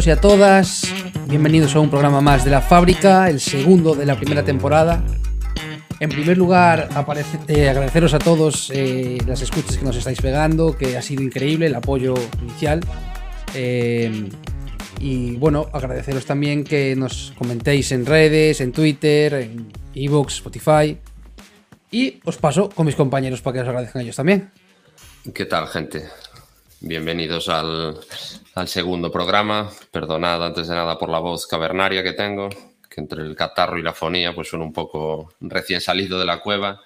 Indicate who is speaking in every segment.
Speaker 1: A todos y a todas, bienvenidos a un programa más de la fábrica, el segundo de la primera temporada. En primer lugar, eh, agradeceros a todos eh, las escuchas que nos estáis pegando, que ha sido increíble el apoyo inicial. Eh, y bueno, agradeceros también que nos comentéis en redes, en Twitter, en ebooks, Spotify. Y os paso con mis compañeros para que os agradezcan ellos también.
Speaker 2: ¿Qué tal, gente? Bienvenidos al, segundo programa. Perdonad antes de nada por la voz cavernaria que tengo, que entre el catarro y la fonía pues son un poco recién salido de la cueva.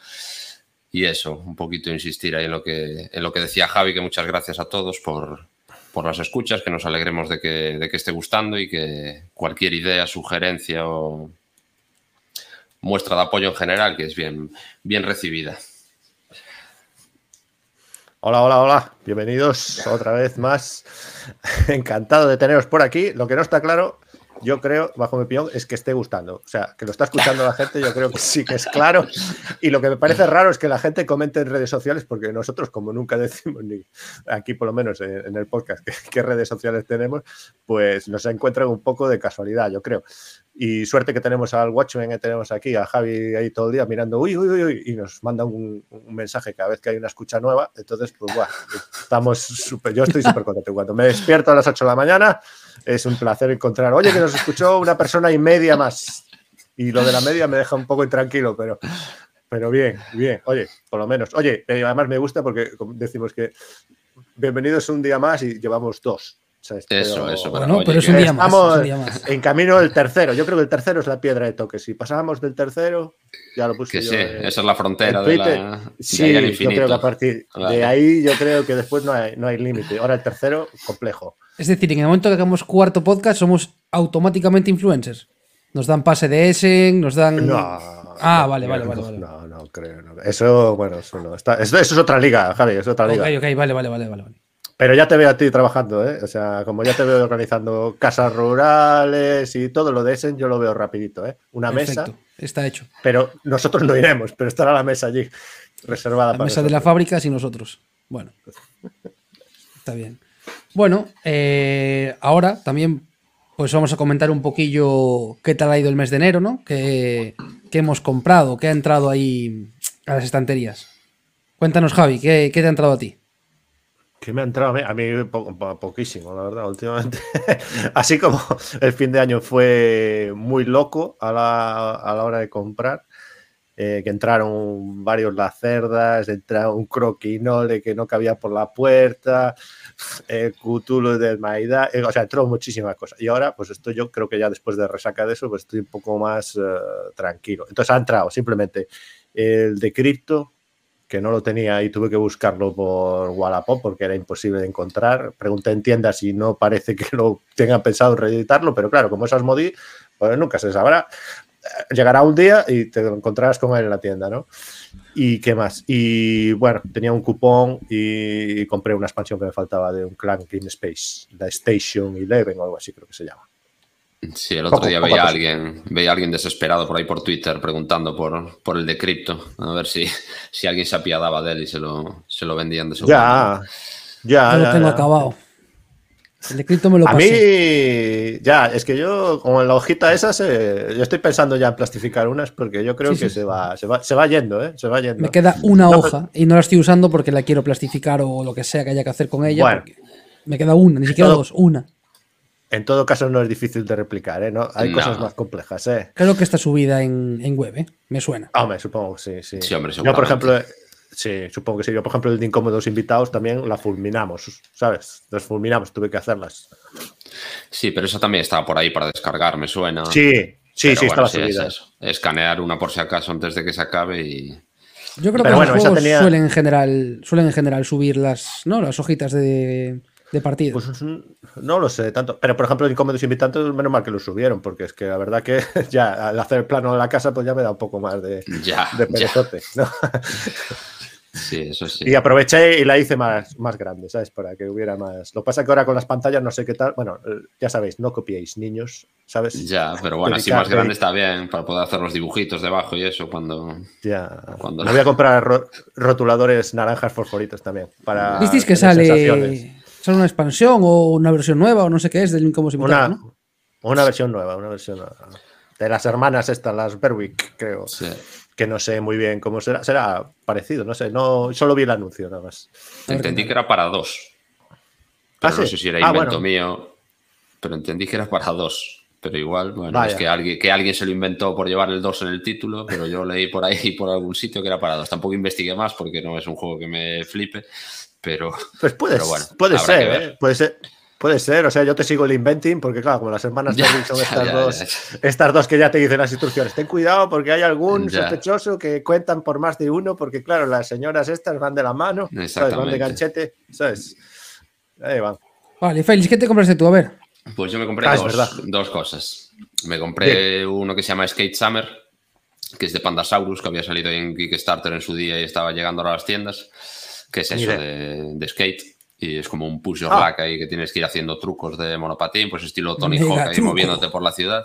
Speaker 2: Y eso, un poquito insistir ahí en lo que, en lo que decía Javi, que muchas gracias a todos por, por las escuchas, que nos alegremos de que, de que esté gustando y que cualquier idea, sugerencia o muestra de apoyo en general, que es bien, bien recibida.
Speaker 3: Hola, hola, hola. Bienvenidos otra vez más. Encantado de teneros por aquí. Lo que no está claro yo creo, bajo mi opinión, es que esté gustando. O sea, que lo está escuchando la gente, yo creo que sí que es claro. Y lo que me parece raro es que la gente comente en redes sociales, porque nosotros, como nunca decimos, ni aquí por lo menos en el podcast, qué redes sociales tenemos, pues nos encuentran un poco de casualidad, yo creo. Y suerte que tenemos al Watchmen que tenemos aquí, a Javi ahí todo el día mirando, uy, uy, uy, y nos manda un, mensaje cada vez que hay una escucha nueva. Entonces, pues, bueno, estamos súper, yo estoy súper contento. Cuando me despierto a las 8 de la mañana, es un placer encontrar, oye, que nos escuchó una persona y media más. Y lo de la media me deja un poco intranquilo, pero, pero bien, bien. Oye, por lo menos. Oye, eh, además me gusta porque decimos que bienvenidos un día más y llevamos dos.
Speaker 2: Eso, eso.
Speaker 1: Bueno, pero es un, día más,
Speaker 3: Estamos en camino del tercero. Yo creo que el tercero es la piedra de toque. Si pasábamos del tercero, ya lo puse.
Speaker 2: Que sí, esa es la frontera de la,
Speaker 3: Sí, yo creo que a partir de ahí, yo creo que después no hay, no hay límite. Ahora el tercero, complejo.
Speaker 1: Es decir, en el momento que hagamos cuarto podcast, somos automáticamente influencers. Nos dan pase de Essen, nos dan.
Speaker 3: No.
Speaker 1: Ah, vale, vale, vale,
Speaker 3: No, no, creo. Eso, bueno, eso no. Está, eso, es otra liga, Javi, es otra liga.
Speaker 1: Ok, ok, vale, vale, vale, vale.
Speaker 3: Pero ya te veo a ti trabajando, ¿eh? O sea, como ya te veo organizando casas rurales y todo lo de ese, yo lo veo rapidito, ¿eh? Una mesa.
Speaker 1: Está hecho.
Speaker 3: Pero nosotros no iremos, pero estará la mesa allí reservada
Speaker 1: la
Speaker 3: para
Speaker 1: mesa de la fábrica sin nosotros. Bueno. Está bien. Bueno, eh, ahora también pues vamos a comentar un poquillo qué tal ha ido el mes de enero, ¿no? ¿Qué, qué hemos comprado? ¿Qué ha entrado ahí a las estanterías? Cuéntanos, Javi, ¿qué, qué te ha entrado a ti?
Speaker 3: Que me ha entrado a mí, poquísimo, la verdad, últimamente. Así como el fin de año fue muy loco a la, hora de comprar, eh, que entraron varios lacerdas, entraron un croquinole que no cabía por la puerta, el cutulo del Maida, eh, o sea, entró muchísimas cosas. Y ahora, pues estoy yo creo que ya después de resaca de eso, pues estoy un poco más eh, tranquilo. Entonces ha entrado simplemente el de cripto, que no lo tenía y tuve que buscarlo por Wallapop porque era imposible de encontrar. Pregunté en tiendas y no parece que lo tengan pensado reeditarlo, pero claro, como es Asmodi, pues nunca se sabrá. Llegará un día y te encontrarás con él en la tienda, ¿no? ¿Y qué más? Y bueno, tenía un cupón y compré una expansión que me faltaba de un Clan Game Space, la Station 11 o algo así creo que se llama.
Speaker 2: Sí, el otro día veía a alguien, veía alguien desesperado por ahí por Twitter preguntando por, por el de cripto, a ver si, si alguien se apiadaba de él y se lo, se lo vendían de su
Speaker 3: Ya, ya.
Speaker 1: Yo lo tengo acabado. El de cripto me lo pasé.
Speaker 3: A mí, ya, es que yo, con la hojita esa, yo estoy pensando ya en plastificar unas porque yo creo que Se, va, se, va, se va yendo, ¿eh? Se va yendo.
Speaker 1: Me queda una hoja y no la estoy usando porque la quiero plastificar o lo que sea que haya que hacer con ella. Me queda una, ni siquiera dos, una.
Speaker 3: En todo caso, no es difícil de replicar, ¿eh? ¿No? Hay cosas más complejas, ¿eh?
Speaker 1: Creo que está subida en, en web, ¿eh? Me suena.
Speaker 3: Ah, hombre, supongo, sí, sí.
Speaker 2: Sí, hombre,
Speaker 3: Yo, por ejemplo, sí, supongo que sí. Yo, por ejemplo, el de incómodos invitados también la fulminamos, ¿sabes? Las fulminamos, tuve que hacerlas.
Speaker 2: Sí, pero eso también estaba por ahí para descargar, me suena.
Speaker 3: Sí, sí, sí, estaba subida.
Speaker 2: Escanear una por si acaso antes de que se acabe y.
Speaker 1: Yo creo que los juegos suelen, en general, suelen en general subir las, ¿no? las hojitas de de partido?
Speaker 3: Pues no lo sé tanto. Pero por ejemplo, Incómodos Invitantes, menos mal que lo subieron, porque es que la verdad que ya al hacer el plano de la casa, pues ya me da un poco más de,
Speaker 2: ya,
Speaker 3: de perezote.
Speaker 2: Sí, eso sí.
Speaker 3: Y aproveché y la hice más, más grande, ¿sabes? Para que hubiera más. Lo que pasa es que ahora con las pantallas no sé qué tal. Bueno, ya sabéis, no copiéis, niños, ¿sabes?
Speaker 2: Ya, pero bueno, así más grande está bien para poder hacer los dibujitos debajo y eso cuando.
Speaker 3: Ya. Cuando... Me voy a comprar rotuladores naranjas fosforitos también. Para
Speaker 1: ¿Visteis que sale ¿Será una expansión o una versión nueva o no sé qué es del Incomos
Speaker 3: Una,
Speaker 1: Invitados, ¿no?
Speaker 3: una versión nueva, una versión nueva. De las hermanas estas, las Berwick, creo.
Speaker 2: Sí.
Speaker 3: Que no sé muy bien cómo será. Será parecido, no sé. No, solo vi el anuncio nada más.
Speaker 2: Entendí que era para dos. Pero
Speaker 3: ¿Ah,
Speaker 2: no
Speaker 3: sí?
Speaker 2: sé si era
Speaker 3: Ah,
Speaker 2: invento
Speaker 3: bueno.
Speaker 2: mío. Pero entendí que era para dos. Pero igual, bueno,
Speaker 3: Vaya.
Speaker 2: es que alguien, que alguien se lo inventó por llevar el 2 en el título, pero yo leí por ahí, por algún sitio, que era para dos. Tampoco investigué más porque no es un juego que me flipe, pero
Speaker 3: Pues puede,
Speaker 2: Pero bueno,
Speaker 3: puede ser. ¿eh? Puede ser. Puede ser, o sea, yo te sigo el inventing porque, claro, como las hermanas
Speaker 2: Ya,
Speaker 3: Berwick son
Speaker 2: ya,
Speaker 3: estas,
Speaker 2: ya,
Speaker 3: dos,
Speaker 2: ya.
Speaker 3: estas dos que ya te dicen las instrucciones. Ten cuidado porque hay algún
Speaker 2: Ya.
Speaker 3: sospechoso que cuentan por más de uno, porque, claro, las señoras estas van de la mano, ¿sabes? van de ganchete, ¿sabes? Ahí van.
Speaker 1: Vale, Félix, ¿qué te compraste tú? A ver.
Speaker 2: Pues yo me compré
Speaker 3: Ah,
Speaker 2: dos cosas. Me compré uno que se llama Skate Summer, que es de Pandasaurus, que había salido en Kickstarter en su día y estaba llegando ahora a las tiendas, que es eso de, de skate. Y es como un push your
Speaker 3: Ah.
Speaker 2: luck ahí que tienes que ir haciendo trucos de monopatín, pues estilo Tony
Speaker 1: Mega
Speaker 2: Hawk ahí
Speaker 1: truco.
Speaker 2: moviéndote por la ciudad.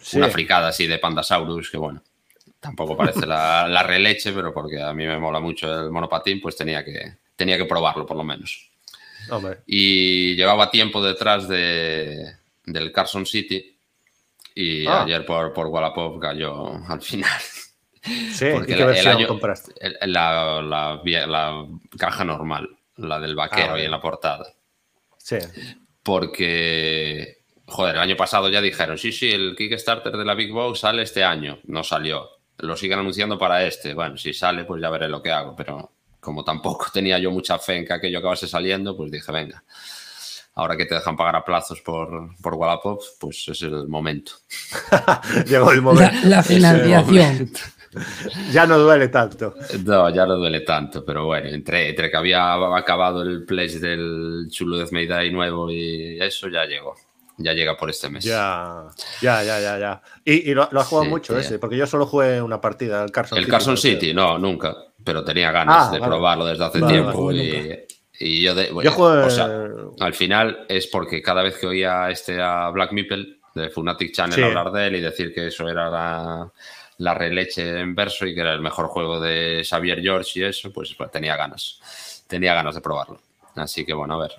Speaker 3: Sí.
Speaker 2: Una fricada así de Pandasaurus, que bueno, tampoco parece la, la releche, pero porque a mí me mola mucho el monopatín, pues tenía que, tenía que probarlo por lo menos
Speaker 3: Hombre.
Speaker 2: y llevaba tiempo detrás de, del Carson City y
Speaker 3: Ah.
Speaker 2: ayer por, por Wallapop cayó al final.
Speaker 3: Sí,
Speaker 2: Porque
Speaker 3: ¿y qué
Speaker 2: el- el
Speaker 3: versión
Speaker 2: año-
Speaker 3: compraste?
Speaker 2: el- La, la, caja normal, la del vaquero
Speaker 3: Ah, vale.
Speaker 2: y en la portada.
Speaker 3: Sí.
Speaker 2: Porque, joder, el año pasado ya dijeron, sí, sí, el Kickstarter de la Big Box sale este año. No salió. Lo siguen anunciando para este. Bueno, si sale, pues ya veré lo que hago. Pero como tampoco tenía yo mucha fe en que aquello acabase saliendo, pues dije, venga. Ahora que te dejan pagar a plazos por, por Wallapop, pues es el momento.
Speaker 3: Llegó el momento.
Speaker 1: la financiación.
Speaker 3: Ya no duele tanto.
Speaker 2: No, ya no duele tanto, pero bueno, entre, entre que había acabado el pledge del Chulo May Die nuevo y eso ya llegó. Ya llega por este mes.
Speaker 3: Ya, ya, ya, ya, ya. Y, y lo, lo has jugado
Speaker 2: Sí,
Speaker 3: mucho ese, porque yo solo jugué una partida, el Carson
Speaker 2: El
Speaker 3: City.
Speaker 2: Carson
Speaker 3: creo que-
Speaker 2: City, no, nunca. Pero tenía ganas
Speaker 3: Ah,
Speaker 2: de
Speaker 3: vale.
Speaker 2: probarlo desde hace
Speaker 3: Vale,
Speaker 2: tiempo.
Speaker 1: vale.
Speaker 2: y, y yo, de,
Speaker 3: Yo jugué.
Speaker 2: o sea, al final es porque cada vez que oía este a Black Meeple de Funatic Channel
Speaker 3: Sí.
Speaker 2: hablar de él y decir que eso era la, la releche en verso y que era el mejor juego de Xavier George y eso, pues, pues tenía ganas. Tenía ganas de probarlo. Así que bueno, a ver.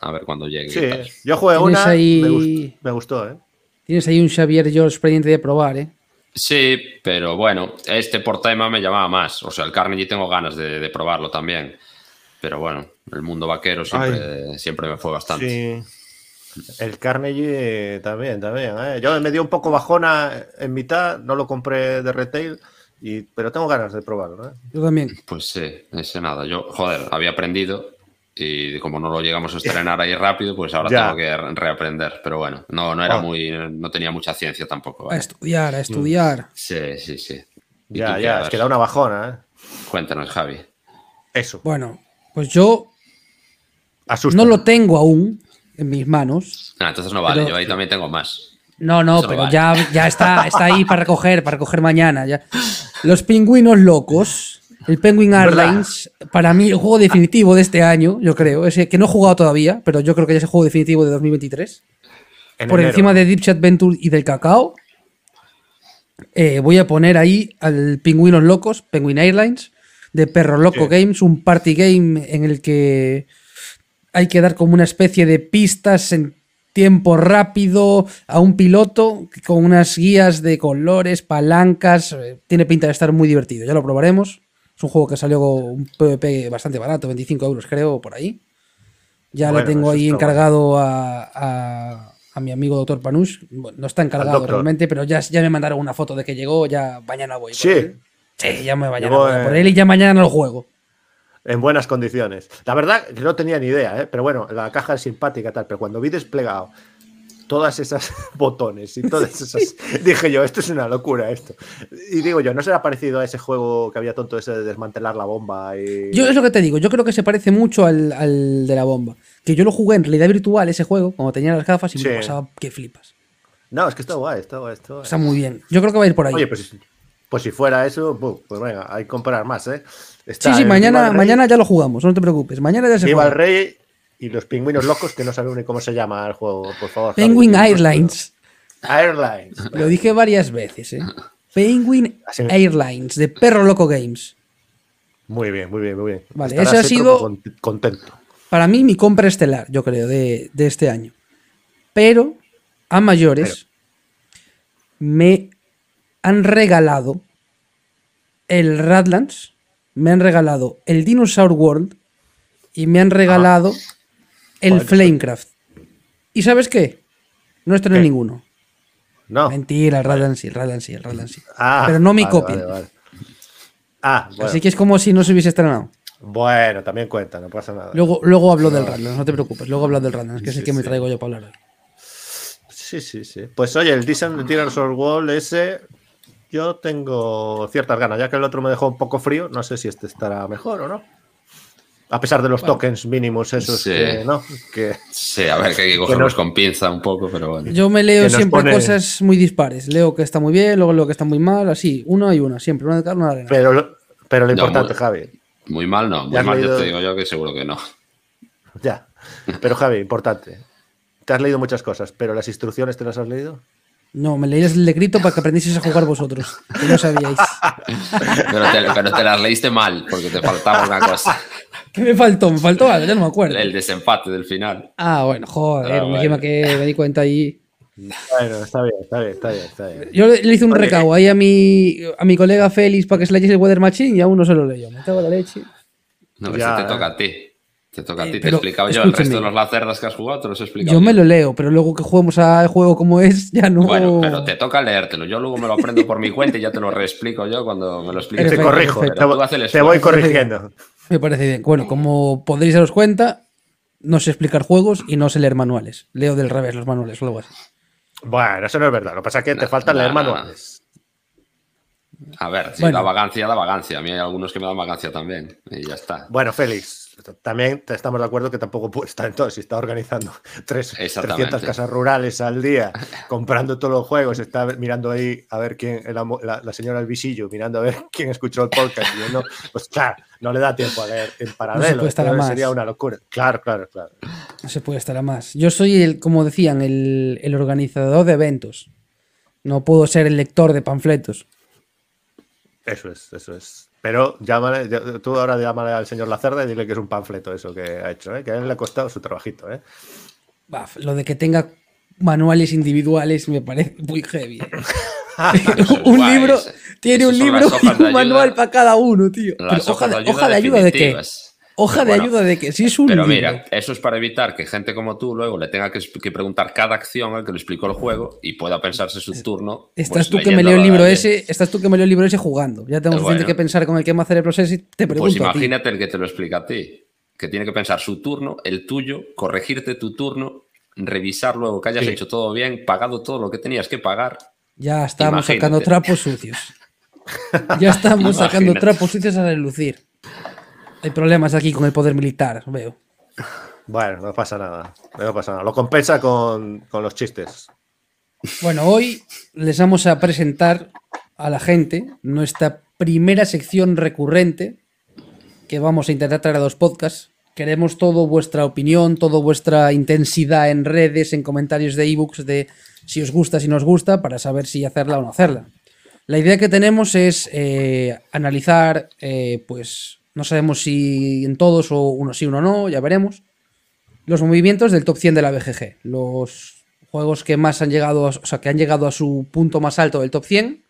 Speaker 2: A ver cuando llegue.
Speaker 3: Sí, yo jugué una.
Speaker 1: ahí-
Speaker 3: Me, gustó, me gustó, ¿eh?
Speaker 1: Tienes ahí un Xavier George pendiente de probar, ¿eh?
Speaker 2: Sí, pero bueno, este por tema me llamaba más. O sea, el Carnegie tengo ganas de, de probarlo también. Pero bueno, el mundo vaquero siempre, siempre me fue bastante.
Speaker 3: Sí. El Carnegie eh, también, también. ¿eh? Yo me dio un poco bajona en mitad, no lo compré de retail, y, pero tengo ganas de probarlo. ¿eh?
Speaker 1: Yo también.
Speaker 2: Pues sí, ese nada. Yo, joder, había aprendido y como no lo llegamos a estrenar ahí rápido, pues ahora
Speaker 3: Ya.
Speaker 2: tengo que re- reaprender. Pero bueno, no, no era
Speaker 3: Oh.
Speaker 2: muy, no tenía mucha ciencia tampoco.
Speaker 1: A estudiar, a estudiar.
Speaker 2: Sí, sí, sí. ¿Y
Speaker 3: Ya, ya, es que da una bajona. ¿eh?
Speaker 2: Cuéntanos, Javi.
Speaker 3: Eso,
Speaker 1: Bueno, pues yo no lo tengo aún en mis manos.
Speaker 2: Ah, entonces no vale,
Speaker 1: Pero-
Speaker 2: yo ahí también tengo más.
Speaker 1: No, no,
Speaker 2: Eso no
Speaker 1: pero
Speaker 2: vale.
Speaker 1: ya, ya está, está ahí para recoger, para recoger mañana. Ya. Los pingüinos locos, el Penguin
Speaker 3: ¿Verdad?
Speaker 1: Airlines, para mí el juego definitivo de este año, yo creo. Ese que no he jugado todavía, pero yo creo que ya es el juego definitivo de 2023.
Speaker 3: En
Speaker 1: Por
Speaker 3: enero.
Speaker 1: encima de Deep Chat Adventure y del Cacao. eh, voy a poner ahí al Pingüinos Locos, Penguin Airlines, de Perro Loco
Speaker 3: Sí.
Speaker 1: Games, un party game en el que hay que dar como una especie de pistas en tiempo rápido a un piloto con unas guías de colores, palancas. eh, Tiene pinta de estar muy divertido, ya lo probaremos. Es un juego que salió con un PvP bastante barato, 25 euros creo, por ahí. Ya
Speaker 3: Bueno,
Speaker 1: le tengo ahí encargado a, a- a mi amigo Doctor Panush. Bueno, no está encargado realmente, pero ya, ya me mandaron una foto de que llegó. Ya mañana voy. por
Speaker 3: Sí.
Speaker 1: él. Sí, ya me mañana voy a por
Speaker 3: eh,
Speaker 1: él y ya mañana lo juego.
Speaker 3: En buenas condiciones. La verdad que no tenía ni idea, ¿eh? pero bueno, la caja es simpática tal, pero cuando vi desplegado todas esas botones y todas esas, dije yo, esto es una locura esto. Y digo yo, ¿no será parecido a ese juego que había tonto ese de desmantelar la bomba? Y...
Speaker 1: Yo es lo que te digo, yo creo que se parece mucho al, al de la bomba. Que yo lo jugué en realidad virtual ese juego, cuando tenía las gafas y me
Speaker 3: Sí.
Speaker 1: lo pasaba que flipas.
Speaker 3: No, es que está guay, está guay, está guay.
Speaker 1: Está muy bien. Yo creo que va a ir por ahí.
Speaker 3: Oye, pues, pues si fuera eso, pues venga, hay que comprar más, ¿eh?
Speaker 1: sí,
Speaker 3: Está
Speaker 1: sí,
Speaker 3: el
Speaker 1: mañana,
Speaker 3: el Rey,
Speaker 1: mañana ya lo jugamos, no te preocupes. Mañana ya se
Speaker 3: Viva el
Speaker 1: juega.
Speaker 3: Rey y los pingüinos locos que no saben ni cómo se llama el juego, por favor.
Speaker 1: Penguin Airlines.
Speaker 3: Airlines.
Speaker 1: Lo dije varias veces, ¿eh? Penguin
Speaker 3: Así-
Speaker 1: Airlines, de Perro Loco Games.
Speaker 3: Muy bien, muy bien, muy bien.
Speaker 1: Vale, ese ha sido-
Speaker 3: con- contento.
Speaker 1: para mí mi compra estelar, yo creo, de, de este año. Pero a mayores me han regalado el Radlands, me han regalado el Dinosaur World y me han regalado el
Speaker 3: Joder,
Speaker 1: Flamecraft. ¿Y sabes qué? No estrené
Speaker 3: ¿Qué?
Speaker 1: ninguno.
Speaker 3: No.
Speaker 1: Mentira, el Radlands sí, el Radlands sí, el Radlands sí.
Speaker 3: Ah,
Speaker 1: Pero no mi
Speaker 3: vale,
Speaker 1: copia.
Speaker 3: vale, vale. Ah, bueno.
Speaker 1: Así que es como si no se hubiese estrenado.
Speaker 3: Bueno, también cuenta, no pasa nada.
Speaker 1: Luego, luego hablo del Radlands, no te preocupes. Luego hablo del Radlands, que es el
Speaker 3: Sí,
Speaker 1: que me traigo yo para hablar.
Speaker 3: Sí, sí, sí. Pues oye, el Dinosaur Wall ese, yo tengo ciertas ganas, ya que el otro me dejó un poco frío, no sé si este estará mejor o no. A pesar de los tokens mínimos esos
Speaker 2: Sí.
Speaker 3: que, ¿no? Que,
Speaker 2: Sí, a ver, que hay que cogerlos con pinza un poco, pero bueno.
Speaker 1: Yo me leo siempre
Speaker 3: pone-
Speaker 1: cosas muy dispares. Leo que está muy bien, luego leo que está muy mal, así, una y una, siempre, una de cada una de arena.
Speaker 3: pero, lo- pero lo
Speaker 2: No,
Speaker 3: importante,
Speaker 2: muy-
Speaker 3: Javi,
Speaker 2: Muy mal no, muy mal ya
Speaker 3: leído-
Speaker 2: te digo yo que seguro que no.
Speaker 3: ya. Pero Javi, importante. Te has leído muchas cosas, pero las instrucciones te las has leído.
Speaker 1: No, me leías el decreto para que aprendieseis a jugar vosotros, que no sabíais.
Speaker 2: Pero te, pero te las leíste mal, porque te faltaba una cosa.
Speaker 1: ¿Qué me faltó? Me faltó algo, ya no me acuerdo.
Speaker 2: El desempate del final.
Speaker 1: Ah, bueno, joder,
Speaker 2: Ah,
Speaker 1: encima
Speaker 2: bueno.
Speaker 1: que me di cuenta ahí.
Speaker 3: Bueno, está bien, está bien, está bien, está bien.
Speaker 1: Yo le, le hice un
Speaker 3: Oye,
Speaker 1: recao ahí a mi, a mi colega Félix para que se leyese el Weather Machine y aún no se lo leyó. Me cago en la leche.
Speaker 2: No,
Speaker 3: Ya,
Speaker 2: eso te
Speaker 3: eh.
Speaker 2: toca a ti. Te toca a
Speaker 1: Eh,
Speaker 2: ti. Te he explicado yo el resto de los lacerdas que has jugado, te los he explicado.
Speaker 1: Yo me lo leo, pero luego que juguemos al juego como es, ya no.
Speaker 2: Bueno, pero te toca leértelo. Yo luego me lo aprendo por mi cuenta y ya te lo reexplico yo cuando me lo expliques.
Speaker 3: Te corrijo, te, voy corrigiendo.
Speaker 1: Me parece bien. Bueno, como podréis daros cuenta, no sé explicar juegos y no sé leer manuales. Leo del revés los manuales o algo así.
Speaker 3: Bueno, eso no es verdad. Lo que pasa es que te
Speaker 2: No,
Speaker 3: falta leer
Speaker 2: no, no.
Speaker 3: manuales.
Speaker 2: A ver, si
Speaker 1: Bueno.
Speaker 2: da vagancia, da vagancia. A mí hay algunos que me dan vagancia también. Y ya está.
Speaker 3: Bueno, Félix, también estamos de acuerdo que tampoco puede estar en todo. Si está organizando tres,
Speaker 2: Exactamente.
Speaker 3: 300 casas rurales al día, comprando todos los juegos, está mirando ahí a ver quién, el la, la señora del visillo, mirando a ver quién escuchó el podcast. Y no, pues claro, no le da tiempo a leer en paralelo.
Speaker 1: puede estar a
Speaker 3: entonces
Speaker 1: más.
Speaker 3: sería una locura. Claro, claro, claro.
Speaker 1: No se puede estar a más. Yo soy el, como decían, el, el organizador de eventos. No puedo ser el lector de panfletos.
Speaker 3: Eso es, eso es. Pero llámale, tú ahora llámale al señor Lacerda y dile que es un panfleto eso que ha hecho, ¿eh? que a él le ha costado su trabajito. ¿eh?
Speaker 1: Baf, lo de que tenga manuales individuales me parece muy heavy. ¿eh? Un
Speaker 2: guay,
Speaker 1: libro
Speaker 2: ese-
Speaker 1: tiene
Speaker 2: esos
Speaker 1: un libro y un
Speaker 2: ayuda.
Speaker 1: manual para cada uno, tío.
Speaker 2: Las
Speaker 1: Pero hoja,
Speaker 2: hojas
Speaker 1: de, hoja de ayuda de qué? Hoja de
Speaker 2: Bueno,
Speaker 1: ayuda de qué? Si es un
Speaker 2: Pero
Speaker 1: libro.
Speaker 2: mira, eso es para evitar que gente como tú luego le tenga que, que preguntar cada acción al que le explicó el juego y pueda pensarse su turno.
Speaker 1: Estás
Speaker 2: pues,
Speaker 1: tú que me leo el libro
Speaker 2: de
Speaker 1: ese, estás tú que me leo el libro ese jugando. Ya tengo suficiente
Speaker 2: bueno.
Speaker 1: que pensar con el que hacer el proceso y te pregunto
Speaker 2: Pues
Speaker 1: a ti.
Speaker 2: imagínate el que te lo explica a ti, que tiene que pensar su turno, el tuyo, corregirte tu turno, revisar luego que hayas
Speaker 3: Sí.
Speaker 2: hecho todo bien, pagado todo lo que tenías que pagar.
Speaker 1: Ya estamos
Speaker 2: Imagínate.
Speaker 1: sacando trapos sucios. Ya estamos sacando trapos sucios a relucir. Hay problemas aquí con el poder militar, veo.
Speaker 3: Bueno, no pasa nada. No pasa nada. Lo compensa con, con los chistes.
Speaker 1: Bueno, hoy les vamos a presentar a la gente nuestra primera sección recurrente que vamos a intentar traer a dos podcasts. Queremos todo vuestra opinión, toda vuestra intensidad en redes, en comentarios de ebooks, de si os gusta, si no os gusta, para saber si hacerla o no hacerla. La idea que tenemos es eh, analizar, eh, pues no sabemos si en todos o uno sí, uno no, ya veremos, los movimientos del top 100 de la BGG. Los juegos que más han llegado, a, o sea, que han llegado a su punto más alto del top 100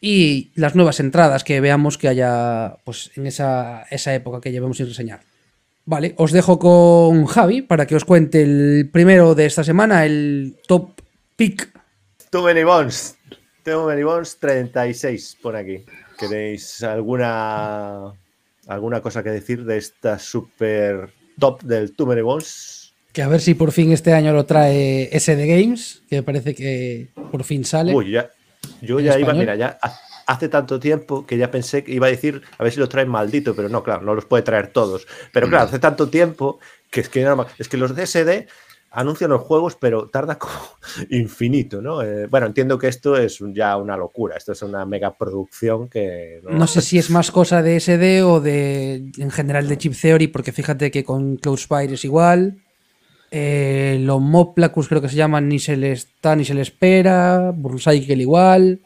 Speaker 1: y las nuevas entradas que veamos que haya pues en esa, esa época que llevemos sin reseñar. Vale, os dejo con Javi para que os cuente el primero de esta semana, el top pick.
Speaker 3: Too many bones. Too many bones 36 por aquí. ¿Queréis alguna alguna cosa que decir de esta super top del Too many bones?
Speaker 1: Que a ver si por fin este año lo trae SD Games, que parece que por fin sale.
Speaker 3: Uy, ya, yo
Speaker 1: ¿En
Speaker 3: ya iba, mira, ya ha- hace tanto tiempo que ya pensé que iba a decir a ver si los traen maldito, pero no, claro, no los puede traer todos. Pero claro, hace tanto tiempo que es que, es que los DSD anuncian los juegos, pero tarda como infinito, ¿no? Eh, bueno, entiendo que esto es ya una locura, esto es una mega producción que...
Speaker 1: No sé si es más cosa de SD o de en general de Chip Theory, porque fíjate que con Cloudspire es igual. Eh, los Moplacus creo que se llaman ni se les está ni se le espera. Burlcycle igual.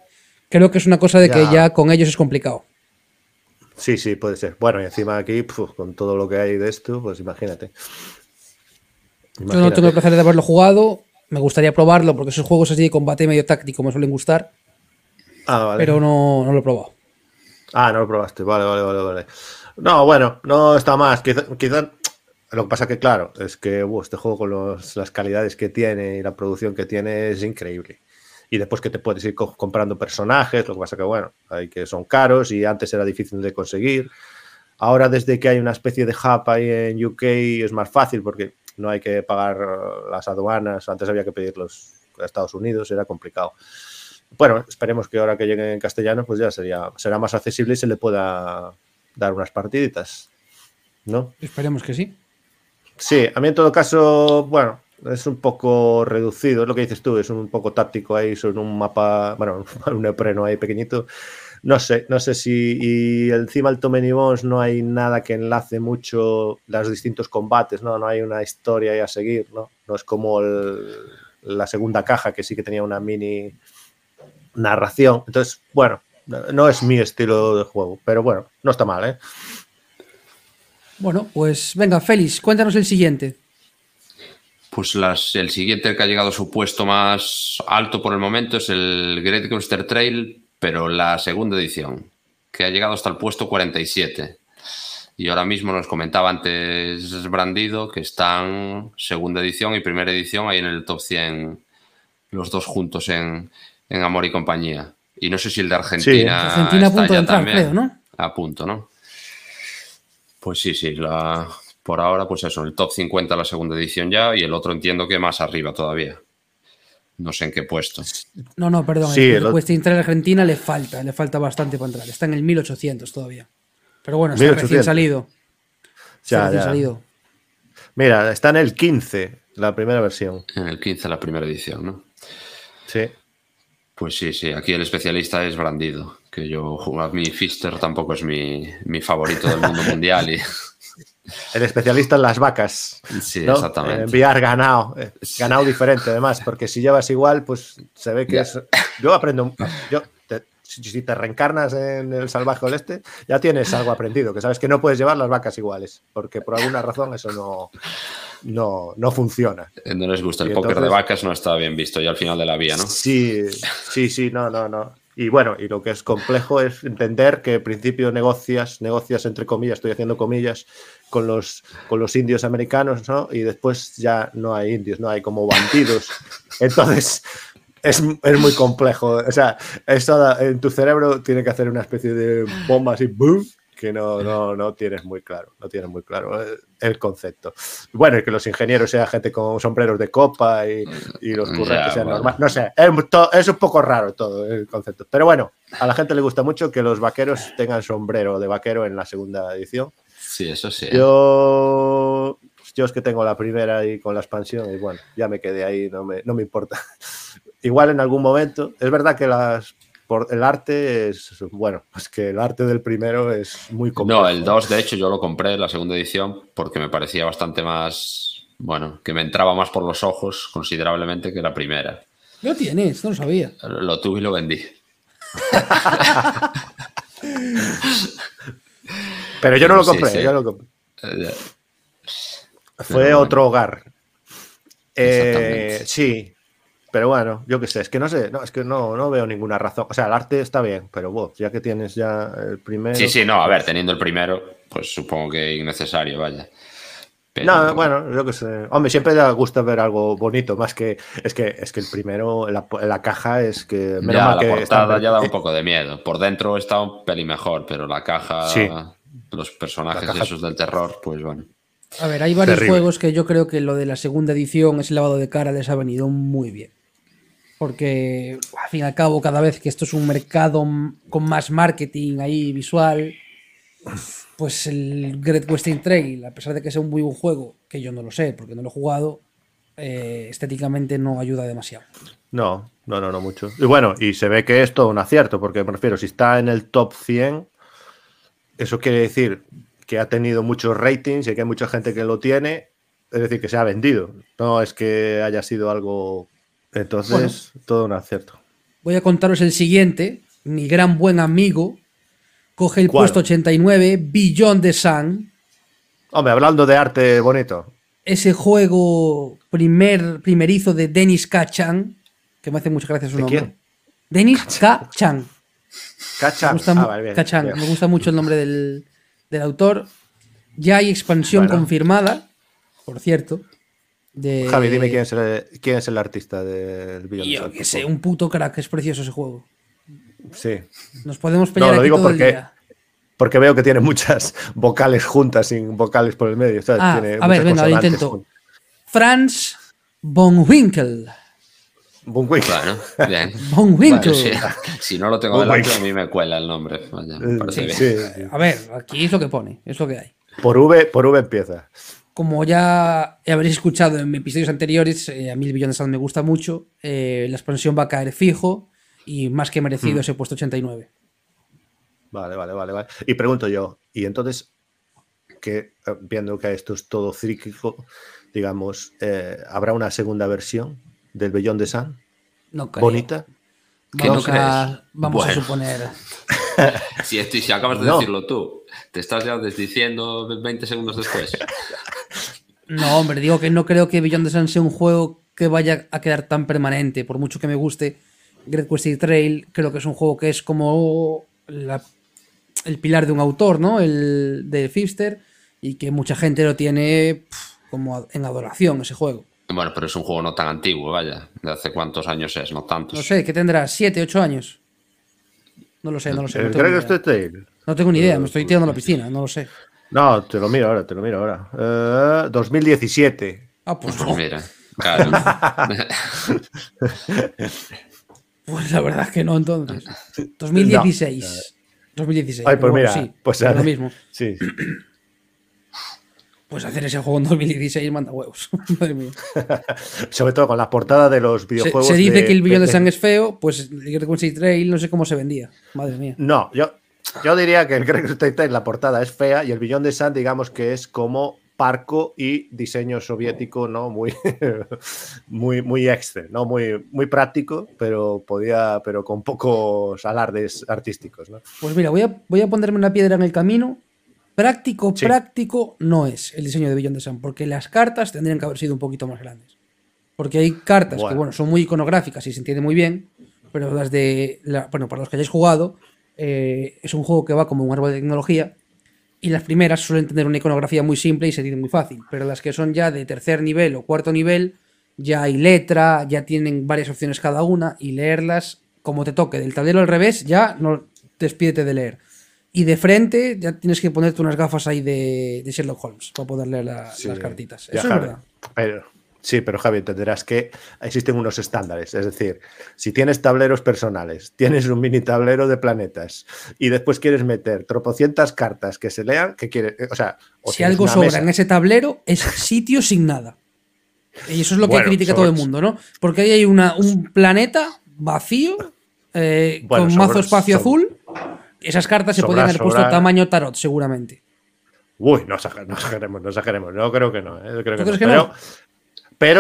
Speaker 1: Creo que es una cosa de que
Speaker 3: Ya.
Speaker 1: ya con ellos es complicado.
Speaker 3: Sí, sí, puede ser. Bueno, y encima aquí, con todo lo que hay de esto, pues imagínate.
Speaker 1: Yo no tengo el placer de haberlo jugado. Me gustaría probarlo porque esos juegos así de combate medio táctico me suelen gustar. Ah, vale. Pero no, lo he probado.
Speaker 3: Ah, no lo probaste. Vale, vale, vale, vale. No, bueno, no está más. Quizá, lo que pasa que, claro, es que este juego con las calidades que tiene y la producción que tiene es increíble. Y después que te puedes ir comprando personajes, lo que pasa que, bueno, hay que son caros y antes era difícil de conseguir. Ahora, desde que hay una especie de hub ahí en UK, es más fácil porque no hay que pagar las aduanas. Antes había que pedirlos a Estados Unidos, era complicado. Bueno, esperemos que ahora que llegue en castellano, pues ya sería, será más accesible y se le pueda dar unas partiditas. ¿No?
Speaker 1: Esperemos que sí.
Speaker 3: Sí, a mí en todo caso, bueno, es un poco reducido, es lo que dices tú, es un poco táctico ahí sobre un mapa, bueno, un neopreno ahí pequeñito. No sé, no sé si y encima el Tomeny Bones no hay nada que enlace mucho los distintos combates, ¿no? No hay una historia ahí a seguir, ¿no? No es como la segunda caja que sí que tenía una mini narración. Entonces, bueno, no es mi estilo de juego, pero bueno, no está mal, ¿eh?
Speaker 1: Bueno, pues venga, Félix, cuéntanos el siguiente.
Speaker 2: Pues las, el siguiente que ha llegado a su puesto más alto por el momento es el Great Coaster Trail, pero la segunda edición, que ha llegado hasta el puesto 47. Y ahora mismo nos comentaba antes Brandido que están segunda edición y primera edición ahí en el top 100, los dos juntos en, en Amor y Compañía. Y no sé si el de Argentina.
Speaker 1: Argentina a punto de entrar, creo, ¿no?
Speaker 2: A punto, ¿no? Pues sí, sí. La, por ahora, pues eso, el top 50 la segunda edición ya y el otro entiendo que más arriba todavía. No sé en qué puesto.
Speaker 1: No, no, perdón. Sí, el cuesta entrar a Argentina le falta, le falta bastante para entrar. Está en el 1800 todavía. Pero bueno, está recién salido.
Speaker 3: Ya, recién salido. Mira, está en el 15, la primera versión.
Speaker 2: En el 15, la primera edición, ¿no?
Speaker 3: Sí.
Speaker 2: Pues sí, sí, aquí el especialista es Brandido, que yo, a mí Fister tampoco es mi, favorito del mundo mundial. Y...
Speaker 3: El especialista en las vacas.
Speaker 2: Sí, exactamente.
Speaker 3: enviar ganado, eh, ganado diferente además, porque si llevas igual, pues se ve que es... Yo aprendo, yo si te reencarnas en el salvaje oeste, ya tienes algo aprendido, que sabes que no puedes llevar las vacas iguales, porque por alguna razón eso no, no, no funciona.
Speaker 2: No les gusta. El póker de vacas no está bien visto ya al final de la vía, ¿no?
Speaker 3: Sí, sí, sí, no, no, no. Y bueno, y lo que es complejo es entender que al principio negocias, negocias entre comillas, estoy haciendo comillas, con los, con los indios americanos, ¿no? Y después ya no hay indios, no hay como bandidos. Entonces, es, es, muy complejo. O sea, eso en tu cerebro tiene que hacer una especie de bomba así, boom, que no, no, no tienes muy claro, no tienes muy claro el concepto. Bueno, y que los ingenieros sean gente con sombreros de copa y, y los currantes sean normales. No sé, es, es, un poco raro todo el concepto. Pero bueno, a la gente le gusta mucho que los vaqueros tengan sombrero de vaquero en la segunda edición.
Speaker 2: Sí, eso sí.
Speaker 3: Yo, yo es que tengo la primera y con la expansión y bueno, ya me quedé ahí, no me, no me importa. Igual en algún momento, es verdad que las por el arte es, bueno, es que el arte del primero es muy complejo.
Speaker 2: No, el 2 de hecho yo lo compré, la segunda edición, porque me parecía bastante más, bueno, que me entraba más por los ojos considerablemente que la primera.
Speaker 1: Lo tienes, no lo sabía.
Speaker 2: Lo tuve y lo vendí.
Speaker 3: Pero yo no lo compré, yo lo compré. Eh, Fue otro hogar. Eh, sí, pero bueno, yo qué sé, es que no sé, no, es que no, no veo ninguna razón. O sea, el arte está bien, pero vos, ya que tienes ya el primero.
Speaker 2: Sí, sí, no, a ver, teniendo el primero, pues supongo que innecesario, vaya.
Speaker 3: No, bueno, yo qué sé. Hombre, siempre le gusta ver algo bonito, más que. Es que, es que el primero, la, la caja es que.
Speaker 2: ya, la portada ya da un poco de miedo. Por dentro está un peli mejor, pero la caja, los personajes esos del terror, pues bueno.
Speaker 1: A ver, hay varios juegos que yo creo que lo de la segunda edición, ese lavado de cara, les ha venido muy bien porque al fin y al cabo cada vez que esto es un mercado con más marketing ahí visual, pues el Great Western Trail, a pesar de que sea un muy buen juego, que yo no lo sé porque no lo he jugado, eh, estéticamente no ayuda demasiado.
Speaker 3: No, no, no, no mucho. Y bueno, y se ve que es todo un acierto, porque me refiero, si está en el top 100, eso quiere decir que ha tenido muchos ratings y que hay mucha gente que lo tiene, es decir, que se ha vendido. No es que haya sido algo entonces, todo un acierto.
Speaker 1: Voy a contaros el siguiente. Mi gran buen amigo coge el
Speaker 3: ¿Cuál?
Speaker 1: puesto 89, Beyond the Sun.
Speaker 3: Hombre, hablando de arte bonito.
Speaker 1: Ese juego primer, primerizo de Denis Kachan, que me hace muchas gracias su
Speaker 3: ¿De
Speaker 1: nombre.
Speaker 3: quién?
Speaker 1: Denis Kachan.
Speaker 3: Cacha.
Speaker 1: Me gusta,
Speaker 3: Ah,
Speaker 1: mu-
Speaker 3: vale, bien,
Speaker 1: Kachan.
Speaker 3: bien.
Speaker 1: Me gusta mucho el nombre del, del autor. Ya hay expansión
Speaker 3: Bueno.
Speaker 1: confirmada, por cierto. De...
Speaker 3: Javi, dime quién es el, quién es el artista del Beyond
Speaker 1: Yo
Speaker 3: por
Speaker 1: sé, un puto crack, es precioso ese juego.
Speaker 3: Sí.
Speaker 1: Nos podemos pelear
Speaker 3: No, lo
Speaker 1: aquí
Speaker 3: digo
Speaker 1: todo el
Speaker 3: porque-
Speaker 1: día.
Speaker 3: Porque veo que tiene muchas vocales juntas sin vocales por el medio. ¿sabes?
Speaker 1: Ah,
Speaker 3: Tiene
Speaker 1: a ver, venga, lo intento.
Speaker 3: juntas.
Speaker 1: Franz von Winkel.
Speaker 3: Bunwink.
Speaker 2: Bueno, bien.
Speaker 1: Von Winkel.
Speaker 2: Bueno, si, si no lo tengo
Speaker 3: Oh,
Speaker 2: delante, a mí me cuela el nombre. Vaya,
Speaker 3: Sí, sí, sí.
Speaker 1: A ver, aquí es lo que pone, es lo que hay.
Speaker 3: Por V, por V empieza.
Speaker 1: Como ya habréis escuchado en episodios anteriores, eh, a mí el Beyond the Sun me gusta mucho. eh, la expansión va a caer fijo y más que merecido
Speaker 3: Hmm.
Speaker 1: ese puesto 89.
Speaker 3: Vale, vale, vale, vale. Y pregunto yo, y entonces, que eh, viendo que esto es todo cíclico, digamos, eh, ¿habrá una segunda versión del Beyond de Sun?
Speaker 1: No creo.
Speaker 3: ¿Bonita?
Speaker 2: ¿Qué
Speaker 1: Vamos,
Speaker 2: no
Speaker 1: a,
Speaker 2: crees?
Speaker 1: vamos a suponer.
Speaker 2: Si, esto, y si acabas de
Speaker 3: No.
Speaker 2: decirlo tú, te estás ya desdiciendo 20 segundos después.
Speaker 1: No, hombre, digo que no creo que Beyond the Sun sea un juego que vaya a quedar tan permanente. Por mucho que me guste Great Western Trail, creo que es un juego que es como la- el pilar de un autor, ¿no? El de Fipster, y que mucha gente lo tiene como en adoración ese juego.
Speaker 2: Bueno, pero es un juego no tan antiguo, vaya. ¿De hace cuántos años es? No tantos.
Speaker 1: No sé, ¿qué tendrá? ¿Siete, ocho años? No lo sé, no lo sé. No
Speaker 3: ¿El
Speaker 1: tengo, ni? No tengo ni idea, me estoy tirando a la piscina, no lo sé.
Speaker 3: No, te lo miro ahora, te lo miro ahora. Eh, 2017.
Speaker 1: Ah, pues
Speaker 2: Pues
Speaker 1: no.
Speaker 2: mira, claro.
Speaker 1: Pues la verdad que no, entonces. 2016. 2016.
Speaker 3: Ay, pues mira,
Speaker 1: sí,
Speaker 3: pues
Speaker 1: es lo mismo.
Speaker 3: Sí.
Speaker 1: Pues hacer ese juego en 2016 manda huevos. Madre mía.
Speaker 3: Sobre todo con la portada de los
Speaker 1: Se,
Speaker 3: videojuegos.
Speaker 1: se dice
Speaker 3: de-
Speaker 1: que el Beyond
Speaker 3: de-
Speaker 1: Sun es feo, pues el Great Western Trail no sé cómo se vendía. Madre mía.
Speaker 3: No, yo, yo diría que el Great Western Trail, la portada es fea y el Beyond the Sun, digamos que es como parco y diseño soviético, ¿no? Muy, muy, muy extra, ¿no? Muy, muy práctico, pero podía, pero con pocos alardes artísticos, ¿no?
Speaker 1: Pues mira, voy a, voy a ponerme una piedra en el camino. Práctico,
Speaker 3: Sí.
Speaker 1: práctico no es el diseño de Beyond the Sun, porque las cartas tendrían que haber sido un poquito más grandes. Porque hay cartas que,
Speaker 3: Bueno.
Speaker 1: bueno, son muy iconográficas y se entiende muy bien, pero las de. la- bueno, para los que hayáis jugado, eh, es un juego que va como un árbol de tecnología. Y las primeras suelen tener una iconografía muy simple y se entiende muy fácil. Pero las que son ya de tercer nivel o cuarto nivel, ya hay letra, ya tienen varias opciones cada una, y leerlas como te toque. Del tablero al revés, ya no despídete de leer. Y de frente, ya tienes que ponerte unas gafas ahí de, de Sherlock Holmes para poder leer la-
Speaker 3: Sí,
Speaker 1: las cartitas. Eso es verdad.
Speaker 3: Pero, sí, pero Javi, entenderás que existen unos estándares. Es decir, si tienes tableros personales, tienes un mini tablero de planetas y después quieres meter tropocientas cartas que se lean, ¿qué quieres? O sea, o
Speaker 1: Si algo sobra
Speaker 3: mesa-
Speaker 1: en ese tablero, es sitio sin nada. Y eso es lo que
Speaker 3: Bueno,
Speaker 1: critica
Speaker 3: sobre-
Speaker 1: todo el mundo, ¿no? Porque ahí hay una, un planeta vacío, eh,
Speaker 3: Bueno,
Speaker 1: con
Speaker 3: sobre-
Speaker 1: mazo espacio
Speaker 3: sobre-
Speaker 1: azul. Esas cartas se podrían haber puesto tamaño tarot, seguramente.
Speaker 3: Uy, no exager- no exageremos, no exageremos. No creo que no. ¿eh? Creo que
Speaker 1: ¿Tú crees
Speaker 3: no.
Speaker 1: que
Speaker 3: pero,
Speaker 1: no?
Speaker 3: pero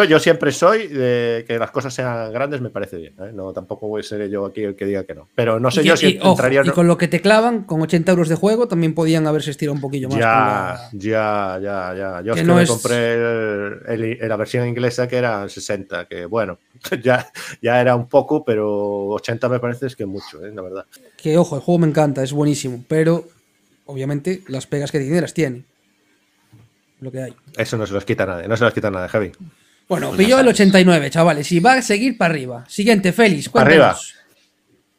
Speaker 3: yo siempre soy de que las cosas sean grandes, me parece bien. ¿eh? No, tampoco voy a ser yo aquí el que diga que no. Pero no sé
Speaker 1: y,
Speaker 3: yo
Speaker 1: y-
Speaker 3: si
Speaker 1: ojo,
Speaker 3: entraría. o
Speaker 1: y
Speaker 3: no.
Speaker 1: con lo que te clavan, con 80 euros de juego, también podían haberse estirado un poquillo más.
Speaker 3: Ya,
Speaker 1: la-
Speaker 3: ya, ya, ya. Yo
Speaker 1: Que
Speaker 3: es que
Speaker 1: no
Speaker 3: me
Speaker 1: es-
Speaker 3: compré el- el- la versión inglesa que era 60, que bueno, ya, ya era un poco, pero 80 me parece es que mucho, ¿eh? la verdad.
Speaker 1: Que ojo, el juego me encanta, es buenísimo, pero obviamente las pegas que tiene las tiene. Lo que hay.
Speaker 3: Eso no se los quita nadie, no se los quita nadie, Javi.
Speaker 1: Bueno,
Speaker 2: Pues
Speaker 1: pilló el
Speaker 2: sabes.
Speaker 1: 89, chavales, y va a seguir para arriba. Siguiente, Félix,
Speaker 3: Para
Speaker 1: cuéntanos.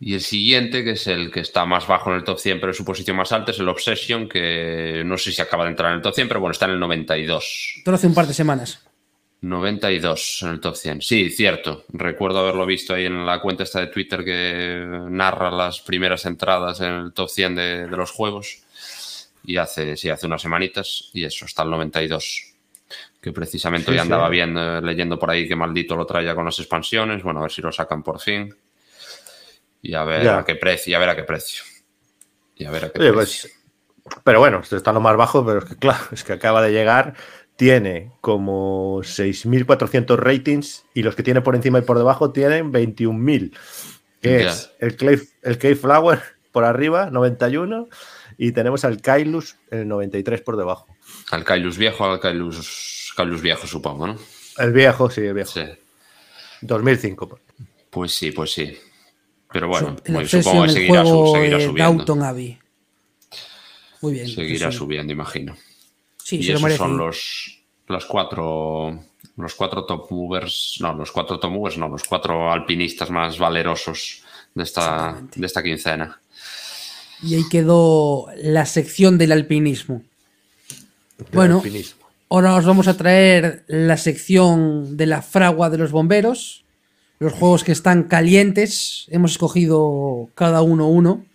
Speaker 2: Y el siguiente, que es el que está más bajo en el top 100, pero es su posición más alta, es el Obsession, que no sé si acaba de entrar en el top 100, pero bueno, está en el 92.
Speaker 1: Esto lo hace un par de semanas.
Speaker 2: 92 en el top 100. Sí, cierto. Recuerdo haberlo visto ahí en la cuenta esta de Twitter que narra las primeras entradas en el top 100 de, de los juegos. Y hace, sí, hace unas semanitas. Y eso, está el 92. Que precisamente
Speaker 3: Sí,
Speaker 2: hoy
Speaker 3: sí.
Speaker 2: andaba viendo, leyendo por ahí que maldito lo traía con las expansiones. Bueno, a ver si lo sacan por fin. Y a ver
Speaker 3: Ya.
Speaker 2: a qué precio. Y a ver a qué precio. Y a ver a qué
Speaker 3: Oye,
Speaker 2: precio.
Speaker 3: pues, pero bueno, esto está lo más bajo, pero es que claro, es que acaba de llegar, tiene como 6.400 ratings y los que tiene por encima y por debajo tienen 21.000, que
Speaker 2: Ya.
Speaker 3: es el Clay, el Clay Flower por arriba, 91, y tenemos al Kailus el 93 por debajo.
Speaker 2: Al Kailus viejo, al Kailus, Kailus viejo, supongo, ¿no?
Speaker 3: El viejo, sí, el viejo.
Speaker 2: Sí.
Speaker 3: 2005.
Speaker 2: Pues sí, pues sí. Pero bueno,
Speaker 1: acceso
Speaker 2: supongo que seguirá,
Speaker 1: juego
Speaker 2: seguirá subiendo.
Speaker 1: Downton Abbey. Muy bien.
Speaker 2: Seguirá
Speaker 1: sí.
Speaker 2: subiendo, imagino.
Speaker 1: Sí,
Speaker 2: y
Speaker 1: se
Speaker 2: esos son los, los cuatro los cuatro top movers, no, los cuatro top movers, no, los cuatro alpinistas más valerosos de esta, de esta quincena.
Speaker 1: Y ahí quedó la sección del alpinismo. Bueno.
Speaker 3: Alpinismo.
Speaker 1: Ahora os vamos a traer la sección de la fragua de los bomberos. Los juegos que están calientes. Hemos escogido cada uno uno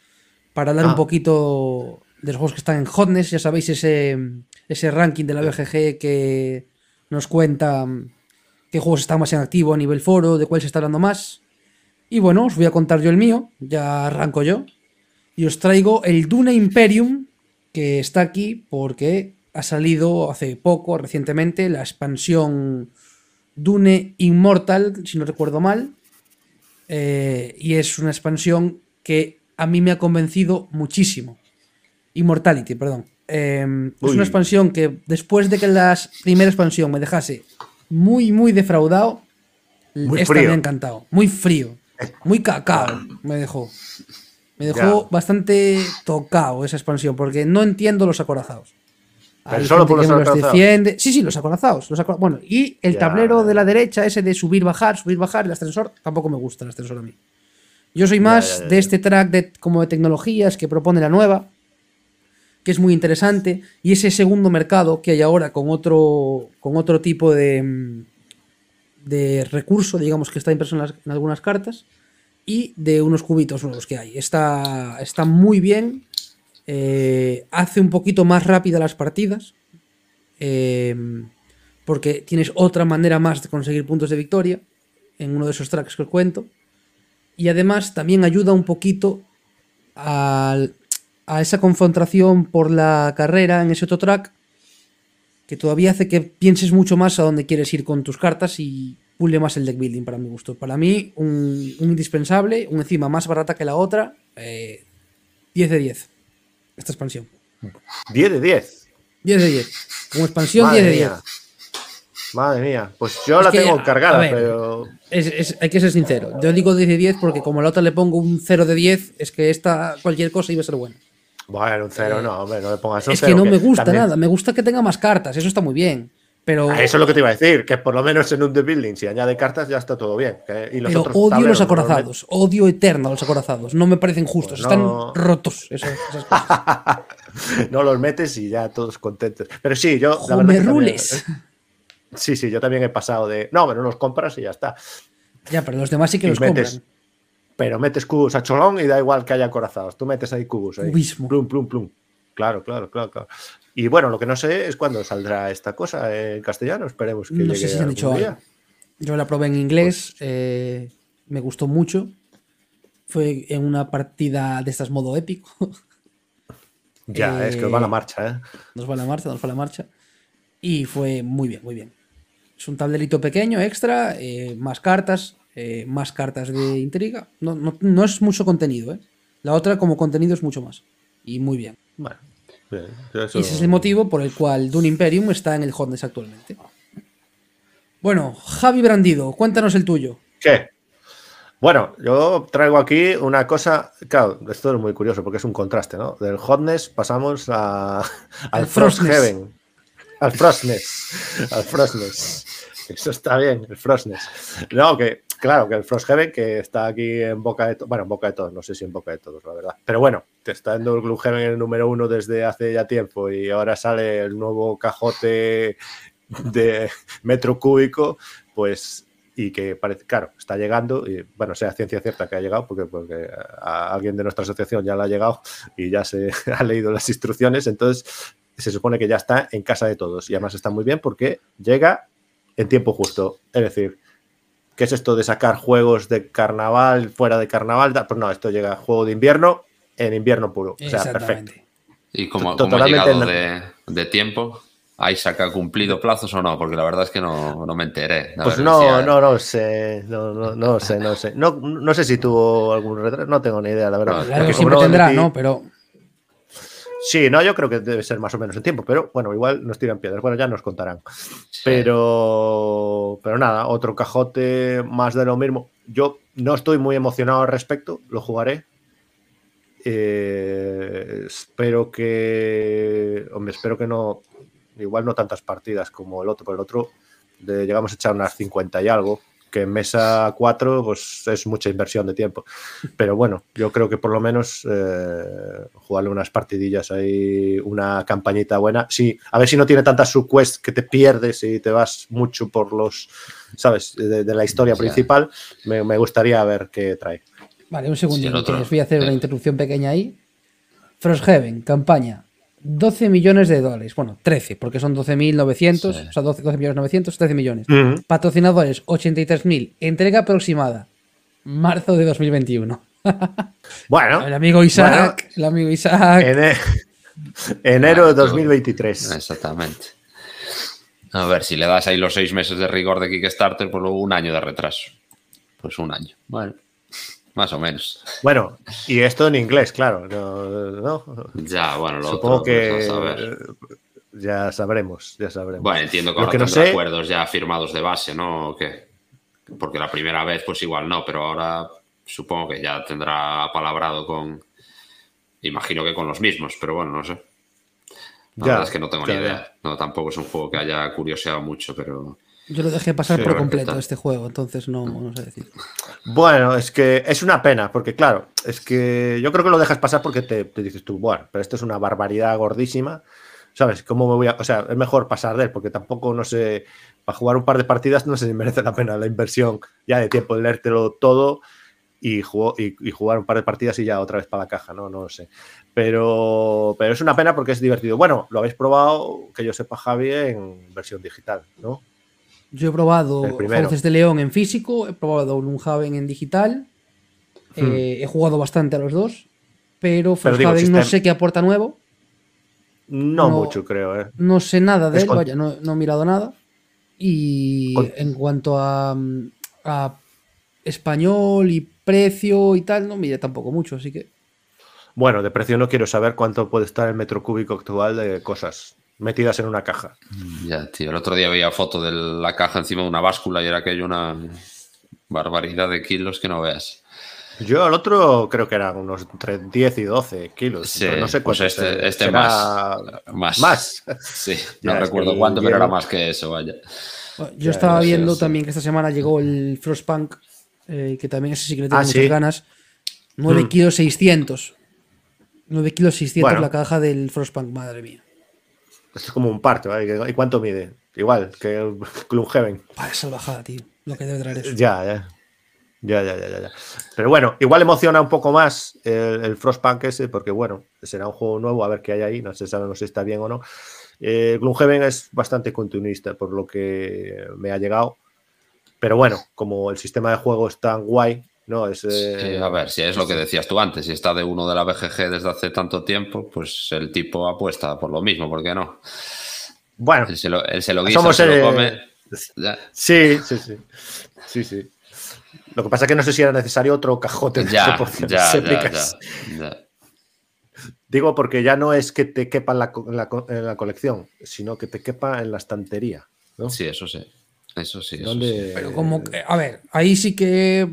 Speaker 1: para hablar
Speaker 3: Ah.
Speaker 1: un poquito de los juegos que están en hotness. Ya sabéis ese, ese ranking de la BGG que nos cuenta mm, qué juegos están más en activo a nivel foro, de cuál se está hablando más. Y bueno, os voy a contar yo el mío. Ya arranco yo. Y os traigo el Dune Imperium, que está aquí porque ha salido hace poco, recientemente, la expansión Dune Immortal, si no recuerdo mal. Eh, y es una expansión que a mí me ha convencido muchísimo. Immortality, perdón. Eh, es una expansión que después de que la primera expansión me dejase muy, muy defraudado,
Speaker 3: Muy
Speaker 1: esta
Speaker 3: frío.
Speaker 1: me ha encantado. Muy frío. Muy cacao me dejó. Me dejó
Speaker 3: Ya.
Speaker 1: bastante tocado esa expansión, porque no entiendo los acorazados.
Speaker 3: Pero
Speaker 1: Hay
Speaker 3: solo
Speaker 1: gente
Speaker 3: por los
Speaker 1: los defiende. Sí, sí, los acorazados. Los Bueno, y el
Speaker 3: Ya,
Speaker 1: tablero
Speaker 3: ya,
Speaker 1: de la derecha, ese de subir, bajar, subir, bajar, el ascensor, tampoco me gusta el ascensor a mí. Yo soy más
Speaker 3: ya,
Speaker 1: de este track de, como de tecnologías que propone la nueva, que es muy interesante, y ese segundo mercado que hay ahora con otro, con otro tipo de, de recurso, digamos que está impreso en, las- en algunas cartas, y de unos cubitos nuevos que hay. Está, está muy bien, eh, hace un poquito más rápida las partidas, eh, porque tienes otra manera más de conseguir puntos de victoria en uno de esos tracks que os cuento. Y además también ayuda un poquito al- a esa confrontación por la carrera en ese otro track, que todavía hace que pienses mucho más a dónde quieres ir con tus cartas y pule más el deck building para mi gusto. Para mí, un, un indispensable, un encima más barata que la otra, eh, 10 de 10. Esta expansión.
Speaker 3: 10 de 10.
Speaker 1: 10 de 10. Como expansión,
Speaker 3: Madre
Speaker 1: 10 de 10.
Speaker 3: mía. Madre mía. Pues yo
Speaker 1: Es
Speaker 3: la
Speaker 1: que,
Speaker 3: tengo cargada,
Speaker 1: ver,
Speaker 3: pero.
Speaker 1: Es- es- hay que ser sincero. Yo digo 10 de 10 porque como a la otra le pongo un 0 de 10, es que esta cualquier cosa iba a ser buena.
Speaker 3: Bueno, un cero, no, hombre, no le pongas un
Speaker 1: Eh, es que
Speaker 3: cero,
Speaker 1: no me gusta
Speaker 3: también-
Speaker 1: nada. Me gusta que tenga más cartas. Eso está muy bien. Pero,
Speaker 3: Ah, Eso es lo que te iba a decir, que por lo menos en un The Building, si añade cartas, ya está todo bien. y los
Speaker 1: pero
Speaker 3: otros
Speaker 1: odio
Speaker 3: tableros
Speaker 1: los acorazados. Odio eterno a los acorazados. No me parecen justos.
Speaker 3: Pues no.
Speaker 1: Están rotos. esas cosas.
Speaker 3: no los metes y ya todos contentos. Pero sí, yo. la
Speaker 1: ¡Jo,
Speaker 3: verdad
Speaker 1: me
Speaker 3: que también-
Speaker 1: rules!
Speaker 3: Sí, sí, yo también he pasado de. No, pero los compras y ya está.
Speaker 1: Ya, pero los demás sí que
Speaker 3: Y
Speaker 1: los
Speaker 3: metes-
Speaker 1: compran.
Speaker 3: Pero metes cubos a cholón y da igual que haya acorazados. Tú metes ahí cubos. Ahí.
Speaker 1: Cubismo.
Speaker 3: Plum, plum, plum. Claro, claro, claro, claro. Y bueno, lo que no sé es cuándo saldrá esta cosa en castellano. Esperemos que
Speaker 1: No
Speaker 3: llegue
Speaker 1: sé si se han dicho
Speaker 3: día.
Speaker 1: Yo la probé en inglés.
Speaker 3: Pues
Speaker 1: eh, me gustó mucho. Fue en una partida de estas modo épico.
Speaker 3: Ya, es que os va la marcha, ¿eh?
Speaker 1: Nos va a la marcha, nos va la marcha. Y fue muy bien, muy bien. Es un tablerito pequeño, extra, eh, más cartas, eh, más cartas de intriga. No, no- no es mucho contenido, ¿eh? La otra como contenido es mucho más. Y muy bien.
Speaker 3: Bueno, bien, eso-
Speaker 1: Y ese es el motivo por el cual Dune Imperium está en el Hotness actualmente. Bueno, Javi Brandido, cuéntanos el tuyo.
Speaker 3: ¿Qué? Bueno, yo traigo aquí una cosa, claro, esto es muy curioso porque es un contraste, ¿no? Del hotness pasamos a, al
Speaker 1: frostness.
Speaker 3: Frosthaven, al Frostness, al Frostness. Eso está bien, el Frostness. No, que claro, que el Frosthaven que está aquí en boca de todos, bueno, en boca de todos, no sé si en boca de todos, la verdad. Pero bueno, está dando el Gloomhaven en el número uno desde hace ya tiempo y ahora sale el nuevo cajote de metro cúbico, pues y que parece, claro, está llegando, y bueno, sea ciencia cierta que ha llegado, porque, porque alguien de nuestra asociación ya le ha llegado y ya se ha leído las instrucciones, entonces se supone que ya está en casa de todos y además está muy bien porque llega en tiempo justo, es decir, ¿qué es esto de sacar juegos de carnaval fuera de carnaval? Pues no, esto llega juego de invierno en invierno puro, o sea, perfecto.
Speaker 2: ¿Y cómo, cómo ha llegado de, de tiempo? Isaac ha cumplido plazos o no, porque la verdad es que no, no me enteré.
Speaker 3: Pues no, no, no sé, no, no, no, sé, no sé. No, no sé si tuvo algún retraso, no tengo ni idea, la verdad.
Speaker 1: Claro, siempre tendrá, ¿no? Pero
Speaker 3: Sí, no, yo creo que debe ser más o menos el tiempo, pero bueno, igual nos tiran piedras. Bueno, ya nos contarán. Pero, pero nada, otro cajote más de lo mismo. Yo no estoy muy emocionado al respecto, lo jugaré. Eh, espero que, hombre, espero que no, igual no tantas partidas como el otro, pero el otro llegamos a echar unas 50 y algo, que en mesa 4 pues, es mucha inversión de tiempo. Pero bueno, yo creo que por lo menos eh, jugarle unas partidillas ahí, una campañita buena. Sí, a ver si no tiene tantas subquests que te pierdes y te vas mucho por los, ¿sabes? De, la historia principal. Me, me, gustaría ver qué trae.
Speaker 1: Vale, un segundo. les voy a hacer una interrupción pequeña ahí. Frosthaven, campaña. 12 millones de dólares. Bueno, 13, porque son 12.900, o sea, 12, 12 millones 900, 13 millones. Patrocinadores, 83.000. Entrega aproximada, marzo de 2021.
Speaker 3: Bueno.
Speaker 1: el amigo Isaac. el amigo Isaac.
Speaker 3: enero de 2023.
Speaker 2: Exactamente. A ver, si le das ahí los seis meses de rigor de Kickstarter, pues luego un año de retraso. Pues un año. Bueno. Más o menos.
Speaker 3: Bueno, y esto en inglés, claro. ¿no?
Speaker 2: Ya, bueno, lo
Speaker 3: Supongo que ya sabremos, ya sabremos.
Speaker 2: Bueno, entiendo que ahora no acuerdos ya firmados de base, ¿no? qué? Porque la primera vez, pues igual no, pero ahora supongo que ya tendrá palabrado con. Imagino que con los mismos, pero bueno, no sé. La verdad es que no tengo ni idea. No, tampoco es un juego que haya curioseado mucho, pero.
Speaker 1: Yo lo dejé pasar por completo este juego, entonces no, no, sé decir.
Speaker 3: Bueno, es que es una pena, porque claro, es que yo creo que lo dejas pasar porque te, dices tú, bueno, pero esto es una barbaridad gordísima, ¿sabes? ¿Cómo me voy a.? O sea, es mejor pasar de él, porque tampoco, no sé, para jugar un par de partidas no sé si merece la pena la inversión ya de tiempo de leértelo todo y, y, jugar un par de partidas y ya otra vez para la caja, ¿no? No lo sé. Pero, pero es una pena porque es divertido. Bueno, lo habéis probado, que yo sepa, Javi, en versión digital, ¿no?
Speaker 1: Yo he probado Fauces de León en físico, he probado Lunhaven en digital. Hmm. Eh, he jugado bastante a los dos. Pero Frosthaven no sé qué aporta nuevo.
Speaker 3: No, mucho, creo. ¿eh?
Speaker 1: No sé nada de él, vaya, no, he mirado nada. Y en cuanto a, a, español y precio y tal, no mire tampoco mucho, así que.
Speaker 3: Bueno, de precio no quiero saber cuánto puede estar el metro cúbico actual de cosas metidas en una caja.
Speaker 2: Ya, tío. El otro día veía foto de la caja encima de una báscula y era aquello una barbaridad de kilos que no veas.
Speaker 3: Yo el otro creo que eran unos entre 10 y 12 kilos.
Speaker 2: Sí,
Speaker 3: no sé
Speaker 2: pues este, este más, más.
Speaker 3: Más.
Speaker 2: Sí, no recuerdo cuánto, pero era más que eso, vaya.
Speaker 1: yo estaba viendo también que esta semana llegó el Frostpunk, eh, que también ese sí que le tengo ah, muchas ganas. 9 mm. kilos 600. 9 kilos 600 la caja del Frostpunk, madre mía.
Speaker 3: Esto es como un parto, ¿Y cuánto mide? Igual que el Gloomhaven.
Speaker 1: Para salvajada, tío. Lo que debe traer eso.
Speaker 3: Ya, ya. Ya, ya, ya, ya. Pero bueno, igual emociona un poco más el, Frostpunk ese, porque bueno, será un juego nuevo, a ver qué hay ahí. No sé, sabemos si está bien o no. Eh, Gloomhaven es bastante continuista, por lo que me ha llegado. Pero bueno, como el sistema de juego es tan guay, no, es,
Speaker 2: a ver, si es lo que decías tú antes, si está de uno de la BGG desde hace tanto tiempo, pues el tipo apuesta por lo mismo, ¿por qué no?
Speaker 3: Bueno,
Speaker 2: él se lo, él se lo guisa, se lo come.
Speaker 3: Sí, sí, sí. Sí, sí. Lo que pasa es que no sé si era necesario otro cajote de
Speaker 2: ya, ya, ya,
Speaker 3: Digo, porque ya no es que te quepa en la, colección, sino que te quepa en la estantería. ¿no?
Speaker 2: Sí, eso sí. Eso sí.
Speaker 1: Pero como que, a ver, ahí sí que.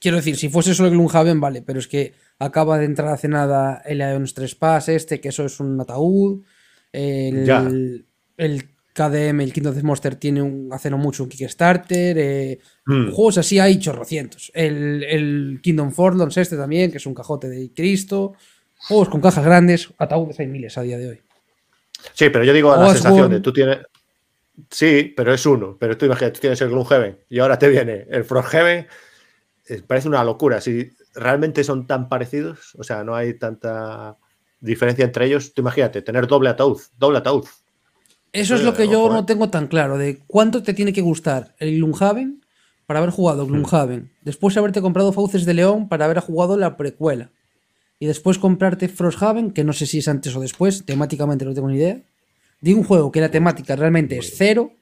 Speaker 1: Quiero decir, si fuese solo el Gloomhaven, vale, pero es que acaba de entrar hace nada el Aeons 3 Pass, este, que eso es un ataúd. El, el KDM, el Kingdom of Monster, tiene un, hace no mucho un Kickstarter. Eh, hmm. Juegos así hay chorrocientos. El, el Kingdom Forlorns, este también, que es un cajote de Cristo. Juegos con cajas grandes, ataúdes hay miles a día de hoy.
Speaker 3: Sí, pero yo digo la sensación de tú tienes. Sí, pero es uno. Pero tú imagínate, tú tienes el Gloomhaven y ahora te viene el Frosthaven parece una locura. Si realmente son tan parecidos, o sea, no hay tanta diferencia entre ellos, tú imagínate, tener doble ataúd, doble ataúd.
Speaker 1: Eso es lo que yo no tengo tan claro, de cuánto te tiene que gustar el Gloomhaven para haber jugado hmm. Gloomhaven, después haberte comprado Fauces de León para haber jugado la precuela, y después comprarte Frosthaven, que no sé si es antes o después, temáticamente no tengo ni idea, de un juego que la temática realmente es cero,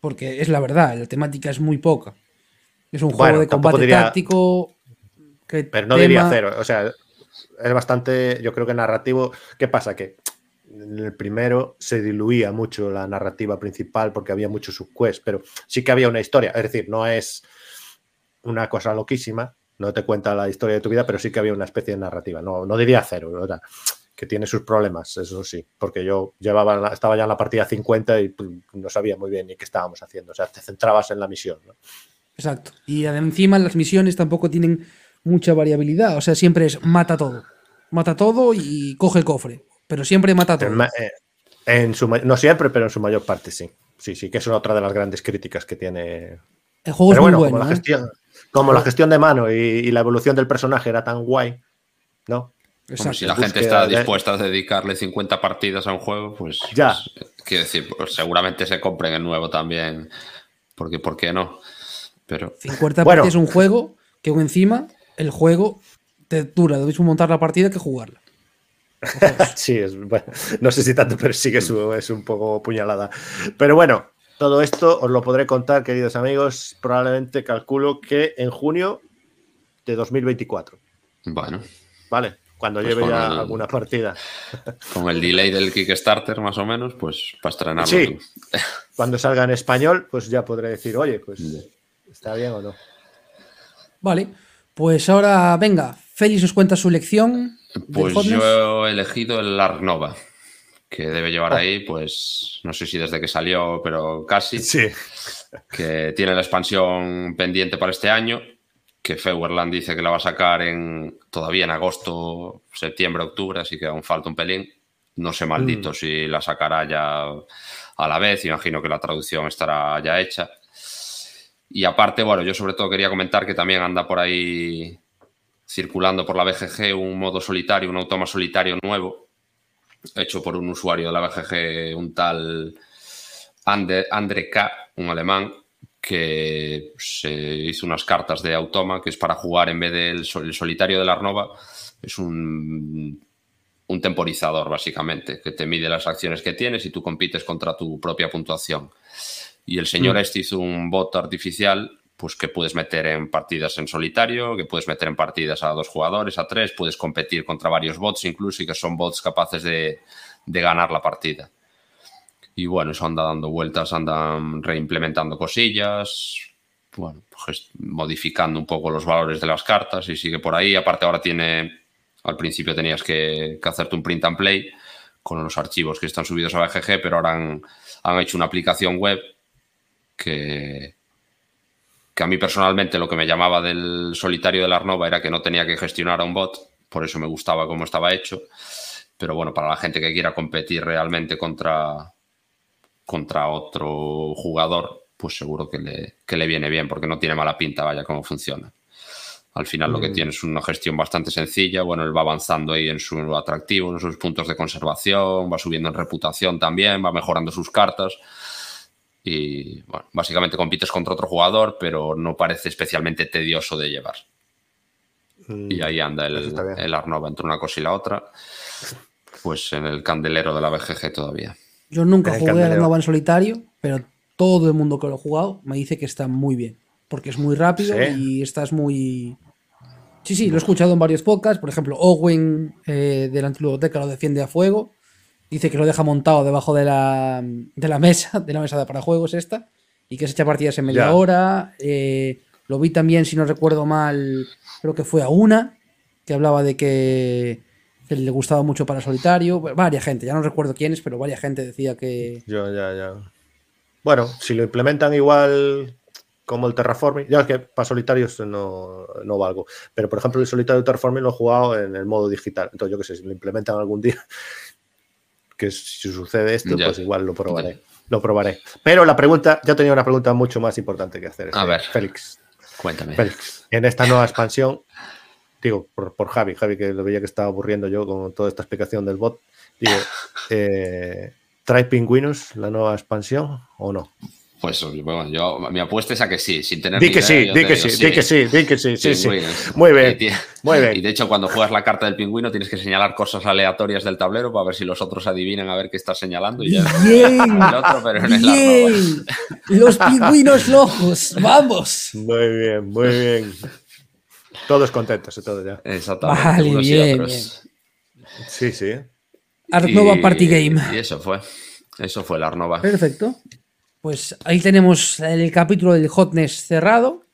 Speaker 1: porque es la verdad, la temática es muy poca. Es un juego
Speaker 3: Bueno,
Speaker 1: de combate
Speaker 3: diría-
Speaker 1: táctico. que
Speaker 3: Pero no
Speaker 1: tema-
Speaker 3: diría cero. O sea, es bastante, yo creo que narrativo. ¿Qué pasa? Que en el primero se diluía mucho la narrativa principal porque había muchos subquests, pero sí que había una historia. Es decir, no es una cosa loquísima, no te cuenta la historia de tu vida, pero sí que había una especie de narrativa. No, no diría cero, ¿verdad? que tiene sus problemas, eso sí, porque yo llevaba, estaba ya en la partida 50 y pues, no sabía muy bien ni qué estábamos haciendo. O sea, te centrabas en la misión. ¿no?
Speaker 1: Exacto. Y encima las misiones tampoco tienen mucha variabilidad. O sea, siempre es mata todo. Mata todo y coge el cofre. Pero siempre mata todo.
Speaker 3: En, eh, en su, no siempre, pero en su mayor parte sí. Sí, sí, que es otra de las grandes críticas que tiene.
Speaker 1: El juego
Speaker 3: Pero
Speaker 1: es muy
Speaker 3: bueno,
Speaker 1: bueno.
Speaker 3: como, la
Speaker 1: ¿eh?
Speaker 3: gestión, como la gestión de mano y, y la evolución del personaje era tan guay, ¿no?
Speaker 2: Como
Speaker 1: Exacto.
Speaker 2: si la gente está
Speaker 3: de-
Speaker 2: dispuesta a dedicarle 50 partidas a un juego, pues,
Speaker 3: Ya.
Speaker 2: pues, quiero decir, pues seguramente se compren el nuevo también, porque ¿por qué no? Pero
Speaker 1: 50
Speaker 3: Bueno.
Speaker 1: partidas es un juego que aún encima el juego te dura mismo montar la partida que jugarla.
Speaker 3: Sí, es, bueno, no sé si tanto, pero sí que es un, es un poco puñalada. Pero bueno, todo esto os lo podré contar, queridos amigos, probablemente calculo que en junio de 2024,
Speaker 2: bueno,
Speaker 3: ¿vale? Cuando
Speaker 2: Pues
Speaker 3: lleve ya
Speaker 2: el-
Speaker 3: alguna partida.
Speaker 2: con el delay del Kickstarter más o menos, pues para estrenarlo.
Speaker 3: Sí. Cuando salga en español, pues ya podré decir, oye, pues. Está bien o no.
Speaker 1: Vale. Pues ahora, venga, Félix nos cuenta su lección.
Speaker 2: Pues yo he elegido el Arnova, que debe
Speaker 3: Oh.
Speaker 2: llevar ahí, pues no sé si desde que salió, pero casi.
Speaker 3: Sí.
Speaker 2: que tiene la expansión pendiente para este año, que Feuerland dice que la va a sacar en todavía en agosto, septiembre, octubre, así que aún falta un pelín. No sé maldito
Speaker 3: Mm.
Speaker 2: si la sacará ya a la vez, imagino que la traducción estará ya hecha. Y aparte, bueno, yo sobre todo quería comentar que también anda por ahí circulando por la BGG un modo solitario, un automa solitario nuevo, hecho por un usuario de la BGG, un tal Ande- Andre K, un alemán, que se hizo unas cartas de automa, que es para jugar en vez del sol- el solitario de la Arnova, es un temporizador, básicamente, que te mide las acciones que tienes y tú compites contra tu propia puntuación. Y el señor
Speaker 3: Mm.
Speaker 2: este hizo un bot artificial, pues que puedes meter en partidas en solitario, que puedes meter en partidas a dos jugadores, a tres, puedes competir contra varios bots incluso y que son bots capaces de, de ganar la partida. Y bueno, eso anda dando vueltas, andan reimplementando cosillas, bueno, pues modificando un poco los valores de las cartas y sigue por ahí. Aparte ahora tiene, al principio tenías que, que hacerte un print and play con los archivos que están subidos a BGG, pero ahora han, han hecho una aplicación web que, que a mí personalmente lo que me llamaba del solitario de la Arnova era que no tenía que gestionar a un bot, por eso me gustaba cómo estaba hecho. Pero bueno, para la gente que quiera competir realmente contra, contra otro jugador, pues seguro que le, que le viene bien, porque no tiene mala pinta, vaya, cómo funciona. Al final lo que
Speaker 3: Mm.
Speaker 2: tiene es una gestión bastante sencilla. Bueno, él va avanzando ahí en su atractivo, en sus puntos de conservación, va subiendo en reputación también, va mejorando sus cartas. Y bueno, básicamente compites contra otro jugador, pero no parece especialmente tedioso de llevar.
Speaker 3: Mm,
Speaker 2: Y ahí anda el, el Arnova entre una cosa y la otra. Pues en el candelero de la BGG todavía.
Speaker 1: Yo nunca jugué a la
Speaker 3: candelero.
Speaker 1: Nova en solitario, pero todo el mundo que lo ha jugado me dice que está muy bien. Porque es muy rápido
Speaker 3: ¿Sí?
Speaker 1: y estás muy. Sí, sí, lo he escuchado en varios podcasts. Por ejemplo, Owen eh, de la Antiludoteca lo defiende a fuego. Dice que lo deja montado debajo de la, de la mesa, de la mesa para juegos esta, y que se echa partidas en media
Speaker 3: Ya.
Speaker 1: hora. Eh, lo vi también, si no recuerdo mal, creo que fue a una, que hablaba de que, que le gustaba mucho para solitario. Varia gente, ya no recuerdo quiénes, pero varia gente decía que,
Speaker 3: Yo ya, ya. Bueno, si lo implementan igual como el Terraforming, ya es que para solitarios no, no valgo. Pero por ejemplo, el solitario Terraforming lo he jugado en el modo digital. Entonces, yo qué sé, si lo implementan algún día, que si sucede esto,
Speaker 2: Ya.
Speaker 3: pues igual lo probaré. Lo probaré. Pero la pregunta, yo tenía una pregunta mucho más importante que hacer.
Speaker 2: A ver.
Speaker 3: Félix.
Speaker 2: Cuéntame.
Speaker 3: Félix, en esta nueva expansión, digo, por, por Javi, Javi, que lo veía que estaba aburriendo yo con toda esta explicación del bot, digo, eh, ¿trae pingüinos la nueva expansión o no?
Speaker 2: Pues bueno, yo mi apuesta es a que sí, sin tener
Speaker 3: Di que sí, di que sí, di que sí, di que sí, sí, sí. Muy bien,
Speaker 2: y,
Speaker 3: muy bien.
Speaker 2: Y de hecho, cuando juegas la carta del pingüino tienes que señalar cosas aleatorias del tablero para ver si los otros adivinan a ver qué estás señalando y ya.
Speaker 1: Bien, el otro, pero en bien. Los pingüinos lojos, vamos.
Speaker 3: Muy bien, muy bien. Todos contentos y todo ya.
Speaker 2: Exactamente.
Speaker 1: Vale, bien, bien.
Speaker 3: Sí, sí.
Speaker 1: Arnova Party Game.
Speaker 2: Y eso fue. Eso fue la Arnova.
Speaker 1: Perfecto. Pues ahí tenemos el capítulo del Hotness cerrado.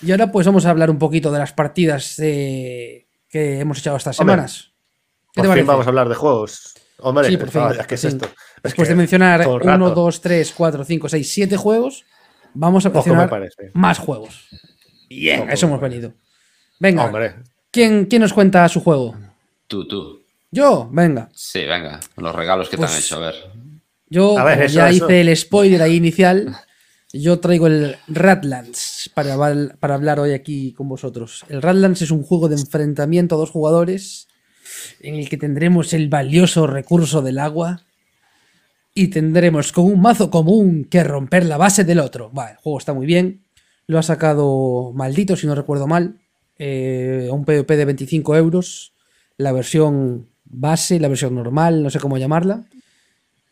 Speaker 1: Y ahora pues vamos a hablar un poquito de las partidas que hemos echado estas semanas.
Speaker 3: ¿Qué por fin vamos a hablar de juegos. Hombre, sí, por fin, ¿qué es esto?
Speaker 1: Después de mencionar 1, 2, 3, 4, 5, 6, 7 juegos, vamos a mencionar más juegos. Bien, a eso hemos venido. Venga,
Speaker 3: Hombre.
Speaker 1: ¿quién, ¿quién nos cuenta su juego?
Speaker 2: Tú, tú.
Speaker 1: ¿Yo? Venga.
Speaker 2: Sí, venga. Los regalos que te han pues hecho, a ver.
Speaker 1: Yo ya hice el spoiler ahí inicial. Yo traigo el Radlands para, para hablar hoy aquí con vosotros. El Radlands es un juego de enfrentamiento a dos jugadores en el que tendremos el valioso recurso del agua y tendremos con un mazo común que romper la base del otro. Va, el juego está muy bien. Lo ha sacado maldito, si no recuerdo mal. Eh, un PvP de 25 euros. La versión base, la versión normal, no sé cómo llamarla.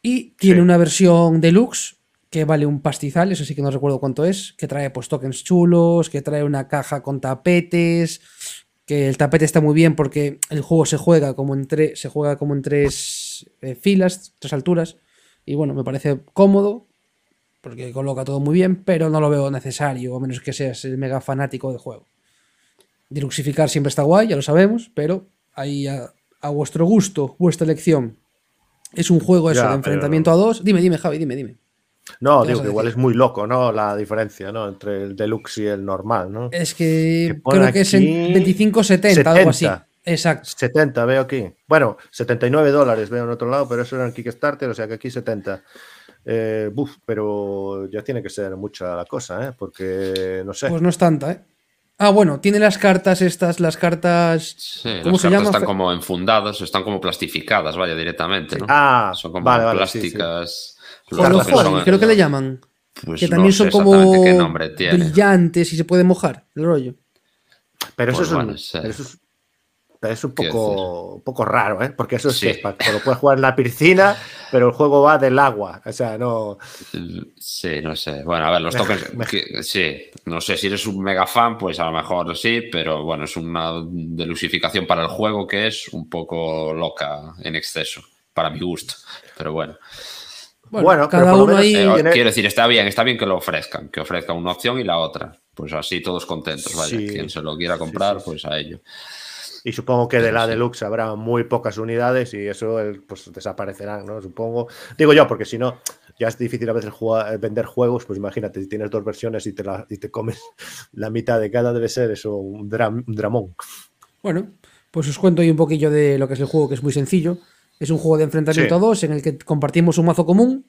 Speaker 1: Y tiene una versión deluxe que vale un pastizal, eso sí que no recuerdo cuánto es, que trae pues tokens chulos, que trae una caja con tapetes, que el tapete está muy bien porque el juego se juega como en, se juega como en tres eh, filas, tres alturas, y bueno, me parece cómodo, porque coloca todo muy bien, pero no lo veo necesario, a menos que seas el mega fanático del juego. Deluxificar siempre está guay, ya lo sabemos, pero ahí a, a vuestro gusto, vuestra elección. Es un juego eso, de enfrentamiento a dos. Dime, dime, Javi, dime, dime.
Speaker 3: No, digo que igual es muy loco, ¿no? La diferencia, ¿no? Entre el deluxe y el normal, ¿no?
Speaker 1: Es que, creo que es en 25-70, algo así. Exacto.
Speaker 3: 70, veo aquí. Bueno, 79 dólares veo en otro lado, pero eso era en Kickstarter, o sea que aquí 70. Eh, buf, pero ya tiene que ser mucha la cosa, ¿eh? Porque no sé.
Speaker 1: Pues no es tanta, ¿eh? Ah, bueno, tiene las cartas estas, las cartas.
Speaker 2: Sí, ¿Cómo las se cartas están como enfundadas, están como plastificadas, vaya, directamente, ¿no?
Speaker 3: Ah,
Speaker 2: son como
Speaker 3: vale,
Speaker 2: plásticas.
Speaker 1: Sí, sí. creo que le llaman. Pues que también son como brillantes y se puede mojar el rollo.
Speaker 3: Pero eso, pues es, eso es es un poco, poco raro, ¿eh? Porque eso es que lo puedes jugar en la piscina, pero el juego va del agua. O sea, no.
Speaker 2: Sí, no sé. Bueno, a ver, los tokens. sí, no sé si eres un mega fan, pues a lo mejor sí, pero bueno, es una delusificación para el juego que es un poco loca en exceso, para mi gusto. Pero bueno.
Speaker 1: Bueno, cada uno ahí. Eh,
Speaker 2: quiero decir, está bien, está bien que lo ofrezcan, que ofrezcan una opción y la otra. Pues así todos contentos, vaya. Quien se lo quiera comprar, pues a ello.
Speaker 3: Y supongo que de la deluxe habrá muy pocas unidades y eso pues desaparecerán, ¿no? Supongo. Digo yo, porque si no, ya es difícil a veces jugar, vender juegos, pues imagínate, si tienes dos versiones y te, la, y te comes la mitad de cada, debe ser eso, un, dramón.
Speaker 1: Bueno, pues os cuento hoy un poquillo de lo que es el juego, que es muy sencillo. Es un juego de enfrentamiento a dos en el que compartimos un mazo común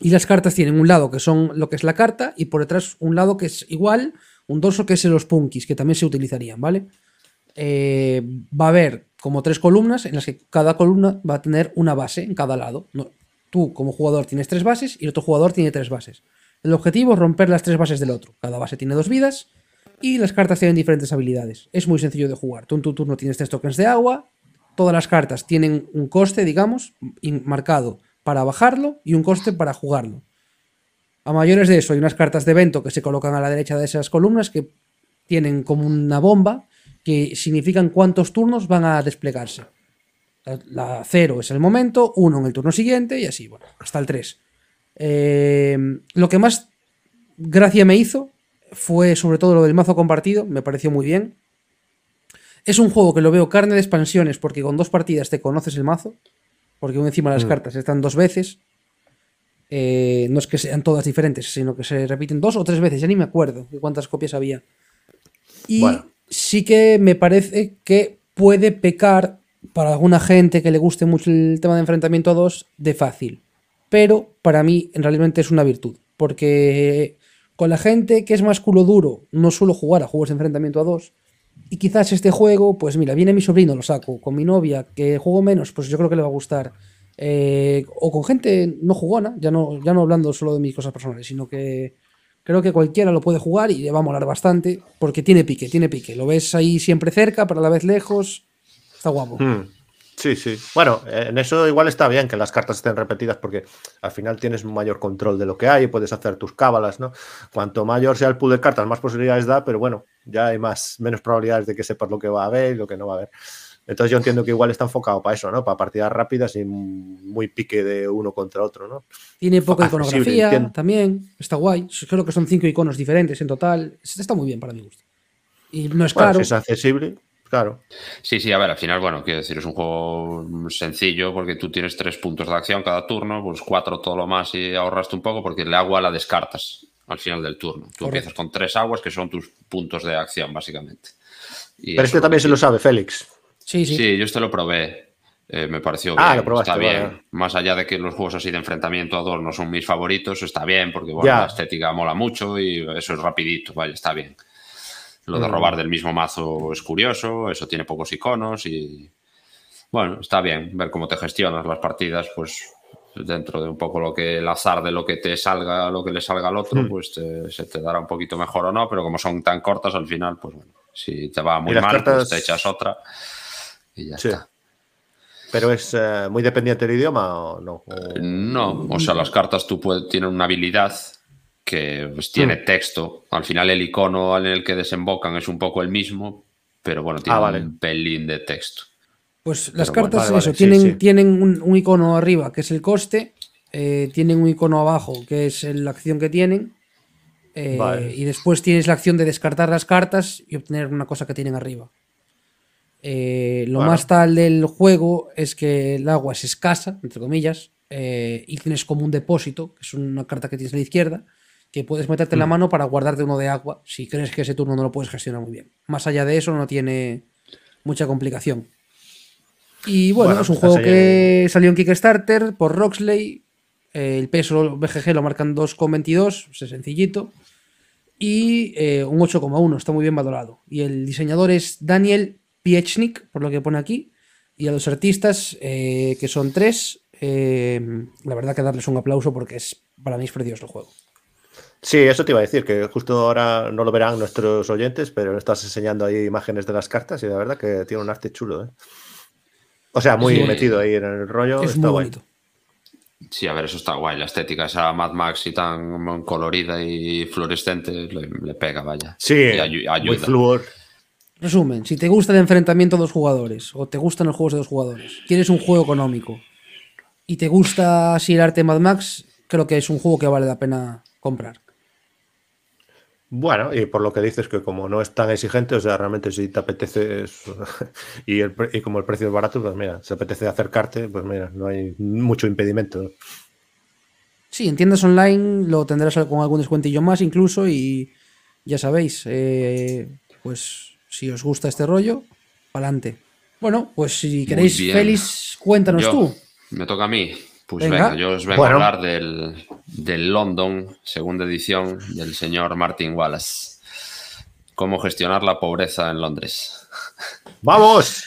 Speaker 1: y las cartas tienen un lado que son lo que es la carta y por detrás un lado que es igual, un dorso que es los punkis, que también se utilizarían, ¿vale? Eh, va a haber como tres columnas en las que cada columna va a tener una base en cada lado. tú como jugador tienes tres bases y el otro jugador tiene tres bases. El objetivo es romper las tres bases del otro. Cada base tiene dos vidas y las cartas tienen diferentes habilidades. Es muy sencillo de jugar. Tú en tu turno tienes tres tokens de agua. Todas las cartas tienen un coste, digamos, marcado para bajarlo y un coste para jugarlo. A mayores de eso, hay unas cartas de evento que se colocan a la derecha de esas columnas que tienen como una bomba que significan cuántos turnos van a desplegarse. La 0 es el momento, 1 en el turno siguiente y así, bueno, hasta el 3. Eh, lo que más gracia me hizo fue sobre todo lo del mazo compartido, me pareció muy bien. Es un juego que lo veo carne de expansiones porque con dos partidas te conoces el mazo, porque encima las mm. cartas están dos veces. Eh, no es que sean todas diferentes, sino que se repiten dos o tres veces, ya ni me acuerdo de cuántas copias había. Y bueno sí que me parece que puede pecar para alguna gente que le guste mucho el tema de enfrentamiento a dos de fácil. Pero para mí en realmente es una virtud. Porque con la gente que es más culo duro no suelo jugar a juegos de enfrentamiento a dos. Y quizás este juego, pues mira, viene mi sobrino, lo saco. Con mi novia, que juego menos, pues yo creo que le va a gustar eh, o con gente no jugona, ya no, ya no hablando solo de mis cosas personales, sino que creo que cualquiera lo puede jugar y le va a molar bastante, porque tiene pique, tiene pique. Lo ves ahí siempre cerca, pero a la vez lejos. Está guapo.
Speaker 3: Hmm. Sí, sí. Bueno, en eso igual está bien que las cartas estén repetidas porque al final tienes mayor control de lo que hay y puedes hacer tus cábalas, ¿no? Cuanto mayor sea el pool de cartas, más posibilidades da, pero bueno, ya hay más, menos probabilidades de que sepas lo que va a haber y lo que no va a haber. Entonces yo entiendo que igual está enfocado para eso, ¿no? Para partidas rápidas y muy pique de uno contra otro, ¿no?
Speaker 1: Tiene poca iconografía también, está guay. Creo que son cinco iconos diferentes en total. Está muy bien para mi gusto. Y no es caro.
Speaker 3: es accesible. Claro.
Speaker 2: Sí, sí, a ver, al final, bueno, quiero decir, es un juego sencillo porque tú tienes tres puntos de acción cada turno, pues cuatro todo lo más y ahorraste un poco porque el agua la descartas al final del turno. Tú empiezas con tres aguas que son tus puntos de acción, básicamente.
Speaker 3: Pero este también se lo sabe, Félix.
Speaker 1: Sí, sí.
Speaker 2: Sí, yo este lo probé. Eh, me pareció ah, bien. está bien. Más allá de que los juegos así de enfrentamiento a dos no son mis favoritos, está bien porque bueno, la estética mola mucho y eso es rapidito, vaya, está bien. Lo de mm. robar del mismo mazo es curioso, eso tiene pocos iconos y bueno, está bien ver cómo te gestionas las partidas, pues dentro de un poco lo que el azar de lo que te salga, lo que le salga al otro, mm. pues se te dará un poquito mejor o no, pero como son tan cortas al final, pues bueno, si te va muy mal, pues te echas otra y ya está.
Speaker 3: ¿Pero es eh, muy dependiente del idioma o no?
Speaker 2: no, o sea, las cartas tú puedes, tienen una habilidad que pues, tiene mm. texto. Al final el icono en el que desembocan es un poco el mismo, pero bueno, tiene ah, un pelín de texto.
Speaker 1: Pues las cartas, eso, tienen, tienen un, icono arriba que es el coste, eh, tienen un icono abajo que es la acción que tienen, eh, y después tienes la acción de descartar las cartas y obtener una cosa que tienen arriba. Eh, lo más tal del juego es que el agua es escasa, entre comillas, y tienes como un depósito, que es una carta que tienes a la izquierda, que puedes meterte en la mm. mano para guardarte uno de agua si crees que ese turno no lo puedes gestionar muy bien. Más allá de eso no tiene mucha complicación. Y bueno, es un juego que salió en Kickstarter por Roxley. Eh, el peso BGG lo marcan 2,22, es sencillito. Y eh, un 8,1, está muy bien valorado. Y el diseñador es Daniel Piechnik, por lo que pone aquí. Y a los artistas, eh, que son tres, la verdad que darles un aplauso porque es para mí es precioso el juego.
Speaker 3: Sí, eso te iba a decir, que justo ahora no lo verán nuestros oyentes, pero estás enseñando ahí imágenes de las cartas y la verdad que tiene un arte chulo. ¿eh? O sea, muy metido ahí en el rollo.
Speaker 1: Es muy bonito.
Speaker 2: Sí, a ver, eso está guay. La estética esa Mad Max y tan colorida y fluorescente le, pega, vaya.
Speaker 3: Sí, muy flúor.
Speaker 1: Resumen, si te gusta el enfrentamiento de dos jugadores o te gustan los juegos de dos jugadores, quieres un juego económico y te gusta así el arte Mad Max, creo que es un juego que vale la pena comprar.
Speaker 3: Bueno, y por lo que dices que como no es tan exigente, o sea, realmente si te apetece y, como el precio es barato, pues mira, si apetece acercarte, pues mira, no hay mucho impedimento.
Speaker 1: Sí, en tiendas online lo tendrás con algún descuentillo más incluso y ya sabéis, eh, pues si os gusta este rollo, adelante. Bueno, pues si queréis, Félix, cuéntanos tú.
Speaker 2: Me toca a mí. Pues venga, yo os vengo a hablar del, del, London, segunda edición, del señor Martin Wallace. Cómo gestionar la pobreza en Londres.
Speaker 3: ¡Vamos!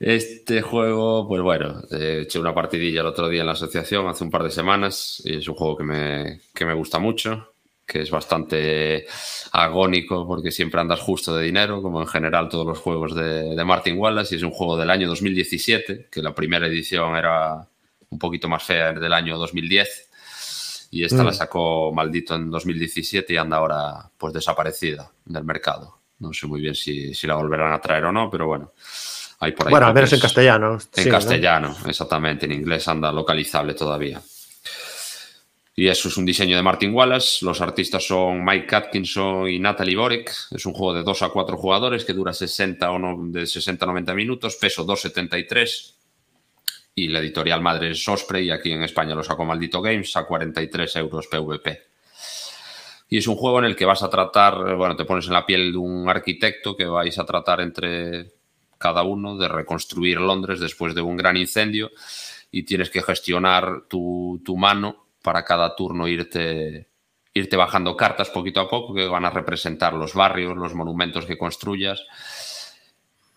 Speaker 2: Este juego, pues bueno, he hecho una partidilla el otro día en la asociación hace un par de semanas y es un juego que me, que me gusta mucho, que es bastante agónico porque siempre andas justo de dinero, como en general todos los juegos de, de Martin Wallace, y es un juego del año 2017, que la primera edición era un poquito más fea del año 2010 y esta la mm. sacó maldito en 2017 y anda ahora pues desaparecida del mercado. No sé muy bien si, la volverán a traer o no, pero bueno. Hay por ahí
Speaker 3: bueno, al menos en castellano.
Speaker 2: En castellano, exactamente. En inglés anda localizable todavía. Y eso es un diseño de Martin Wallace. Los artistas son Mike Atkinson y Natalie Boric. Es un juego de 2 a 4 jugadores que dura 60 o no, de 60 a 90 minutos, peso 2,73 y la editorial madre es Osprey y aquí en España lo sacó Maldito Games a 43 euros PVP. Y es un juego en el que vas a tratar, bueno, te pones en la piel de un arquitecto que vais a tratar entre cada uno de reconstruir Londres después de un gran incendio y tienes que gestionar tu, tu mano para cada turno irte, irte bajando cartas poquito a poco que van a representar los barrios, los monumentos que construyas.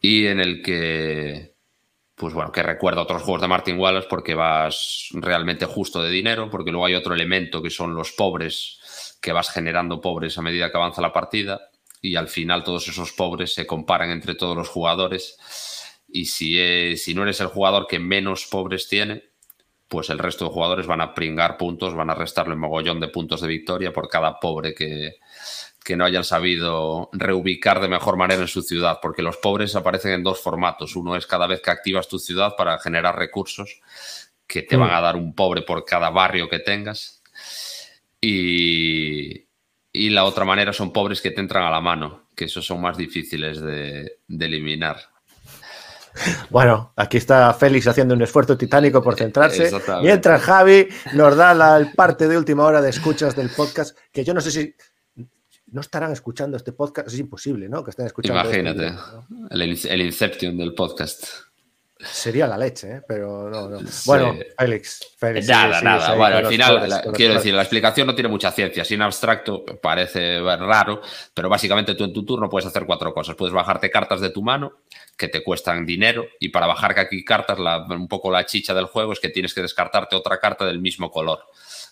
Speaker 2: Y en el que pues bueno, que recuerda otros juegos de Martin Wallace porque vas realmente justo de dinero, porque luego hay otro elemento que son los pobres, que vas generando pobres a medida que avanza la partida y al final todos esos pobres se comparan entre todos los jugadores. Y si, si no eres el jugador que menos pobres tiene, pues el resto de jugadores van a pringar puntos, van a restarle un mogollón de puntos de victoria por cada pobre que, que no hayan sabido reubicar de mejor manera en su ciudad, porque los pobres aparecen en dos formatos. Uno es cada vez que activas tu ciudad para generar recursos que te van a dar un pobre por cada barrio que tengas. Y, y la otra manera son pobres que te entran a la mano, que esos son más difíciles de, de eliminar.
Speaker 3: Bueno, aquí está Félix haciendo un esfuerzo titánico por centrarse, mientras Javi nos da la parte de última hora de escuchas del podcast, que yo no sé si no estarán escuchando este podcast. Es imposible, ¿no? Que estén escuchando.
Speaker 2: Este Imagínate, el, el, Inception del podcast.
Speaker 3: Sería la leche, ¿eh? pero no, no. Bueno, Félix, Félix.
Speaker 2: Nada, nada. bueno, al final, quiero decir, la explicación no tiene mucha ciencia. Sin abstracto parece raro, pero básicamente tú en tu turno puedes hacer cuatro cosas. Puedes bajarte cartas de tu mano que te cuestan dinero y para bajar aquí cartas, un poco la chicha del juego es que tienes que descartarte otra carta del mismo color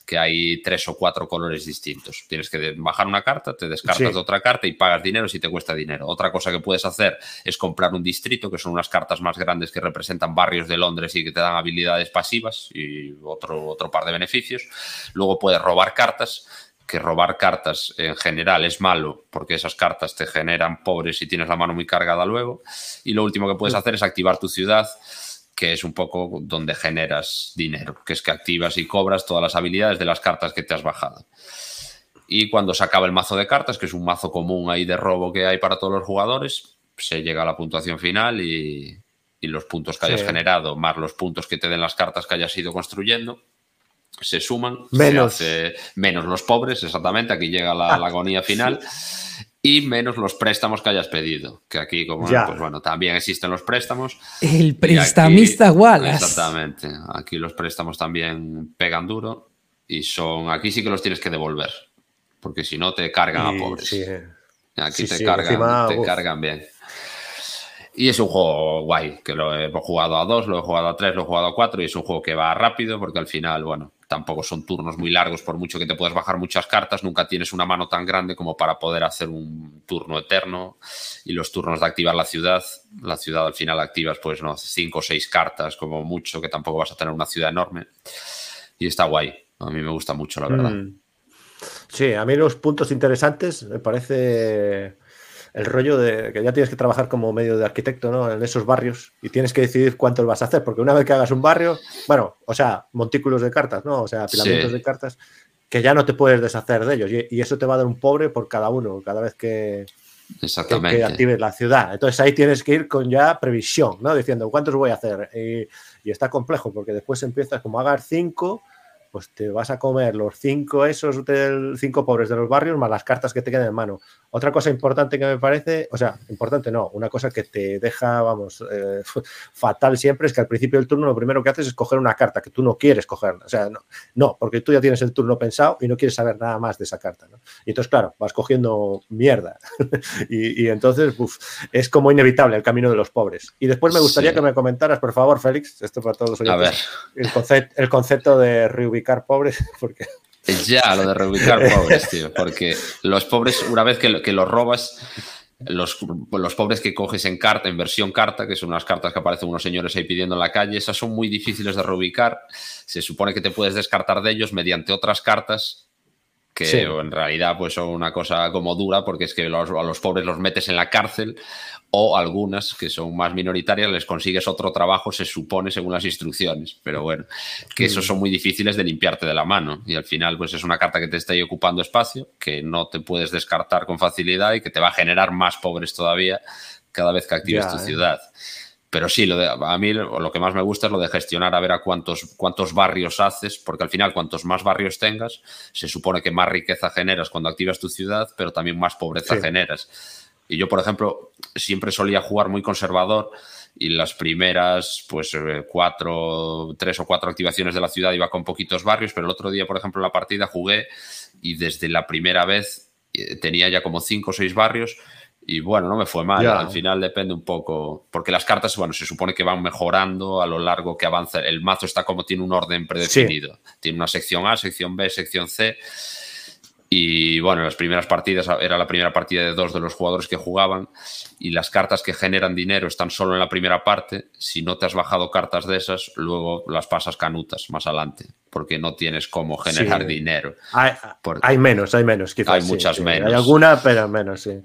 Speaker 2: que hay tres o cuatro colores distintos. Tienes que bajar una carta, te descartas de otra carta y pagas dinero si te cuesta dinero. Otra cosa que puedes hacer es comprar un distrito, que son unas cartas más grandes que representan barrios de Londres y que te dan habilidades pasivas y otro, otro par de beneficios. Luego puedes robar cartas que robar cartas en general es malo porque esas cartas te generan pobres y tienes la mano muy cargada luego. Y lo último que puedes hacer es activar tu ciudad que es un poco donde generas dinero, que es que activas y cobras todas las habilidades de las cartas que te has bajado. Y cuando se acaba el mazo de cartas, que es un mazo común ahí de robo que hay para todos los jugadores, se llega a la puntuación final y, los puntos que hayas generado, más los puntos que te den las cartas que hayas ido construyendo, se suman.
Speaker 3: Menos.
Speaker 2: menos los pobres, exactamente. Aquí llega la, la agonía final y menos los préstamos que hayas pedido. Que aquí, como pues bueno, también existen los préstamos.
Speaker 1: El prestamista igual.
Speaker 2: Exactamente. Aquí los préstamos también pegan duro y son. Aquí sí que los tienes que devolver. Porque si no te cargan a pobres. Aquí te, cargan, te cargan bien. Y es un juego guay, que lo he jugado a dos, lo he jugado a tres, lo he jugado a cuatro, y es un juego que va rápido, porque al final, bueno, tampoco son turnos muy largos, por mucho que te puedas bajar muchas cartas, nunca tienes una mano tan grande como para poder hacer un turno eterno. Y los turnos de activar la ciudad, la ciudad al final activas, pues no, cinco o seis cartas como mucho, que tampoco vas a tener una ciudad enorme. Y está guay, a mí me gusta mucho, la verdad. Mm.
Speaker 3: Sí, a mí los puntos interesantes me parece el rollo de que ya tienes que trabajar como medio de arquitecto ¿no? en esos barrios y tienes que decidir cuántos vas a hacer, porque una vez que hagas un barrio, bueno, o sea, montículos de cartas, ¿no? O sea, apilamientos de cartas, que ya no te puedes deshacer de ellos y, eso te va a dar un pobre por cada uno, cada vez que, que, actives la ciudad. Entonces ahí tienes que ir con ya previsión, ¿no? Diciendo cuántos voy a hacer. Y, y está complejo porque después empiezas como a hagas cinco pues te vas a comer los cinco esos del cinco pobres de los barrios más las cartas que te quedan en mano. Otra cosa importante que me parece, o sea, importante no, una cosa que te deja, vamos, eh, fatal siempre es que al principio del turno lo primero que haces es coger una carta que tú no quieres coger. O sea, no, no porque tú ya tienes el turno pensado y no quieres saber nada más de esa carta. ¿no? Y entonces, claro, vas cogiendo mierda. y, entonces, uf, es como inevitable el camino de los pobres. Y después me gustaría que me comentaras, por favor, Félix, esto para todos los oyentes, El, concepto, el concepto de reubicar pobres, porque
Speaker 2: ya, lo de reubicar pobres, tío. Porque los pobres, una vez que, que los robas, los, los, pobres que coges en carta, en versión carta, que son unas cartas que aparecen unos señores ahí pidiendo en la calle, esas son muy difíciles de reubicar. Se supone que te puedes descartar de ellos mediante otras cartas que en realidad pues son una cosa como dura porque es que a los pobres los metes en la cárcel o algunas que son más minoritarias les consigues otro trabajo, se supone, según las instrucciones. Pero bueno, que esos son muy difíciles de limpiarte de la mano. Y al final, pues es una carta que te está ahí ocupando espacio, que no te puedes descartar con facilidad y que te va a generar más pobres todavía cada vez que actives tu ¿eh? ciudad. Pero sí, lo de, a mí lo que más me gusta es lo de gestionar a ver a cuántos, cuántos barrios haces, porque al final cuantos más barrios tengas, se supone que más riqueza generas cuando activas tu ciudad, pero también más pobreza generas. Y yo, por ejemplo, siempre solía jugar muy conservador y las primeras, pues, eh, cuatro, tres o cuatro activaciones de la ciudad iba con poquitos barrios, pero el otro día, por ejemplo, en la partida jugué y desde la primera vez eh, tenía ya como cinco o seis barrios Y bueno, no me fue mal. Al final depende un poco. Porque las cartas, bueno, se supone que van mejorando a lo largo que avanza. El mazo está como tiene un orden predefinido. Tiene una sección A, sección B, sección C. Y bueno, en las primeras partidas era la primera partida de dos de los jugadores que jugaban y las cartas que generan dinero están solo en la primera parte. Si no te has bajado cartas de esas, luego las pasas canutas más adelante, porque no tienes cómo generar dinero.
Speaker 3: Hay, menos, hay menos, quizás.
Speaker 2: Hay muchas menos.
Speaker 3: Hay alguna, pero menos, sí.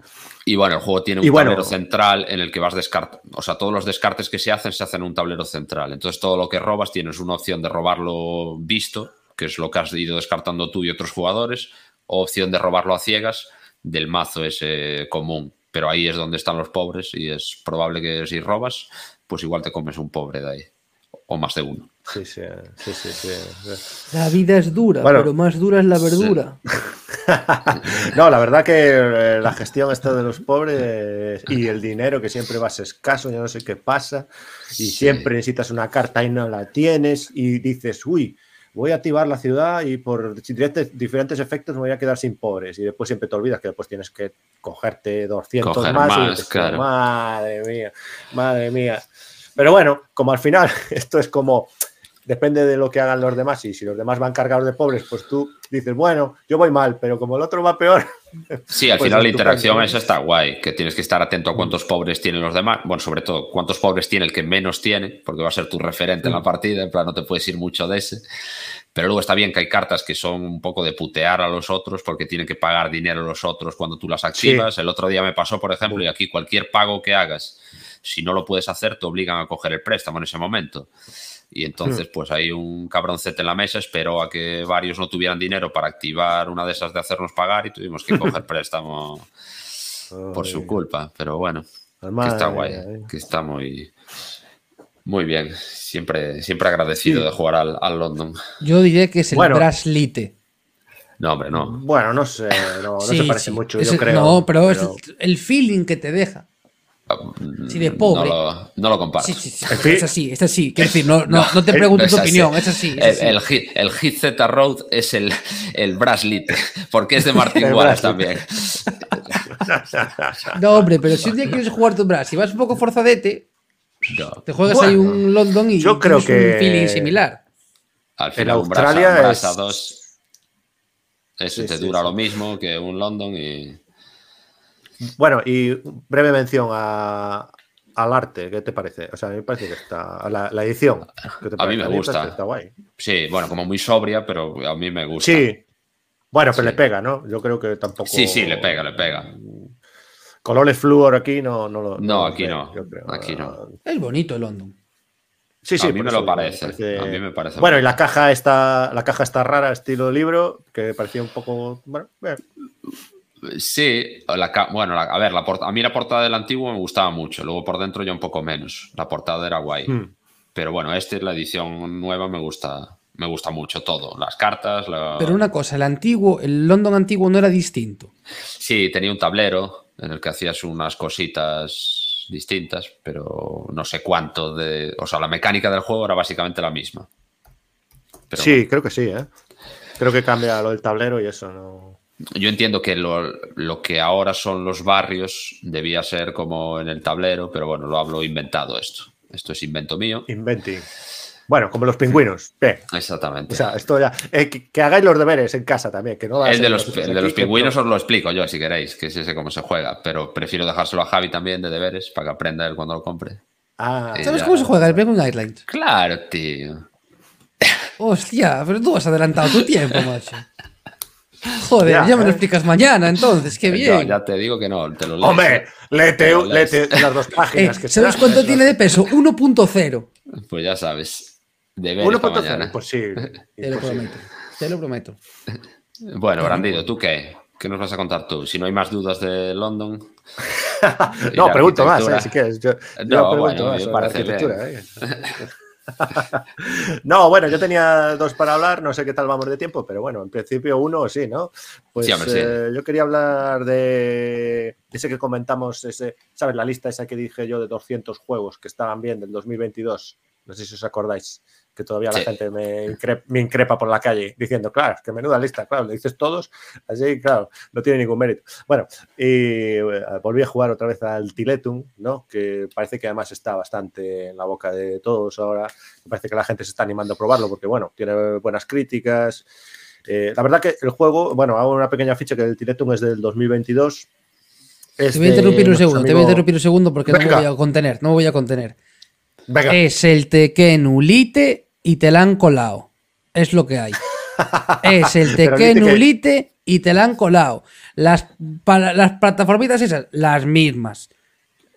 Speaker 2: Y bueno, el juego tiene un tablero central en el que vas descartando. O sea, todos los descartes que se hacen se hacen en un tablero central. Entonces, todo lo que robas tienes una opción de robarlo visto, que es lo que has ido descartando tú y otros jugadores o opción de robarlo a ciegas del mazo ese común. Pero ahí es donde están los pobres y es probable que si robas, pues igual te comes un pobre de ahí. O más de uno.
Speaker 3: Sí, sí, sí, sí,
Speaker 1: La vida es dura, pero más dura es la verdura.
Speaker 3: no, la verdad que eh, la gestión está de los pobres y el dinero que siempre vas escaso, ya no sé qué pasa, y siempre necesitas una carta y no la tienes y dices, uy, voy a activar la ciudad y por diferentes, efectos me voy a quedar sin pobres. Y después siempre te olvidas que después tienes que cogerte 200 más. Madre mía, madre mía. Pero bueno, como al final esto es como depende de lo que hagan los demás y si los demás van cargados de pobres, pues tú dices, bueno, yo voy mal, pero como el otro va peor.
Speaker 2: Sí, al pues final la interacción esa está guay, que tienes que estar atento a cuántos pobres tienen los demás, bueno, sobre todo cuántos pobres tiene el que menos tiene, porque va a ser tu referente en la mm. partida, en plan no te puedes ir mucho de ese. Pero luego está bien que hay cartas que son un poco de putear a los otros porque tienen que pagar dinero los otros cuando tú las activas. El otro día me pasó, por ejemplo, y aquí cualquier pago que hagas, si no lo puedes hacer, te obligan a coger el préstamo en ese momento. Y entonces, pues hay un cabroncete en la mesa, esperó a que varios no tuvieran dinero para activar una de esas de hacernos pagar y tuvimos que coger préstamo por su culpa. Pero bueno, que está guay, que está muy, muy bien. Siempre, siempre agradecido de jugar al, London.
Speaker 1: Yo diría que es el Braslite.
Speaker 2: No, hombre, no.
Speaker 3: Bueno, no sé, no, se parece mucho, yo creo.
Speaker 1: No, pero, es el feeling que te deja. Sí, de pobre.
Speaker 2: No lo, comparo.
Speaker 1: Sí, sí, sí. Es así, es así. Quiero decir, no, no, no te pregunto tu opinión, es así.
Speaker 2: El, hit, el, hit, Z Road es el, el Braslite, porque es de Martin Wallace también.
Speaker 1: No, hombre, pero si un día quieres jugar tu Brass y vas un poco forzadete, te juegas ahí un London y
Speaker 3: yo creo que
Speaker 1: un feeling similar.
Speaker 2: Al final, en Australia un Brass, a, 2 eso te dura lo mismo que un London y.
Speaker 3: Bueno, y breve mención al arte, ¿qué te parece? O sea, a mí me parece que está. La, la edición.
Speaker 2: a mí me gusta. Está guay. Sí, bueno, como muy sobria, pero a mí me gusta.
Speaker 3: Sí. Bueno, pero le pega, ¿no? Yo creo que tampoco.
Speaker 2: Sí, sí, le pega, le pega.
Speaker 3: Colores flúor aquí no, no
Speaker 2: lo. No, aquí no. Aquí no.
Speaker 1: Es bonito el London.
Speaker 3: Sí, sí,
Speaker 2: a mí me lo parece. A mí me parece.
Speaker 3: Bueno, y la caja está, la caja está rara, estilo libro, que parecía un poco. Bueno,
Speaker 2: Sí, bueno, a ver, la a mí la portada del antiguo me gustaba mucho, luego por dentro ya un poco menos. La portada era guay. Hmm. Pero bueno, esta es la edición nueva, me gusta, me gusta mucho todo. Las cartas.
Speaker 1: Pero una cosa, el antiguo, el London antiguo no era distinto.
Speaker 2: Sí, tenía un tablero en el que hacías unas cositas distintas, pero no sé cuánto de. O sea, la mecánica del juego era básicamente la misma.
Speaker 3: sí, creo que sí, ¿eh? Creo que cambia lo del tablero y eso no.
Speaker 2: Yo entiendo que lo, que ahora son los barrios debía ser como en el tablero, pero bueno, lo hablo inventado esto. Esto es invento mío.
Speaker 3: Inventing. Bueno, como los pingüinos.
Speaker 2: Exactamente.
Speaker 3: O sea, esto ya. Eh, que, hagáis los deberes en casa también. Que no
Speaker 2: el de los, de los pingüinos os lo explico yo si queréis, que es ese cómo se juega. Pero prefiero dejárselo a Javi también de deberes para que aprenda él cuando lo compre.
Speaker 1: Ah, ¿Sabes cómo se juega el?
Speaker 2: Claro, tío.
Speaker 1: Hostia, pero tú has adelantado tu tiempo, macho. Joder, ya, me lo explicas mañana, entonces, qué bien.
Speaker 2: ya te digo que no, te lo
Speaker 3: leo. Hombre, léete, las dos páginas.
Speaker 1: Eh, ¿Sabes cuánto tiene de peso? 1.0.
Speaker 2: Pues ya sabes. Para mañana.
Speaker 3: Imposible.
Speaker 1: Te lo prometo. Te lo prometo.
Speaker 2: Bueno, Brandido, ¿tú qué? ¿Qué nos vas a contar tú? Si no hay más dudas de London.
Speaker 3: no, pregunto más, eh, si quieres. Yo, no, bueno, me parece bien. no, bueno, yo tenía dos para hablar, no sé qué tal vamos de tiempo, pero bueno, en principio uno sí, ¿no? Pues eh, yo quería hablar de ese que comentamos, ese, ¿sabes? La lista esa que dije yo de 200 juegos que estaban bien del 2022 No sé si os acordáis que todavía la gente me, increpa, por la calle diciendo, claro, que menuda lista, claro, le dices todos, así, claro, no tiene ningún mérito. Bueno, y eh, volví a jugar otra vez al Tiletum, ¿no? Que parece que además está bastante en la boca de todos ahora. parece que la gente se está animando a probarlo porque, bueno, tiene buenas críticas. Eh, la verdad que el juego, bueno, hago una pequeña ficha que el Tiletum es del 2022.
Speaker 1: te voy a interrumpir un segundo, te voy a interrumpir un segundo porque no me voy a contener, no me voy a contener. Es el Tekken Ulite y te la han colado. Es lo que hay. es el Tekken Ulite y te la han colado. Las, las plataformitas esas, las mismas.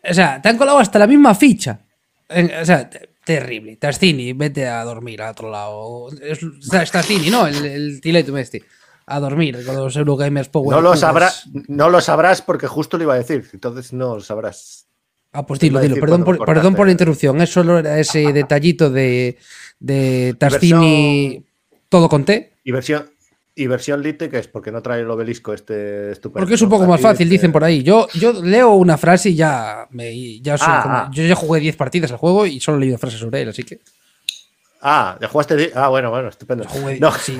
Speaker 1: O sea, te han colado hasta la misma ficha. O sea, terrible. Tastini, vete a dormir a otro lado. Es, Tastini, ¿no? El, el Tiletum este. A dormir con los Eurogamers Power.
Speaker 3: No lo, sabrás, no lo sabrás porque justo lo iba a decir. Entonces no lo sabrás.
Speaker 1: Ah, pues dilo, dilo. Perdón por, perdón por la interrupción. Es solo ese detallito de de Tastini todo con T.
Speaker 3: Y versión, y versión Lite, que es porque no trae el obelisco este estupendo.
Speaker 1: Porque es un poco más fácil, dicen por ahí. Yo, yo leo una frase y ya, me, ya ah, ah. Yo ya jugué 10 partidas al juego y solo he leído frases sobre él, así que.
Speaker 3: Ah, ya jugaste. Ah, bueno, bueno, estupendo.
Speaker 1: Jugué, no. sí,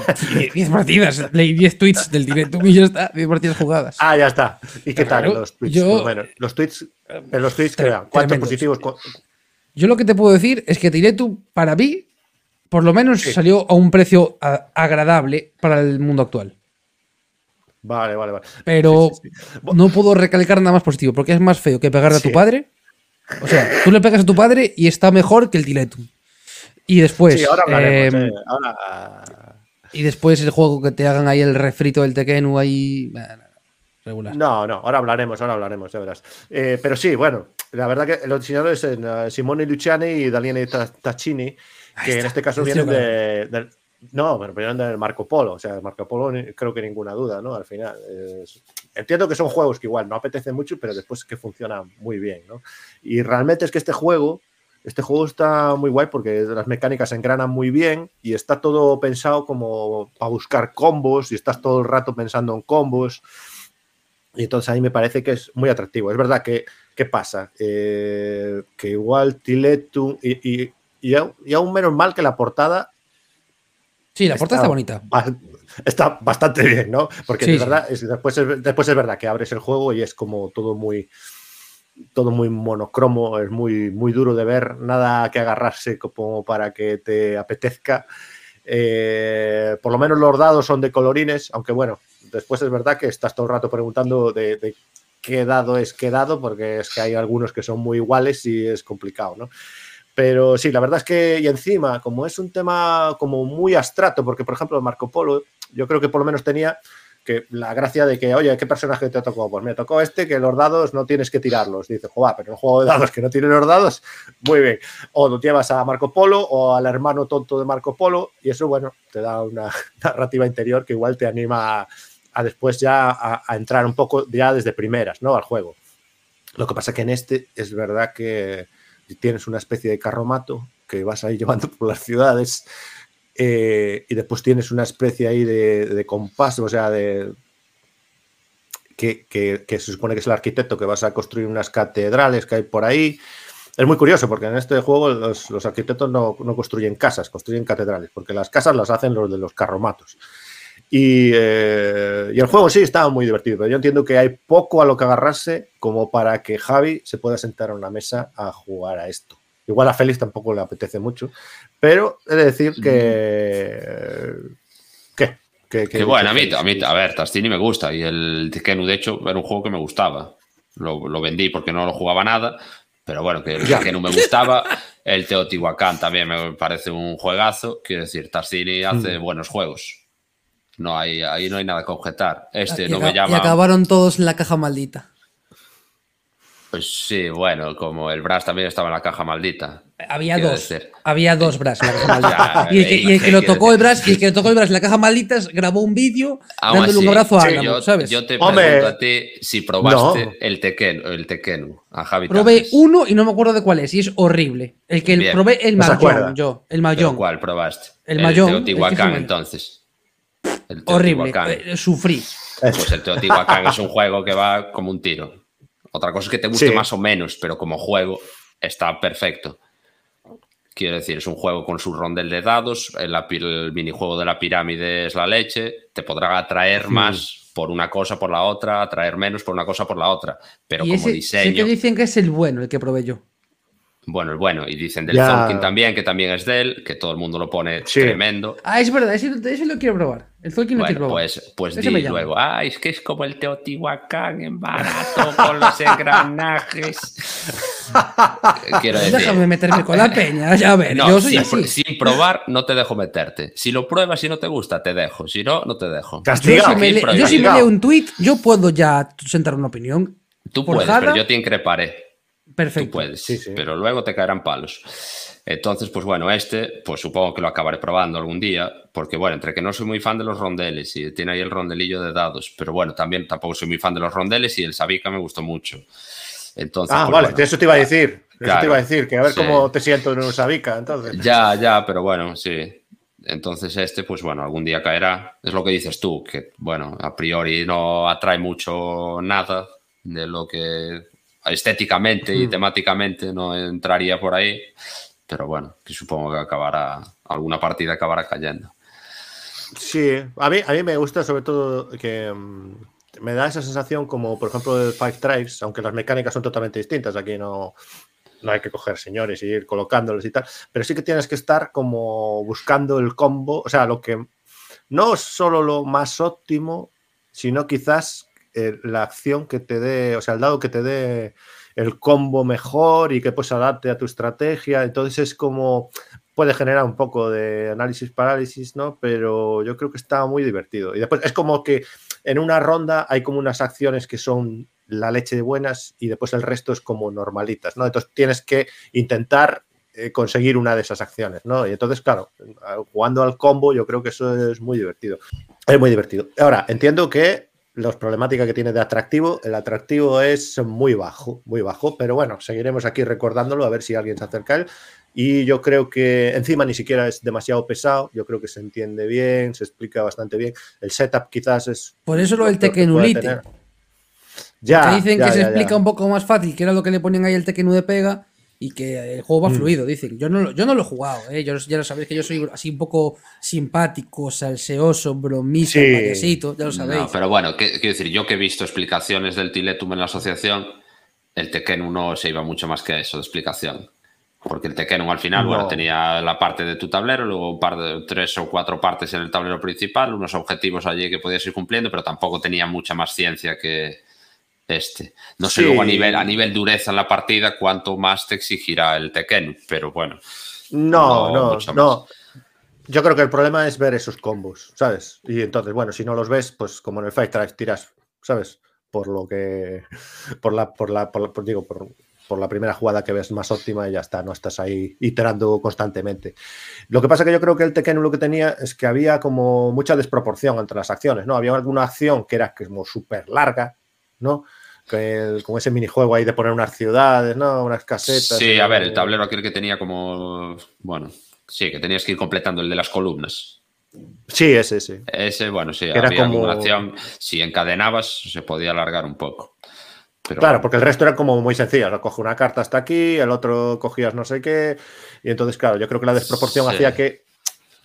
Speaker 1: 10 partidas, leí 10 tweets del directo y ya está, 10 partidas jugadas.
Speaker 3: Ah, ya está. ¿Y qué tal los tweets? Yo, bueno, los tweets, en los tweets, ¿cuántos positivos?
Speaker 1: Yo lo que te puedo decir es que Directo, para mí, por lo menos salió a un precio agradable para el mundo actual.
Speaker 3: Vale, vale, vale.
Speaker 1: Pero no puedo recalcar nada más positivo, porque es más feo que pegarle a tu padre. O sea, tú le pegas a tu padre y está mejor que el Tiletum. Y después.
Speaker 3: Sí, ahora hablaremos. Em, eh, ahora...
Speaker 1: Y después el juego que te hagan ahí el refrito del Tekenu ahí. Regular.
Speaker 3: No, no, ahora hablaremos, ahora hablaremos, ya verás. Eh, pero sí, bueno, la verdad que los diseñadores son eh, Simone Luciani y Daniele Taccini que en este caso vienen de, No, pero vienen del Marco Polo. O sea, Marco Polo creo que ninguna duda, ¿no? Al final. entiendo que son juegos que igual no apetecen mucho, pero después que funcionan muy bien, ¿no? Y realmente es que este juego. Este juego está muy guay porque las mecánicas se engranan muy bien y está todo pensado como para buscar combos y estás todo el rato pensando en combos. Y entonces a mí me parece que es muy atractivo. Es verdad que, ¿qué pasa? Eh, que igual Tiletum y, y, aún menos mal que la portada.
Speaker 1: Sí, la portada está, bonita.
Speaker 3: Está bastante bien, ¿no? Porque verdad, después, es, después es verdad que abres el juego y es como todo muy todo muy monocromo, es muy, muy duro de ver, nada que agarrarse como para que te apetezca. Eh, por lo menos los dados son de colorines, aunque bueno, después es verdad que estás todo el rato preguntando de, de, qué dado es qué dado, porque es que hay algunos que son muy iguales y es complicado, ¿no? Pero sí, la verdad es que, y encima, como es un tema como muy abstracto, porque por ejemplo Marco Polo, yo creo que por lo menos tenía que la gracia de que, oye, ¿qué personaje te tocó? Pues me tocó este, que los dados no tienes que tirarlos. Dice, joder, pero un juego de dados que no tiene los dados, muy bien. O lo llevas a Marco Polo o al hermano tonto de Marco Polo, y eso, bueno, te da una narrativa interior que igual te anima a, después ya a, a, entrar un poco ya desde primeras, ¿no? Al juego. Lo que pasa que en este es verdad que tienes una especie de carromato que vas ahí llevando por las ciudades eh, y después tienes una especie ahí de, compás, o sea, de que, se supone que es el arquitecto que vas a construir unas catedrales que hay por ahí. Es muy curioso porque en este juego los, arquitectos no, construyen casas, construyen catedrales, porque las casas las hacen los de los carromatos. Y, eh, y, el juego sí estaba muy divertido, pero yo entiendo que hay poco a lo que agarrarse como para que Javi se pueda sentar a una mesa a jugar a esto. Igual a Félix tampoco le apetece mucho, pero he de decir que... ¿Qué?
Speaker 2: Que, bueno, a mí, a mí, a ver, Tastini me gusta y el Tekenu, de hecho, era un juego que me gustaba. Lo, lo vendí porque no lo jugaba nada, pero bueno, que el Tekenu me gustaba. El Teotihuacán también me parece un juegazo. Quiero decir, Tastini hace mm. buenos juegos. No hay, ahí no hay nada que objetar. Este no me llama.
Speaker 1: Y acabaron todos en la caja maldita.
Speaker 2: Pues sí, bueno, como el Brass también estaba en la caja maldita.
Speaker 1: Había dos. Había dos Brass en la caja maldita. y, el que, lo tocó el Brass, y el que lo tocó el Brass en la caja maldita grabó un vídeo dándole un abrazo a Álamo,
Speaker 2: yo,
Speaker 1: ¿sabes?
Speaker 2: Yo te pregunto a ti si probaste el Tekken, el Tekken a Javi
Speaker 1: Probé uno y no me acuerdo de cuál es, y es horrible. El que probé el Mayón, yo. El Mayón.
Speaker 2: ¿Cuál probaste?
Speaker 1: El Mayón. El
Speaker 2: Teotihuacán, entonces.
Speaker 1: Horrible, eh, sufrí.
Speaker 2: Pues el Teotihuacán es un juego que va como un tiro. Otra cosa es que te guste más o menos, pero como juego está perfecto. Quiero decir, es un juego con su rondel de dados, el, el minijuego de la pirámide es la leche, te podrá atraer más por una cosa por la otra, atraer menos por una cosa por la otra, pero como diseño...
Speaker 1: Sí que dicen que es el bueno, el que probé yo.
Speaker 2: Bueno, el bueno, y dicen del Zolkin también, que también es de él, que todo el mundo lo pone tremendo.
Speaker 1: Ah, es verdad, ese, lo quiero probar. El Zolkin
Speaker 2: lo
Speaker 1: quiero
Speaker 2: probar. Pues, pues di luego, ah, es que es como el Teotihuacán en barato con los engranajes.
Speaker 1: quiero decir. Déjame meterme con la peña, ya ver.
Speaker 2: No, yo soy sin, así. sin, probar, no te dejo meterte. Si lo pruebas y no te gusta, te dejo. Si no, no te dejo.
Speaker 1: Castigado. Yo, si me, yo si me leo un tweet, yo puedo ya sentar una opinión.
Speaker 2: Tú puedes, pero yo te increparé.
Speaker 1: Perfecto.
Speaker 2: Tú puedes, pero luego te caerán palos. Entonces, pues bueno, este, pues supongo que lo acabaré probando algún día, porque bueno, entre que no soy muy fan de los rondeles y tiene ahí el rondelillo de dados, pero bueno, también tampoco soy muy fan de los rondeles y el Sabica me gustó mucho. Entonces,
Speaker 3: ah, pues vale, eso te iba a decir. Eso te iba a decir, que a ver cómo te siento en un Sabica, entonces.
Speaker 2: Ya, ya, pero bueno, sí. Entonces este, pues bueno, algún día caerá. Es lo que dices tú, que bueno, a priori no atrae mucho nada de lo que estéticamente y hmm. temáticamente no entraría por ahí, pero bueno, que supongo que acabará, alguna partida acabará cayendo.
Speaker 3: Sí, a mí, a mí me gusta sobre todo que mm, me da esa sensación como, por ejemplo, el Five Tribes, aunque las mecánicas son totalmente distintas, aquí no, no hay que coger señores y ir colocándolos y tal, pero sí que tienes que estar como buscando el combo, o sea, lo que no solo lo más óptimo, sino quizás eh, la acción que te dé, o sea, el dado que te dé el combo mejor y que pues adapte a tu estrategia. Entonces es como puede generar un poco de análisis parálisis, ¿no? Pero yo creo que está muy divertido. Y después es como que en una ronda hay como unas acciones que son la leche de buenas y después el resto es como normalitas, ¿no? Entonces tienes que intentar eh, conseguir una de esas acciones, ¿no? Y entonces, claro, jugando al combo yo creo que eso es muy divertido. Es muy divertido. Ahora, entiendo que los problemáticas que tiene de atractivo. El atractivo es muy bajo, muy bajo, pero bueno, seguiremos aquí recordándolo a ver si alguien se acerca a él. Y yo creo que encima ni siquiera es demasiado pesado, yo creo que se entiende bien, se explica bastante bien. El setup quizás es...
Speaker 1: Por eso lo del Tekken Ulite. Ya, dicen que se explica un poco más fácil, que era lo que le ponían ahí el Tekken de pega, y que el juego va mm. fluido, dicen. Yo no, yo no lo he jugado, ¿eh? yo, ya lo sabéis que yo soy así un poco simpático, salseoso, bromista, payasito, ya lo sabéis.
Speaker 2: pero bueno, quiero decir, yo que he visto explicaciones del Tiletum en la asociación, el Tekken 1 se iba mucho más que eso de explicación. Porque el Tekken 1 al final, bueno, tenía la parte de tu tablero, luego un par de tres o cuatro partes en el tablero principal, unos objetivos allí que podías ir cumpliendo, pero tampoco tenía mucha más ciencia que, este. No sé luego a nivel, a nivel dureza en la partida cuánto más te exigirá el Tekken, pero bueno.
Speaker 3: No, no, no. Yo creo que el problema es ver esos combos, ¿sabes? Y entonces, bueno, si no los ves, pues como en el Fight Drive tiras, ¿sabes? Por lo que. Por la, por la, por, digo, por, por la primera jugada que ves más óptima y ya está, no estás ahí iterando constantemente. Lo que pasa que yo creo que el Tekken lo que tenía es que había como mucha desproporción entre las acciones, ¿no? Había alguna acción que era como súper larga, ¿no? Con ese minijuego ahí de poner unas ciudades, ¿no? Unas casetas.
Speaker 2: Sí, a ver, el tablero aquel que tenía como. Bueno, sí, que tenías que ir completando el de las columnas.
Speaker 3: Sí, ese, sí.
Speaker 2: Ese, bueno, sí, era había como... Si encadenabas, se podía alargar un poco.
Speaker 3: claro, porque el resto era como muy sencillo. ¿no? Coge una carta hasta aquí, el otro cogías no sé qué. Y entonces, claro, yo creo que la desproporción hacía que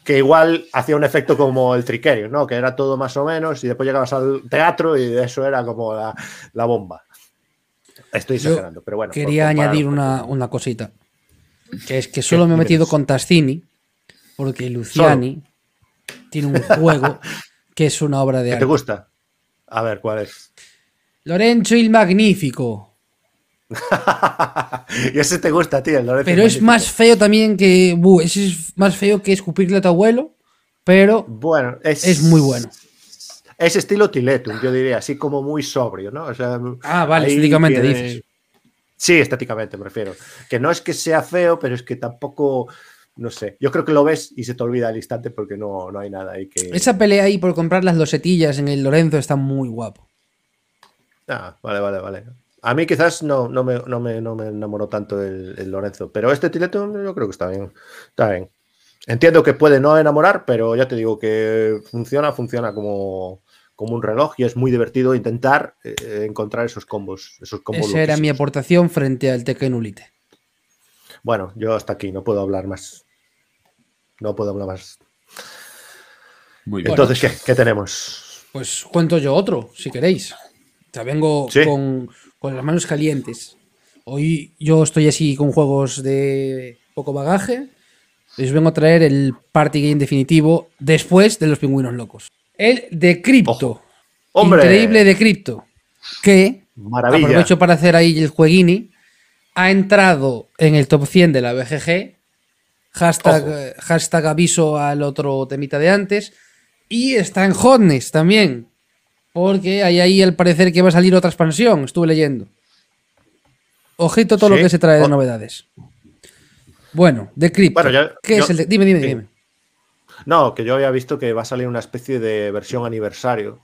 Speaker 3: que igual hacía un efecto como el triquerio, ¿no? Que era todo más o menos y después llegabas al teatro y eso era como la, bomba. Estoy exagerando, pero bueno.
Speaker 1: Quería añadir una, cosita. Que es que solo me he metido con Tassini porque Luciani tiene un juego que es una obra de arte.
Speaker 3: ¿Te gusta? A ver, ¿cuál es?
Speaker 1: Lorenzo el Magnífico.
Speaker 3: y ese te gusta, tío.
Speaker 1: pero es más feo también que. ese es más feo que escupirle a tu abuelo. Pero.
Speaker 3: Bueno,
Speaker 1: es, muy bueno.
Speaker 3: Es estilo Tiletum, yo diría, así como muy sobrio, ¿no?
Speaker 1: ah, vale, estéticamente dices.
Speaker 3: Sí, estéticamente me refiero. Que no es que sea feo, pero es que tampoco. No sé, yo creo que lo ves y se te olvida al instante porque no, no hay nada ahí que.
Speaker 1: Esa pelea ahí por comprar las losetillas en el Lorenzo está muy guapo.
Speaker 3: Ah, vale, vale, vale. A mí quizás no, no, me, no, me, no me enamoró tanto el, Lorenzo, pero este Tileto yo creo que está bien. Está bien. Entiendo que puede no enamorar, pero ya te digo que funciona, funciona como, como un reloj y es muy divertido intentar eh, encontrar esos combos. Esos combos
Speaker 1: Esa era mi aportación frente al Tekken Ulite.
Speaker 3: Bueno, yo hasta aquí, no puedo hablar más. No puedo hablar más.
Speaker 2: Muy bien.
Speaker 3: Entonces, ¿qué, qué tenemos?
Speaker 1: Pues cuento yo otro, si queréis. O sea, vengo
Speaker 3: Sí.
Speaker 1: con, con las manos calientes. Hoy yo estoy así con juegos de poco bagaje. Les vengo a traer el party game definitivo después de los pingüinos locos. El de Crypto.
Speaker 3: Ojo. ¡Hombre!
Speaker 1: Increíble de Crypto. Que
Speaker 3: Maravilla.
Speaker 1: aprovecho para hacer ahí el jueguini. Ha entrado en el top 100 de la BGG. Hashtag, hashtag aviso al otro temita de antes. Y está en Hotness también. Porque hay ahí al parecer que va a salir otra expansión. Estuve leyendo. Ojito todo
Speaker 3: Sí.
Speaker 1: lo que se trae de novedades. Bueno, de.
Speaker 3: Bueno, ya-
Speaker 1: ¿Qué
Speaker 3: yo-
Speaker 1: es el de- Dime, dime,
Speaker 3: sí.
Speaker 1: dime.
Speaker 3: No, que yo había visto que va a salir una especie de versión aniversario,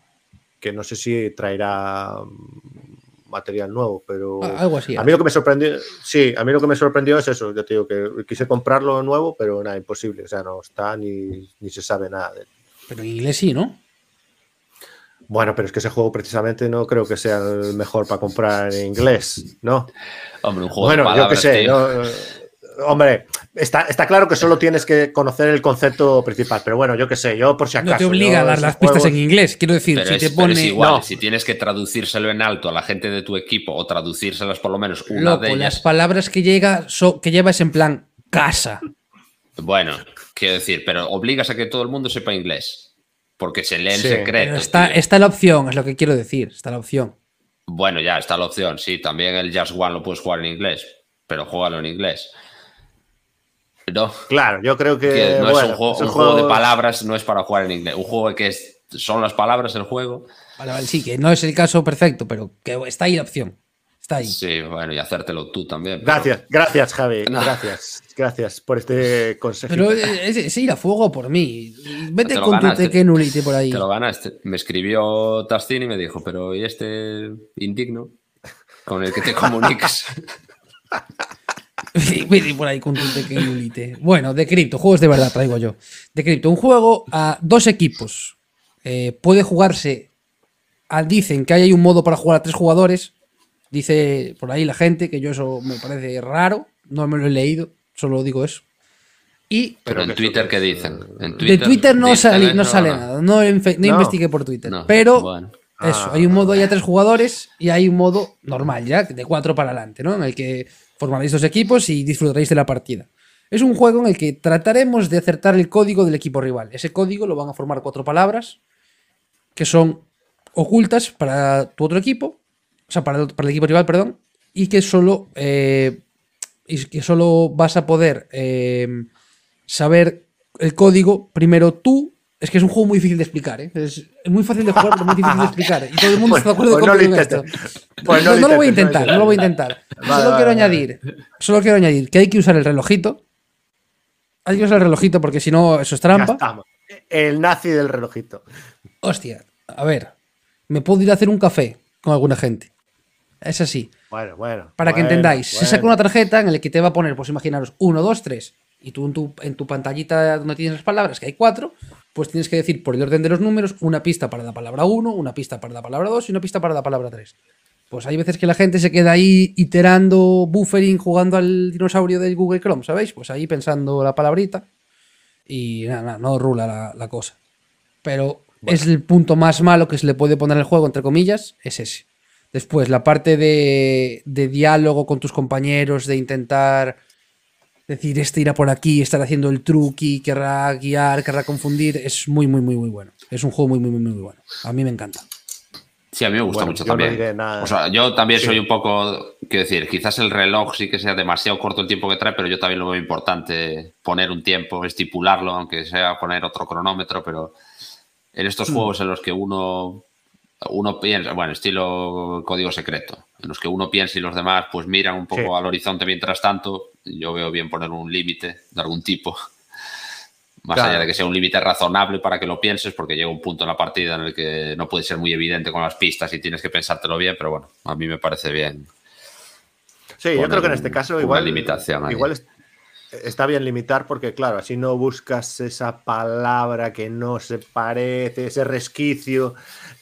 Speaker 3: que no sé si traerá mm, material nuevo, pero
Speaker 1: Ah, algo así,
Speaker 3: A mí lo que me sorprendió, sí, a mí lo que me sorprendió es eso, yo te digo que quise comprarlo nuevo, pero nada, imposible, o sea, no está ni, ni se sabe nada de él.
Speaker 1: Pero en inglés sí, ¿no?
Speaker 3: Bueno, pero es que ese juego precisamente no creo que sea el mejor para comprar en inglés, ¿no?
Speaker 2: Hombre, un juego
Speaker 3: Bueno,
Speaker 2: de
Speaker 3: yo
Speaker 2: palabras,
Speaker 3: qué sé,
Speaker 2: tío.
Speaker 3: no, hombre, está, está claro que solo tienes que conocer el concepto principal, pero bueno, yo qué sé, yo por si acaso.
Speaker 1: No te obliga
Speaker 3: yo
Speaker 1: a dar las pistas en inglés. Quiero decir,
Speaker 2: Pero,
Speaker 1: si
Speaker 2: es,
Speaker 1: te
Speaker 2: pero es
Speaker 1: pone.
Speaker 2: igual,
Speaker 3: No.
Speaker 2: si tienes que traducírselo en alto a la gente de tu equipo o traducírselas por lo menos una
Speaker 1: Loco,
Speaker 2: de ellas.
Speaker 1: las palabras que, llega, so- que lleva es en plan casa.
Speaker 2: Bueno, quiero decir, pero obligas a que todo el mundo sepa inglés. Porque se lee en
Speaker 3: Sí.
Speaker 2: secreto.
Speaker 1: Pero está, está la opción, es lo que quiero decir. Está la opción.
Speaker 2: Bueno, ya está la opción. Sí, también el Just One lo puedes jugar en inglés. Pero juégalo en inglés. No,
Speaker 3: Claro, yo creo que.
Speaker 2: que no es un, juego,
Speaker 3: esos
Speaker 2: un juego de palabras, no es para jugar en inglés. Un juego que es, son las palabras el juego.
Speaker 1: Vale, vale, sí, que no es el caso perfecto, pero que está ahí la opción. Está ahí.
Speaker 2: Sí, bueno, y hacértelo tú también. pero-
Speaker 3: Gracias, gracias, Javi.
Speaker 2: No.
Speaker 3: Gracias, gracias por este consejo.
Speaker 1: Pero es, es ir a fuego por mí. Vete
Speaker 2: Te
Speaker 1: con tu
Speaker 2: ganaste.
Speaker 1: Tekenulite por ahí.
Speaker 2: Te lo ganaste. Me escribió Tastin y me dijo, pero ¿y este indigno con el que te comunicas?
Speaker 1: Vete por ahí con tu Tekenulite. Bueno, de cripto, juegos de verdad traigo yo. De cripto, un juego a dos equipos. Eh, puede jugarse. dicen que hay un modo para jugar a tres jugadores. Dice por ahí la gente que yo eso me parece raro. No me lo he leído, solo digo eso. Y
Speaker 2: Pero en Twitter, ¿qué dicen?
Speaker 3: eh,
Speaker 2: En
Speaker 1: de Twitter no,
Speaker 2: eso,
Speaker 1: no sale nada. No, no
Speaker 3: No.
Speaker 1: investigué por Twitter.
Speaker 2: No,
Speaker 1: Pero
Speaker 2: bueno.
Speaker 1: eso,
Speaker 3: Ah.
Speaker 1: hay un modo ahí a tres jugadores y hay un modo normal ya, de cuatro para adelante, ¿no? En el que formaréis dos equipos y disfrutaréis de la partida. Es un juego en el que trataremos de acertar el código del equipo rival. Ese código lo van a formar cuatro palabras que son ocultas para tu otro equipo, o sea, para el, para el equipo rival, perdón, y que solo, eh, y que solo vas a poder eh, saber el código primero tú. Es que es un juego muy difícil de explicar, ¿eh? Es, muy fácil de jugar, pero muy difícil de explicar. Y todo el mundo
Speaker 3: Pues-
Speaker 1: está de acuerdo
Speaker 3: pues no
Speaker 1: esto.
Speaker 3: Pues
Speaker 1: no,
Speaker 3: no
Speaker 1: no
Speaker 3: lo
Speaker 1: voy a intentar, no lo voy a intentar.
Speaker 3: Vale,
Speaker 1: solo
Speaker 3: vale,
Speaker 1: quiero
Speaker 3: vale.
Speaker 1: añadir, solo quiero añadir que hay que usar el relojito. Hay que usar el relojito porque si no, eso es trampa.
Speaker 3: El nazi del relojito.
Speaker 1: Hostia, a ver, me puedo ir a hacer un café con alguna gente. Es así.
Speaker 3: Bueno, bueno.
Speaker 1: Para que
Speaker 3: bueno,
Speaker 1: entendáis, se saca una tarjeta en la que te va a poner, pues imaginaros, 1, 2, 3. Y tú en tu, en tu pantallita donde tienes las palabras, que hay cuatro, pues tienes que decir por el orden de los números una pista para la palabra 1, una pista para la palabra 2 y una pista para la palabra 3. Pues hay veces que la gente se queda ahí iterando, buffering, jugando al dinosaurio del Google Chrome, ¿sabéis? Pues ahí pensando la palabrita. Y nada, nada, no rula la, la cosa. Pero es el punto más malo que se le puede poner al juego, entre comillas, es ese. Después, la parte de, de diálogo con tus compañeros, de intentar decir, este irá por aquí, estar haciendo el truqui, querrá guiar, querrá confundir, es muy, muy, muy, muy bueno. Es un juego muy, muy, muy, muy bueno. A mí me encanta.
Speaker 2: Sí, a mí me gusta
Speaker 3: Bueno,
Speaker 2: mucho
Speaker 3: yo no
Speaker 2: también.
Speaker 3: diré nada.
Speaker 2: O sea, yo también
Speaker 3: Sí.
Speaker 2: soy un poco, quiero decir, quizás el reloj sí que sea demasiado corto el tiempo que trae, pero yo también lo veo importante poner un tiempo, estipularlo, aunque sea poner otro cronómetro, pero en estos
Speaker 3: Mm.
Speaker 2: juegos en los que uno, uno piensa, bueno, estilo código secreto, en los que uno piensa y los demás pues miran un poco
Speaker 3: Sí.
Speaker 2: al horizonte mientras tanto, yo veo bien poner un límite de algún tipo. Más
Speaker 3: Claro.
Speaker 2: allá de que sea un límite razonable para que lo pienses, porque llega un punto en la partida en el que no puede ser muy evidente con las pistas y tienes que pensártelo bien, pero bueno, a mí me parece bien.
Speaker 3: Sí, yo creo que en este caso igual.
Speaker 2: limitación
Speaker 3: está bien limitar porque, claro, así no buscas esa palabra que no se parece, ese resquicio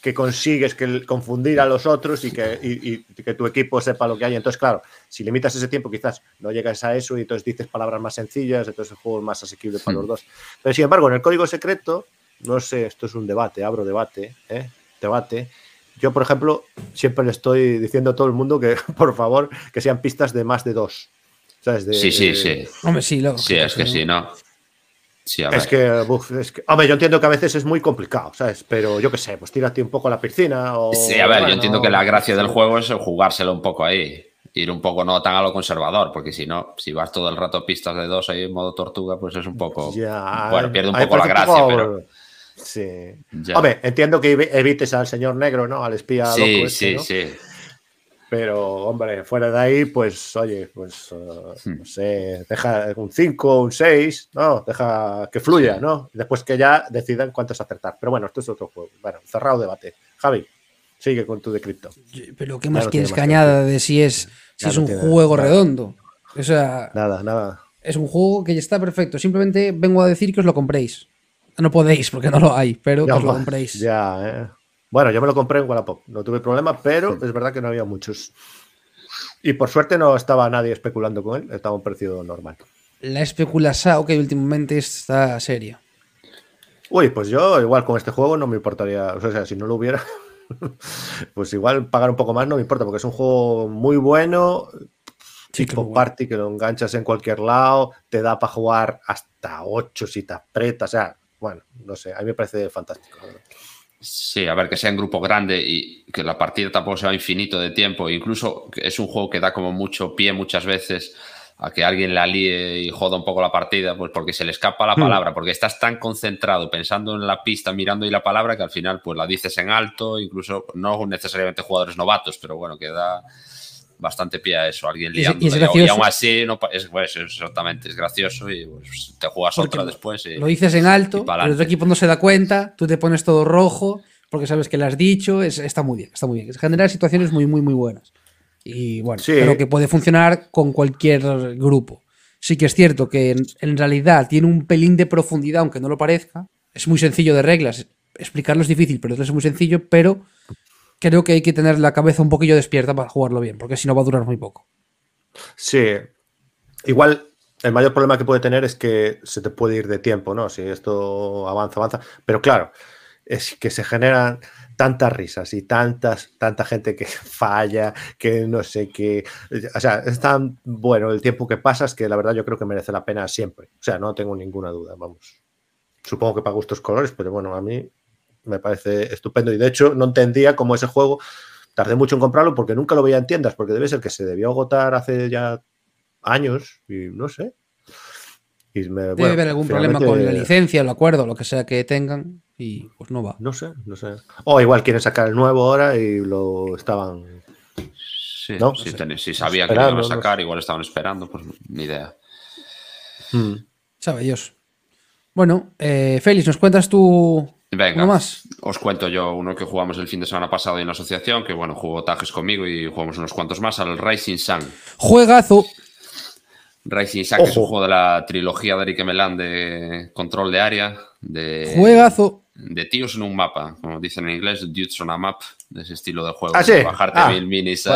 Speaker 3: que consigues que confundir a los otros y que, y, que tu equipo sepa lo que hay. Entonces, claro, si limitas ese tiempo, quizás no llegas a eso y entonces dices palabras más sencillas, entonces el juego es más asequible para los hmm. dos. Pero sin embargo, en el código secreto, no sé, esto es un debate, abro debate, ¿eh? debate. Yo, por ejemplo, siempre le estoy diciendo a todo el mundo que, por favor, que sean pistas de más de dos.
Speaker 2: Sí, sí, sí.
Speaker 1: Hombre, sí,
Speaker 2: sí, es que sí, ¿no?
Speaker 3: es, que, es, que, hombre, yo entiendo que a veces es muy complicado, ¿sabes? Pero yo qué sé, pues tírate un poco a la piscina. O,
Speaker 2: sí, a ver, yo entiendo que la gracia del juego es jugárselo un poco ahí. Ir un poco no tan a lo conservador, porque si no, si vas todo el rato pistas de dos ahí en modo tortuga, pues es un poco. bueno, pierde un poco la gracia, pero.
Speaker 3: Sí. Hombre, entiendo que evites al señor negro, ¿no? Al espía.
Speaker 2: Sí, loco sí, sí.
Speaker 3: Pero, hombre, fuera de ahí, pues, oye, pues, uh, no sé, deja un 5, un 6, ¿no? Deja que fluya, ¿no? Después que ya decidan cuántos acertar. Pero bueno, esto es otro juego. Bueno, cerrado debate. Javi, sigue con tu de cripto.
Speaker 1: Pero, ¿qué más quieres que añada de si es, si es un juego redondo? O sea.
Speaker 3: Nada, nada.
Speaker 1: Es un juego que ya está perfecto. Simplemente vengo a decir que os lo compréis. No podéis porque no lo hay, pero que os lo compréis.
Speaker 3: Ya, eh. Bueno, yo me lo compré en Wallapop, no tuve problema, pero es verdad que no había muchos. Y por suerte no estaba nadie especulando con él, estaba a un precio normal.
Speaker 1: La especulación que últimamente está seria.
Speaker 3: Uy, pues yo igual con este juego no me importaría, o sea, si no lo hubiera, pues igual pagar un poco más no me importa, porque es un juego muy bueno, tipo party que lo enganchas en cualquier lado, te da para jugar hasta 8 si te aprieta, o sea, bueno, no sé, a mí me parece fantástico.
Speaker 2: Sí, a ver, que sea en grupo grande y que la partida tampoco sea infinito de tiempo. Incluso es un juego que da como mucho pie muchas veces a que alguien la líe y joda un poco la partida, pues porque se le escapa la hmm. palabra, porque estás tan concentrado pensando en la pista, mirando ahí la palabra, que al final pues la dices en alto, incluso no necesariamente jugadores novatos, pero bueno, que da bastante pie a eso, alguien liando. Y, y, aún así, no, es, pues, exactamente, es gracioso y pues, te juegas otra después.
Speaker 1: lo dices en alto, el otro equipo no se da cuenta, tú te pones todo rojo porque sabes que lo has dicho, es, está muy bien, está muy bien. Genera situaciones muy, muy, muy buenas. Y bueno, creo que puede funcionar con cualquier grupo. Sí que es cierto que en, en realidad tiene un pelín de profundidad, aunque no lo parezca. Es muy sencillo de reglas. Explicarlo es difícil, pero es muy sencillo, pero creo que hay que tener la cabeza un poquillo despierta para jugarlo bien, porque si no va a durar muy poco.
Speaker 3: Sí. Igual el mayor problema que puede tener es que se te puede ir de tiempo, ¿no? Si esto avanza, avanza. Pero claro, es que se generan tantas risas y tantas, tanta gente que falla, que no sé qué. O sea, es tan bueno el tiempo que pasas que la verdad yo creo que merece la pena siempre. O sea, no tengo ninguna duda, vamos. Supongo que para gustos colores, pero bueno, a mí me parece estupendo. Y de hecho, no entendía cómo ese juego tardé mucho en comprarlo porque nunca lo veía en tiendas, porque debe ser que se debió agotar hace ya años y no sé.
Speaker 1: debe haber algún problema con la licencia, el acuerdo, lo que sea que tengan, y pues no va.
Speaker 3: No sé, no sé. O igual quieren sacar el nuevo ahora y lo estaban.
Speaker 2: Sí, ¿no? si, sabía que lo iban a sacar, igual estaban esperando, pues ni idea.
Speaker 1: Hmm. Sabe Dios. Bueno, eh, Félix, ¿nos cuentas tú
Speaker 2: Venga, más? os cuento yo uno que jugamos el fin de semana pasado en la asociación, que bueno, jugó Tajes conmigo y jugamos unos cuantos más al Rising Sun.
Speaker 1: Juegazo.
Speaker 2: Rising Sun, que es un juego de la trilogía de Eric Melan de control de área. De,
Speaker 1: Juegazo.
Speaker 2: De tíos en un mapa, como dicen en inglés, dudes on a map, de ese estilo de juego.
Speaker 3: ¿Ah,
Speaker 2: Bajarte
Speaker 3: ah,
Speaker 2: mil minis.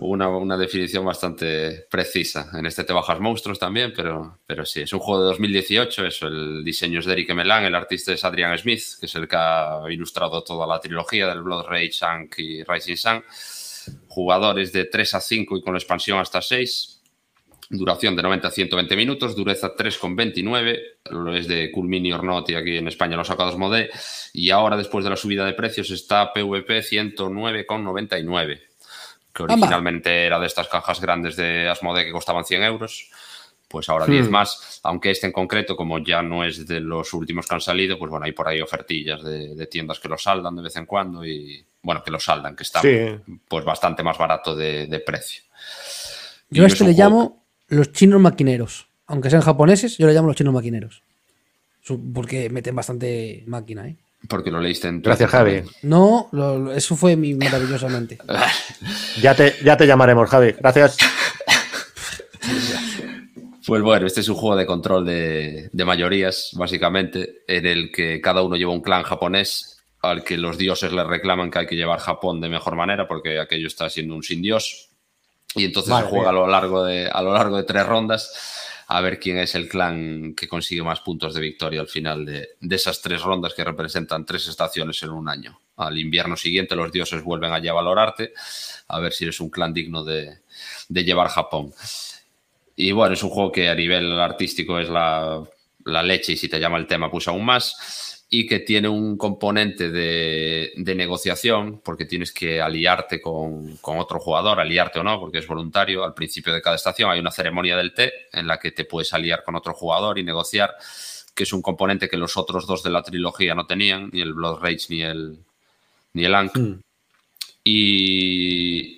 Speaker 2: Una, definición bastante precisa. En este te bajas monstruos también, pero, pero sí, es un juego de 2018, eso, el diseño es de Eric Melan, el artista es Adrian Smith, que es el que ha ilustrado toda la trilogía del Blood Rage, Shank y Rising Sun. Jugadores de 3 a 5 y con expansión hasta 6. Duración de 90 a 120 minutos, dureza 3,29, lo es de Cool Mini or Not y aquí en España los sacados Modé. Y ahora, después de la subida de precios, está PVP 109,99 que originalmente era de estas cajas grandes de Asmode que costaban 100 euros, pues ahora 10 hmm. más, aunque este en concreto, como ya no es de los últimos que han salido, pues bueno, hay por ahí ofertillas de, tiendas que lo saldan de vez en cuando y, bueno, que lo saldan, que está pues bastante más barato de, precio.
Speaker 1: Yo a este le llamo los chinos maquineros, aunque sean japoneses, yo le llamo los chinos maquineros, porque meten bastante máquina, ¿eh?
Speaker 2: Porque lo leíste en
Speaker 3: Gracias, Javi.
Speaker 1: No, eso fue mi maravillosamente.
Speaker 3: ya, te, ya te llamaremos, Javi. Gracias.
Speaker 2: Pues bueno, este es un juego de control de, de, mayorías, básicamente, en el que cada uno lleva un clan japonés al que los dioses le reclaman que hay que llevar Japón de mejor manera porque aquello está siendo un sin dios. Y entonces se juega a lo, largo de, a lo largo de tres rondas a ver quién es el clan que consigue más puntos de victoria al final de, esas tres rondas que representan tres estaciones en un año. Al invierno siguiente los dioses vuelven allí a valorarte, a ver si eres un clan digno de, de llevar Japón. Y bueno, es un juego que a nivel artístico es la, la leche y si te llama el tema pues aún más y que tiene un componente de, de negociación, porque tienes que aliarte con, con, otro jugador, aliarte o no, porque es voluntario. Al principio de cada estación hay una ceremonia del té en la que te puedes aliar con otro jugador y negociar, que es un componente que los otros dos de la trilogía no tenían, ni el Blood Rage ni el, ni el Ankh. Mm. Y,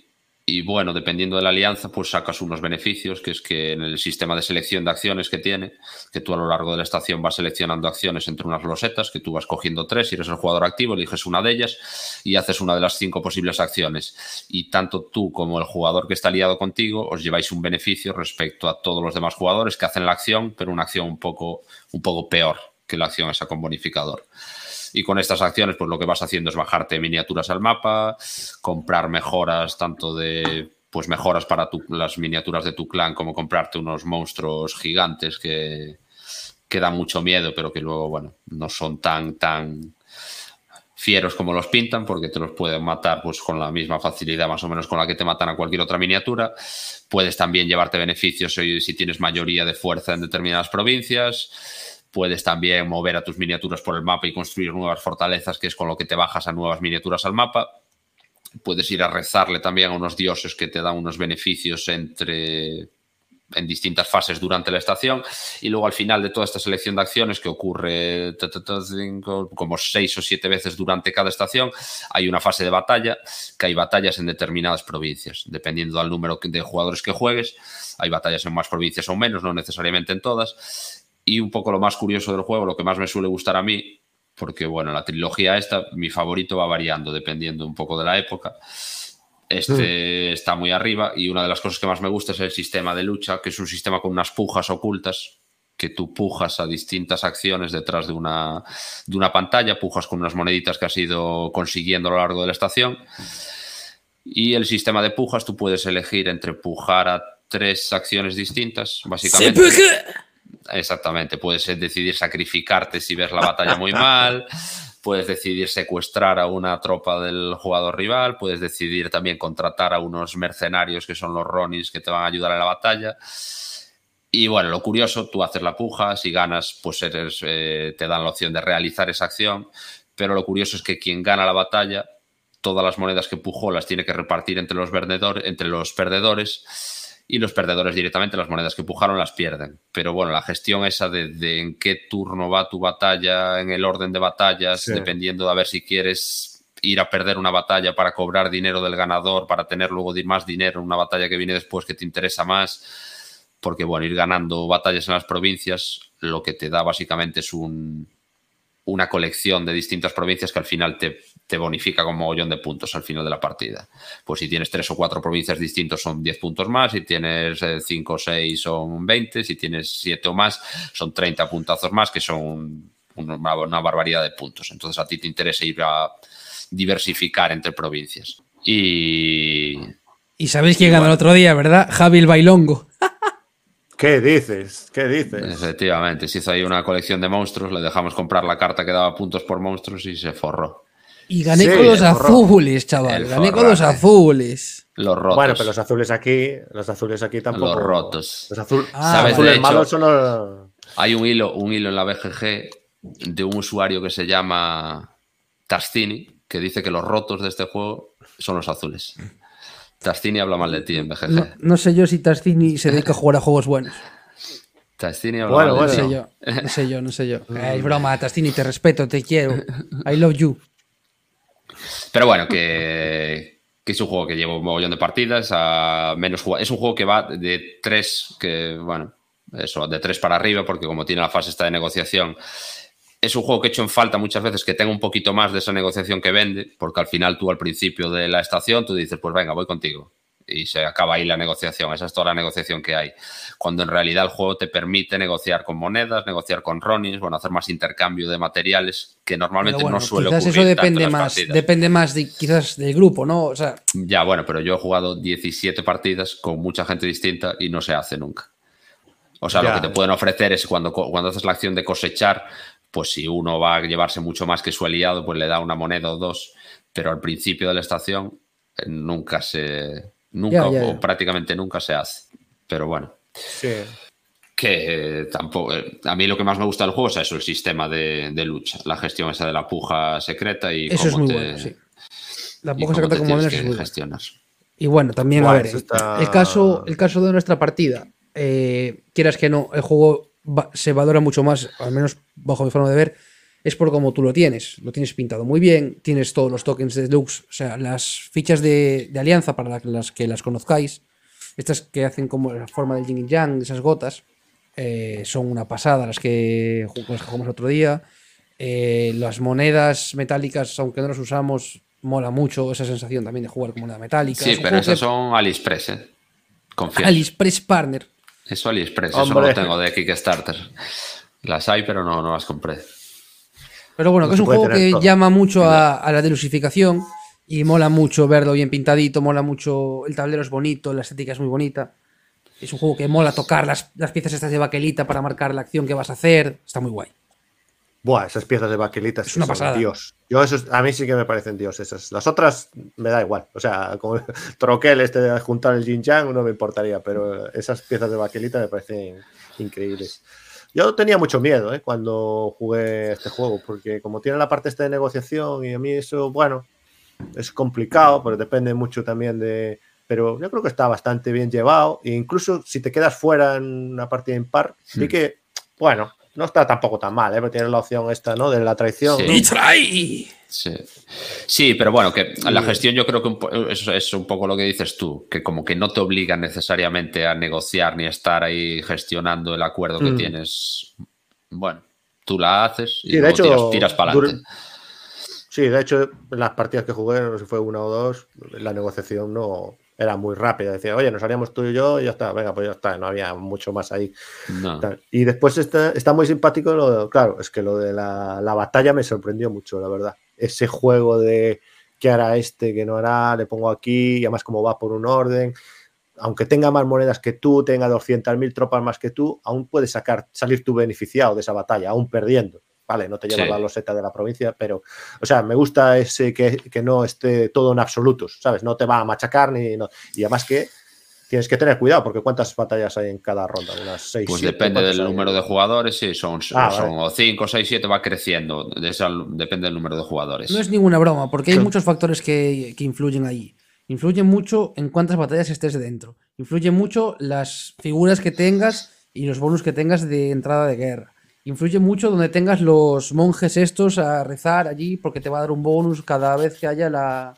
Speaker 2: y bueno, dependiendo de la alianza, pues sacas unos beneficios, que es que en el sistema de selección de acciones que tiene, que tú a lo largo de la estación vas seleccionando acciones entre unas losetas, que tú vas cogiendo tres y eres el jugador activo, eliges una de ellas y haces una de las cinco posibles acciones. Y tanto tú como el jugador que está aliado contigo os lleváis un beneficio respecto a todos los demás jugadores que hacen la acción, pero una acción un poco, un poco peor que la acción esa con bonificador. Y con estas acciones, pues lo que vas haciendo es bajarte miniaturas al mapa, comprar mejoras tanto de pues mejoras para tu, las miniaturas de tu clan, como comprarte unos monstruos gigantes que, que dan mucho miedo, pero que luego, bueno, no son tan, tan fieros como los pintan, porque te los pueden matar pues con la misma facilidad más o menos con la que te matan a cualquier otra miniatura. Puedes también llevarte beneficios si tienes mayoría de fuerza en determinadas provincias Puedes también mover a tus miniaturas por el mapa y construir nuevas fortalezas, que es con lo que te bajas a nuevas miniaturas al mapa. Puedes ir a rezarle también a unos dioses que te dan unos beneficios entre en distintas fases durante la estación. Y luego al final de toda esta selección de acciones que ocurre como seis o siete veces durante cada estación hay una fase de batalla que hay batallas en determinadas provincias. Dependiendo del número de jugadores que juegues hay batallas en más provincias o menos no necesariamente en todas y un poco lo más curioso del juego, lo que más me suele gustar a mí, porque bueno, la trilogía esta, mi favorito va variando dependiendo un poco de la época. Este mm. está muy arriba y una de las cosas que más me gusta es el sistema de lucha, que es un sistema con unas pujas ocultas que tú pujas a distintas acciones detrás de una, de una pantalla, pujas con unas moneditas que has ido consiguiendo a lo largo de la estación. Y el sistema de pujas, tú puedes elegir entre pujar a tres acciones distintas, básicamente. Exactamente, puedes decidir sacrificarte si ves la batalla muy mal, puedes decidir secuestrar a una tropa del jugador rival, puedes decidir también contratar a unos mercenarios que son los Ronis que te van a ayudar en la batalla. Y bueno, lo curioso, tú haces la puja, si ganas, pues eres, eh, te dan la opción de realizar esa acción, pero lo curioso es que quien gana la batalla, todas las monedas que pujó las tiene que repartir entre los, entre los perdedores y los perdedores directamente las monedas que pujaron las pierden. Pero bueno, la gestión esa de, en qué turno va tu batalla, en el orden de batallas, dependiendo de a ver si quieres ir a perder una batalla para cobrar dinero del ganador, para tener luego más dinero en una batalla que viene después que te interesa más. Porque bueno, ir ganando batallas en las provincias lo que te da básicamente es un, una colección de distintas provincias que al final te, te bonifica con mogollón de puntos al final de la partida. Pues si tienes tres o cuatro provincias distintos son 10 puntos más, si tienes eh, cinco o seis son 20, si tienes siete o más son 30 puntazos más, que son una, una barbaridad de puntos. Entonces a ti te interesa ir a diversificar entre provincias. Y...
Speaker 1: Y sabéis quién ganó el otro día, ¿verdad? Javi el Bailongo.
Speaker 3: ¿Qué dices? ¿Qué dices?
Speaker 2: Efectivamente, se hizo ahí una colección de monstruos, le dejamos comprar la carta que daba puntos por monstruos y se forró.
Speaker 1: Y gané con los azules, chaval. gané con los azules.
Speaker 2: Los rotos.
Speaker 3: Bueno, pero los azules aquí, los azules aquí tampoco.
Speaker 2: Los rotos.
Speaker 3: Los ah, azules malos son los...
Speaker 2: Hay un hilo, un hilo en la BGG de un usuario que se llama Tastini, que dice que los rotos de este juego son los azules. Tastini habla mal de ti en BGG.
Speaker 1: No, sé yo si Tastini se dedica a jugar a juegos buenos.
Speaker 2: Tastini habla mal de
Speaker 1: ti. No sé yo, no sé yo, no sé yo. es broma, Tastini, te respeto, te quiero. I love you.
Speaker 2: Pero bueno, que, que, es un juego que lleva un mogollón de partidas, a menos es un juego que va de tres, que bueno, eso, de tres para arriba, porque como tiene la fase esta de negociación, es un juego que he hecho en falta muchas veces que tenga un poquito más de esa negociación que vende, porque al final tú al principio de la estación tú dices, pues venga, voy contigo. Y se acaba ahí la negociación. Esa es toda la negociación que hay. Cuando en realidad el juego te permite negociar con monedas, negociar con ronis, bueno, hacer más intercambio de materiales que normalmente no suele
Speaker 1: quizás
Speaker 2: ocurrir.
Speaker 1: eso depende más, depende más de, quizás del grupo, ¿no? O sea,
Speaker 2: ya, bueno, pero yo he jugado 17 partidas con mucha gente distinta y no se hace nunca. O sea, lo que te pueden ofrecer es cuando, cuando haces la acción de cosechar, pues si uno va a llevarse mucho más que su aliado, pues le da una moneda o dos. Pero al principio de la estación eh, nunca se. Nunca o prácticamente nunca se hace. Pero bueno.
Speaker 3: Sí.
Speaker 2: Que tampoco. Eh, a mí lo que más me gusta del juego es eso, el sistema de, lucha. La gestión esa de la puja secreta y
Speaker 1: eso es muy bueno, sí. La puja secreta como
Speaker 2: es que gestionar.
Speaker 1: Y bueno, también, a ver, el, caso, el caso de nuestra partida eh, quieras que no, el juego se valora mucho más, al menos bajo mi forma de ver, es por cómo tú lo tienes. Lo tienes pintado muy bien, tienes todos los tokens de deluxe, o sea, las fichas de, alianza para las que las conozcáis, estas que hacen como la forma del yin y yang, esas gotas, eh, son una pasada las que, jugamos otro día. Eh, las monedas metálicas, aunque no las usamos, mola mucho esa sensación también de jugar con moneda metálica.
Speaker 2: Sí, pero esas son AliExpress, ¿eh?
Speaker 1: AliExpress Partner.
Speaker 2: Eso AliExpress, eso no lo tengo de Kickstarter. Las hay, pero no, no las compré.
Speaker 1: Pero bueno, que es un juego que llama mucho a, la delusificación y mola mucho verlo bien pintadito, mola mucho, el tablero es bonito, la estética es muy bonita. Es un juego que mola tocar las, las piezas estas de baquelita para marcar la acción que vas a hacer, está muy guay.
Speaker 3: Buah, esas piezas de baquelitas
Speaker 1: es una pasada.
Speaker 3: Dios. Yo a mí sí que me parecen dios esas. Las otras me da igual. O sea, como el troquel este de juntar el yin yang no me importaría, pero esas piezas de baquelita me parecen increíbles. Yo tenía mucho miedo ¿eh? cuando jugué este juego, porque como tiene la parte esta de negociación y a mí eso, bueno, es complicado, pero depende mucho también de... Pero yo creo que está bastante bien llevado e incluso si te quedas fuera en una partida impar, sí hmm. que, bueno, no está tampoco tan mal, ¿eh? Porque tienes la opción esta, ¿no? De la traición.
Speaker 2: Sí. Sí. sí. pero bueno, que la gestión yo creo que eso es un poco lo que dices tú, que como que no te obligan necesariamente a negociar ni a estar ahí gestionando el acuerdo que mm. tienes. Bueno, tú la haces y de hecho, tiras, para adelante.
Speaker 3: Sí, de hecho, las partidas que jugué, no sé si fue una o dos, la negociación no, era muy rápida. Decía, oye, nos haríamos tú y yo y ya está, venga, pues ya está, no había mucho más ahí. Y después está, está muy simpático, lo, claro, es que lo de la, batalla me sorprendió mucho, la verdad. Ese juego de qué hará este, qué no hará, le pongo aquí, y además como va por un orden. Aunque tenga más monedas que tú, tenga 200.000 tropas más que tú, aún puedes sacar, salir tú beneficiado de esa batalla, aún perdiendo vale, no te lleva la loseta de la provincia, pero, o sea, me gusta ese que, no esté todo en absolutos, ¿sabes? No te va a machacar ni. No, y además que tienes que tener cuidado, porque ¿cuántas batallas hay en cada ronda? Unas seis.
Speaker 2: Pues depende del número de jugadores, sí, son, ah, son 5, 6, 7, va creciendo. depende del número de jugadores.
Speaker 1: No es ninguna broma, porque hay muchos factores que, que influyen ahí. Influye mucho en cuántas batallas estés dentro. Influye mucho las figuras que tengas y los bonus que tengas de entrada de guerra influye mucho donde tengas los monjes estos a rezar allí porque te va a dar un bonus cada vez que haya la,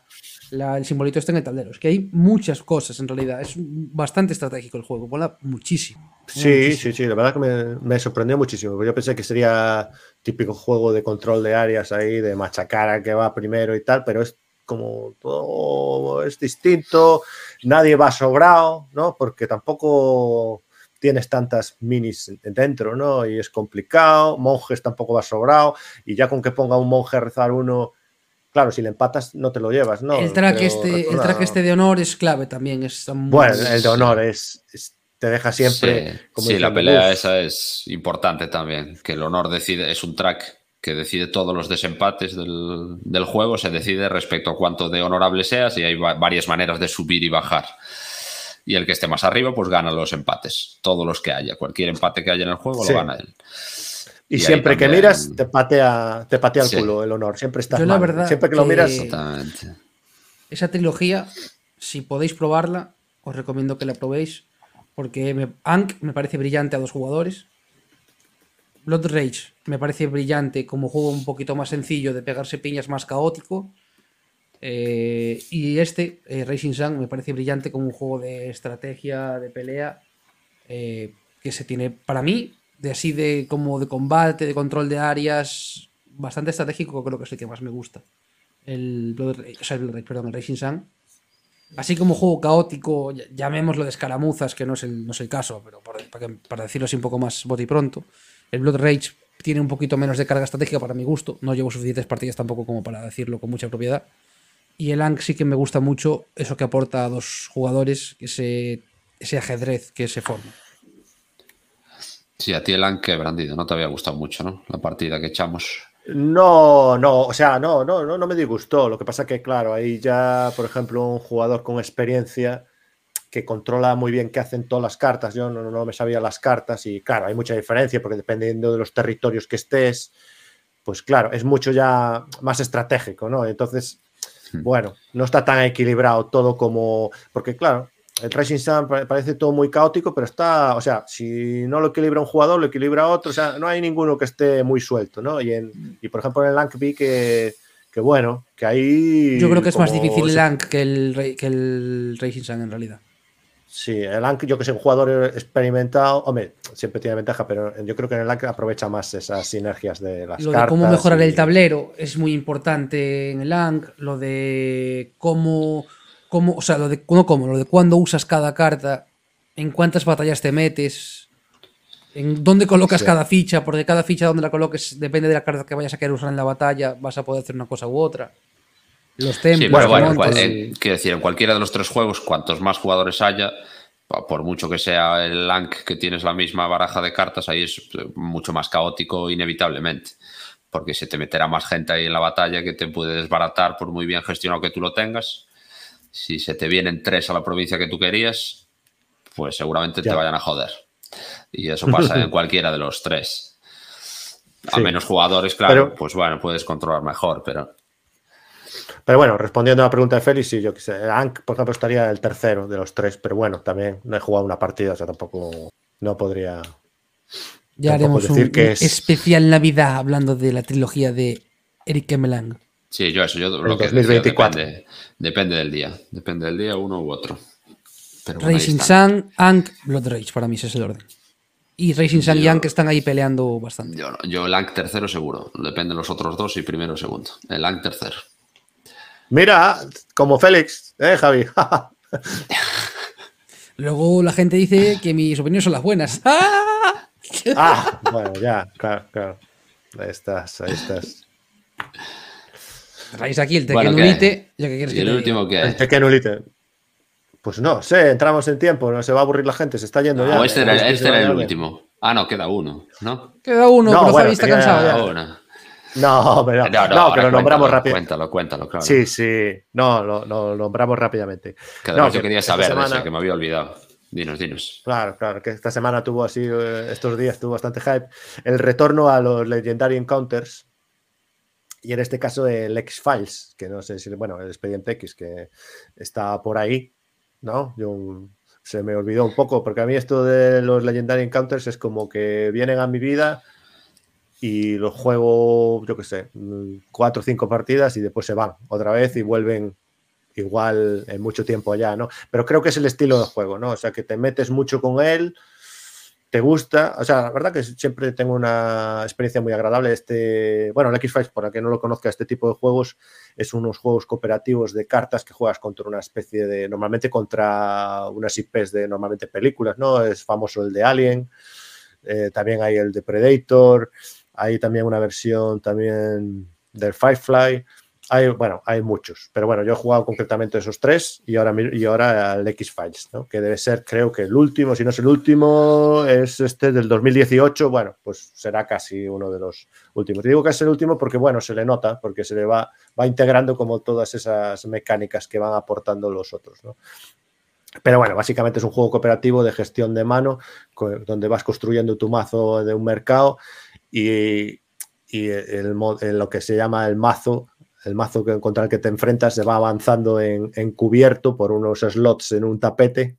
Speaker 1: el simbolito este en el tablero. Es que hay muchas cosas en realidad. Es bastante estratégico el juego. Mola muchísimo.
Speaker 3: Sí, sí, sí. La verdad que me, me, sorprendió muchísimo. Yo pensé que sería típico juego de control de áreas ahí, de machacar a que va primero y tal, pero es como todo es distinto. Nadie va sobrado, ¿no? Porque tampoco tienes tantas minis dentro, ¿no? Y es complicado, monjes tampoco va sobrado, y ya con que ponga un monje a rezar uno, claro, si le empatas no te lo llevas, ¿no?
Speaker 1: El track, este, el track este de honor es clave también. Es
Speaker 3: bueno, el de honor es, te deja siempre...
Speaker 2: Sí, sí la pelea esa es importante también, que el honor decide, es un track que decide todos los desempates del, del juego, se decide respecto a cuánto de honorable seas y hay varias maneras de subir y bajar y el que esté más arriba pues gana los empates, todos los que haya, cualquier empate que haya en el juego lo gana él.
Speaker 3: Y, siempre que miras te patea, te patea el culo el honor, siempre está
Speaker 1: la verdad
Speaker 3: siempre que, lo miras.
Speaker 1: Esa trilogía, si podéis probarla, os recomiendo que la probéis porque me, Ankh me parece brillante a dos jugadores. Blood Rage me parece brillante como juego un poquito más sencillo de pegarse piñas más caótico. Eh, y este, eh, Racing Sun, me parece brillante como un juego de estrategia, de pelea, eh, que se tiene, para mí, de así de como de combate, de control de áreas, bastante estratégico, creo que es el que más me gusta. El Blood, o sea, el, perdón, el Racing Sun. así como juego caótico, llamémoslo de escaramuzas, que no es el, no es el caso, pero para, para, decirlo así un poco más bote y pronto, el Blood Rage tiene un poquito menos de carga estratégica para mi gusto. No llevo suficientes partidas tampoco como para decirlo con mucha propiedad. Y el Ankh sí que me gusta mucho eso que aporta a dos jugadores, ese, ese ajedrez que se forma.
Speaker 2: Sí, a ti el Brandido, no te había gustado mucho, ¿no? La partida que echamos.
Speaker 3: No, no, o sea, no, no, no, no me disgustó. Lo que pasa que, claro, ahí ya, por ejemplo, un jugador con experiencia que controla muy bien qué hacen todas las cartas. Yo no, no, me sabía las cartas y, claro, hay mucha diferencia porque dependiendo de los territorios que estés, pues claro, es mucho ya más estratégico, ¿no? Entonces, hmm. bueno, no está tan equilibrado todo como, porque claro, el Racing Sun parece todo muy caótico, pero está, o sea, si no lo equilibra un jugador, lo equilibra otro, o sea, no hay ninguno que esté muy suelto, ¿no? Y, en, y por ejemplo en el Lank vi que, que bueno, que ahí...
Speaker 1: Yo creo que es más difícil el Lank que el, que el Racing Sun en realidad.
Speaker 3: Sí, el Lank, yo que sé, un jugador experimentado, hombre, siempre tiene ventaja, pero yo creo que en el Lank aprovecha más esas sinergias de las
Speaker 1: lo
Speaker 3: cartas.
Speaker 1: De cómo mejorar el tablero es muy importante en el Lank, lo de cómo o sea, lo de, no cómo, lo de cuándo usas cada carta, en cuántas batallas te metes, en dónde colocas cada ficha, porque cada ficha donde la coloques depende de la carta que vayas a querer usar en la batalla, vas a poder hacer una cosa u otra.
Speaker 2: Los templos. bueno, bueno, eh, quiero decir, en cualquiera de los tres juegos, cuantos más jugadores haya, por mucho que sea el Lank que tienes la misma baraja de cartas, ahí es eh, mucho más caótico inevitablemente. Porque se te meterá más gente ahí en la batalla que te puede desbaratar por muy bien gestionado que tú lo tengas si se te vienen tres a la provincia que tú querías, pues seguramente te vayan a joder. Y eso pasa en cualquiera de los tres. A menos jugadores, claro, pues bueno, puedes controlar mejor, pero.
Speaker 3: Pero bueno, respondiendo a la pregunta de Félix, sí, yo qué sé. Ank, por ejemplo, estaría el tercero de los tres, pero bueno, también no he jugado una partida, o sea, tampoco no podría.
Speaker 1: Ya haremos un, especial Navidad hablando de la trilogía de Eric Emelang.
Speaker 2: Sí, yo eso, yo lo que 2024. depende, depende, del día. Depende del día, uno u otro.
Speaker 1: Racing Sun, Ank, Blood Rage, para mí ese es el orden. Y Racing Sun y Ank están ahí peleando bastante.
Speaker 2: Yo, yo el Ank tercero seguro. Depende de los otros dos y primero segundo. El Ank tercero.
Speaker 3: Mira, como Félix, ¿eh, Javi?
Speaker 1: Luego la gente dice que mis opiniones son las buenas.
Speaker 3: ah, bueno, ya, claro, claro. Ahí estás, ahí estás.
Speaker 1: Traéis aquí el Tekenulite.
Speaker 2: ¿Y el último qué?
Speaker 3: El Tekenulite. Pues no sé, entramos en tiempo, no se va a aburrir la gente, se está yendo ya.
Speaker 2: No, este era, este era el último. Ah, no, queda uno, ¿no?
Speaker 1: Queda uno, no, pero Javi está cansado ya.
Speaker 3: No, pero, no, no, lo nombramos rápidamente.
Speaker 2: Cuéntalo, cuéntalo, claro.
Speaker 3: Sí, sí. No, lo, lo nombramos rápidamente.
Speaker 2: Que además yo quería saber semana... que me había olvidado. Dinos, dinos.
Speaker 3: Claro, claro, que esta semana tuvo así, eh, estos días tuvo bastante hype. El retorno a los Legendary Encounters, y en este caso el X-Files, que no sé si, bueno, el expediente X, que está por ahí, ¿no? Yo, se me olvidó un poco, porque a mí esto de los Legendary Encounters es como que vienen a mi vida y los juego, yo qué sé, cuatro o cinco partidas y después se van otra vez y vuelven igual en mucho tiempo allá, ¿no? Pero creo que es el estilo de juego, ¿no? O sea, que te metes mucho con él, te gusta, o sea, la verdad que siempre tengo una experiencia muy agradable. Este, bueno, el X-Files, para que no lo conozca, este tipo de juegos es unos juegos cooperativos de cartas que juegas contra una especie de, normalmente contra unas IPs de normalmente películas, ¿no? Es famoso el de Alien, eh, también hay el de Predator, hay también una versión también del Firefly. Bueno, hay muchos, pero bueno, yo he jugado concretamente esos tres y ahora, y ahora el X-Files, ¿no? que debe ser, creo que el último, si no es el último, es este del 2018, bueno, pues será casi uno de los últimos. Te digo que es el último porque, bueno, se le nota, porque se le va, va integrando como todas esas mecánicas que van aportando los otros, ¿no? Pero bueno, básicamente es un juego cooperativo de gestión de mano, donde vas construyendo tu mazo de un mercado y, y el, lo que se llama el mazo el mazo contra el que te enfrentas se va avanzando en, cubierto por unos slots en un tapete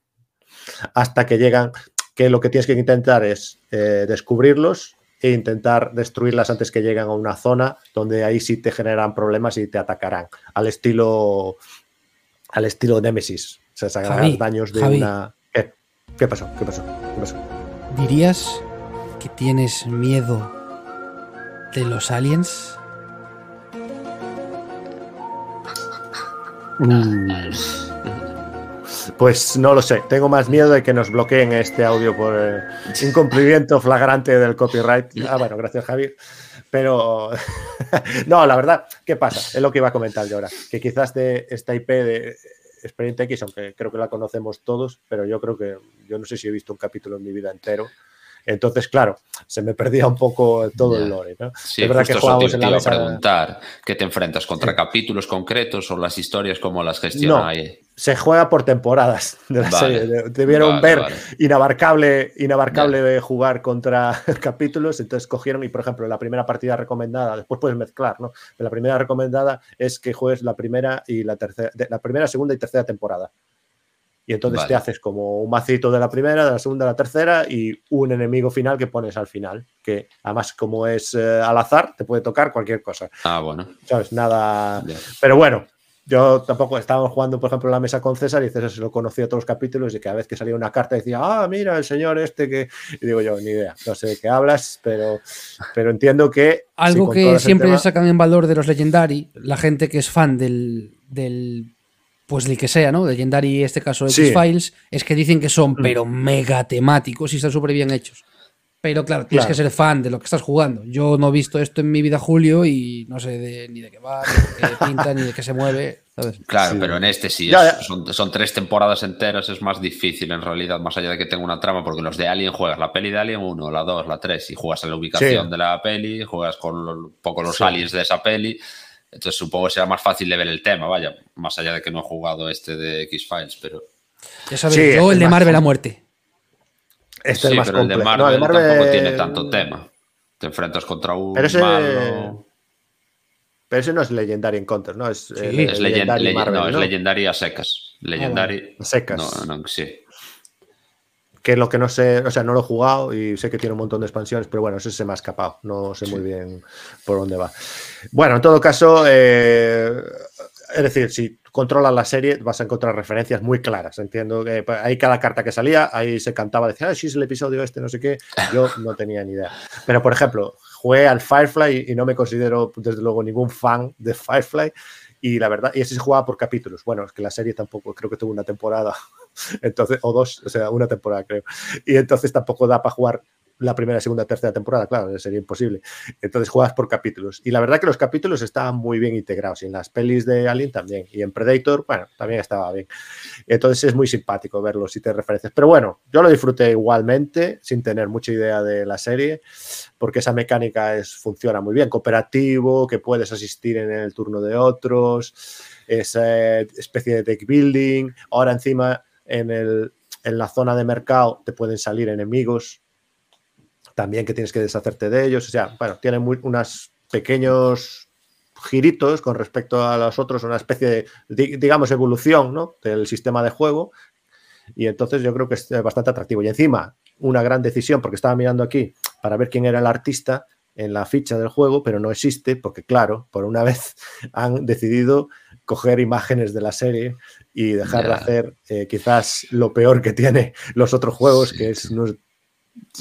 Speaker 3: hasta que llegan, que lo que tienes que intentar es eh, descubrirlos e intentar destruirlas antes que lleguen a una zona donde ahí sí te generan problemas y te atacarán, al estilo al estilo Nemesis. O sea, se daños de una... ¿Qué pasó? ¿Qué pasó? ¿Qué pasó?
Speaker 1: ¿Dirías que tienes miedo de los aliens?
Speaker 3: Mm. Pues no lo sé, tengo más miedo de que nos bloqueen este audio por incumplimiento flagrante del copyright. Ah, bueno, gracias Javier. Pero no, la verdad, ¿qué pasa? Es lo que iba a comentar yo ahora, que quizás de esta IP de Expediente X, aunque creo que la conocemos todos, pero yo creo que yo no sé si he visto un capítulo en mi vida entero entonces, claro, se me perdía un poco todo el lore. ¿no?
Speaker 2: Sí, es verdad que jugamos te, en la iba a preguntar que te enfrentas contra capítulos concretos o las historias como las gestiona ahí.
Speaker 3: Se juega por temporadas de la serie. Debieron ver inabarcable, inabarcable jugar contra capítulos, entonces cogieron y, por ejemplo, la primera partida recomendada, después puedes mezclar, ¿no? la primera recomendada es que juegues la primera y la tercera, la primera, segunda y tercera temporada. Y entonces te haces como un macito de la primera, de la segunda, de la tercera y un enemigo final que pones al final. Que además, como es eh, al azar, te puede tocar cualquier cosa.
Speaker 2: Ah, bueno.
Speaker 3: ¿Sabes? Nada. Pero bueno, yo tampoco estábamos jugando, por ejemplo, en la mesa con César y César se lo conocía todos los capítulos y cada vez que salía una carta decía, ah, mira, el señor este que. Y digo yo, ni idea, no sé de qué hablas, pero, pero entiendo que.
Speaker 1: Algo que siempre sacan en valor de los Legendary, la gente que es fan del, del pues el que sea, ¿no? Legendary, este caso X-Files, es que dicen que son, mm. pero mega temáticos y están súper bien hechos. Pero claro, tienes que ser fan de lo que estás jugando. Yo no he visto esto en mi vida, Julio, y no sé ni de qué va, ni de qué pinta, ni de qué se mueve. ¿sabes?
Speaker 2: Claro, pero en este sí, Son, tres temporadas enteras, es más difícil en realidad, más allá de que tenga una trama, porque los de Alien juegas la peli de Alien 1, la 2, la 3, y juegas en la ubicación de la peli, juegas con un poco los aliens de esa peli entonces supongo que será más fácil de ver el tema, vaya, más allá de que no he jugado este de X-Files, pero...
Speaker 1: Ya sabes, el de Marvel a muerte.
Speaker 2: Este sí, pero el de Marvel, tampoco tiene tanto tema. Te enfrentas contra un pero ese...
Speaker 3: Pero ese no es Legendary Encounter, ¿no? Es,
Speaker 2: es, Legendary, no, es Legendary a secas. Legendary...
Speaker 3: a secas.
Speaker 2: No, no, sí
Speaker 3: que es lo que no sé, o sea, no lo he jugado y sé que tiene un montón de expansiones, pero bueno, ese se me ha escapado, no sé muy bien por dónde va. Bueno, en todo caso, eh, es decir, si controlas la serie vas a encontrar referencias muy claras, entiendo que pues, ahí cada carta que salía, ahí se cantaba, decía, ah, sí, es el episodio este, no sé qué, yo no tenía ni idea. Pero, por ejemplo, jugué al Firefly y no me considero, desde luego, ningún fan de Firefly, y la verdad, y ese se jugaba por capítulos. Bueno, es que la serie tampoco, creo que tuvo una temporada, entonces, o dos, o sea, una temporada creo. Y entonces tampoco da para jugar la primera, segunda, tercera temporada, claro, sería imposible. Entonces juegas por capítulos. Y la verdad que los capítulos estaban muy bien integrados. Y en las pelis de Alien también. Y en Predator, bueno, también estaba bien. Entonces es muy simpático verlos y te referencias. Pero bueno, yo lo disfruté igualmente, sin tener mucha idea de la serie, porque esa mecánica es, funciona muy bien. Cooperativo, que puedes asistir en el turno de otros, esa especie de deck building. Ahora encima en, el, en la zona de mercado te pueden salir enemigos también que tienes que deshacerte de ellos. O sea, bueno, tiene unos pequeños giritos con respecto a los otros, una especie de, digamos, evolución ¿no? del sistema de juego. Y entonces yo creo que es bastante atractivo. Y encima, una gran decisión, porque estaba mirando aquí para ver quién era el artista en la ficha del juego, pero no existe, porque claro, por una vez han decidido coger imágenes de la serie y dejar de hacer eh, quizás lo peor que tiene los otros juegos, que es unos,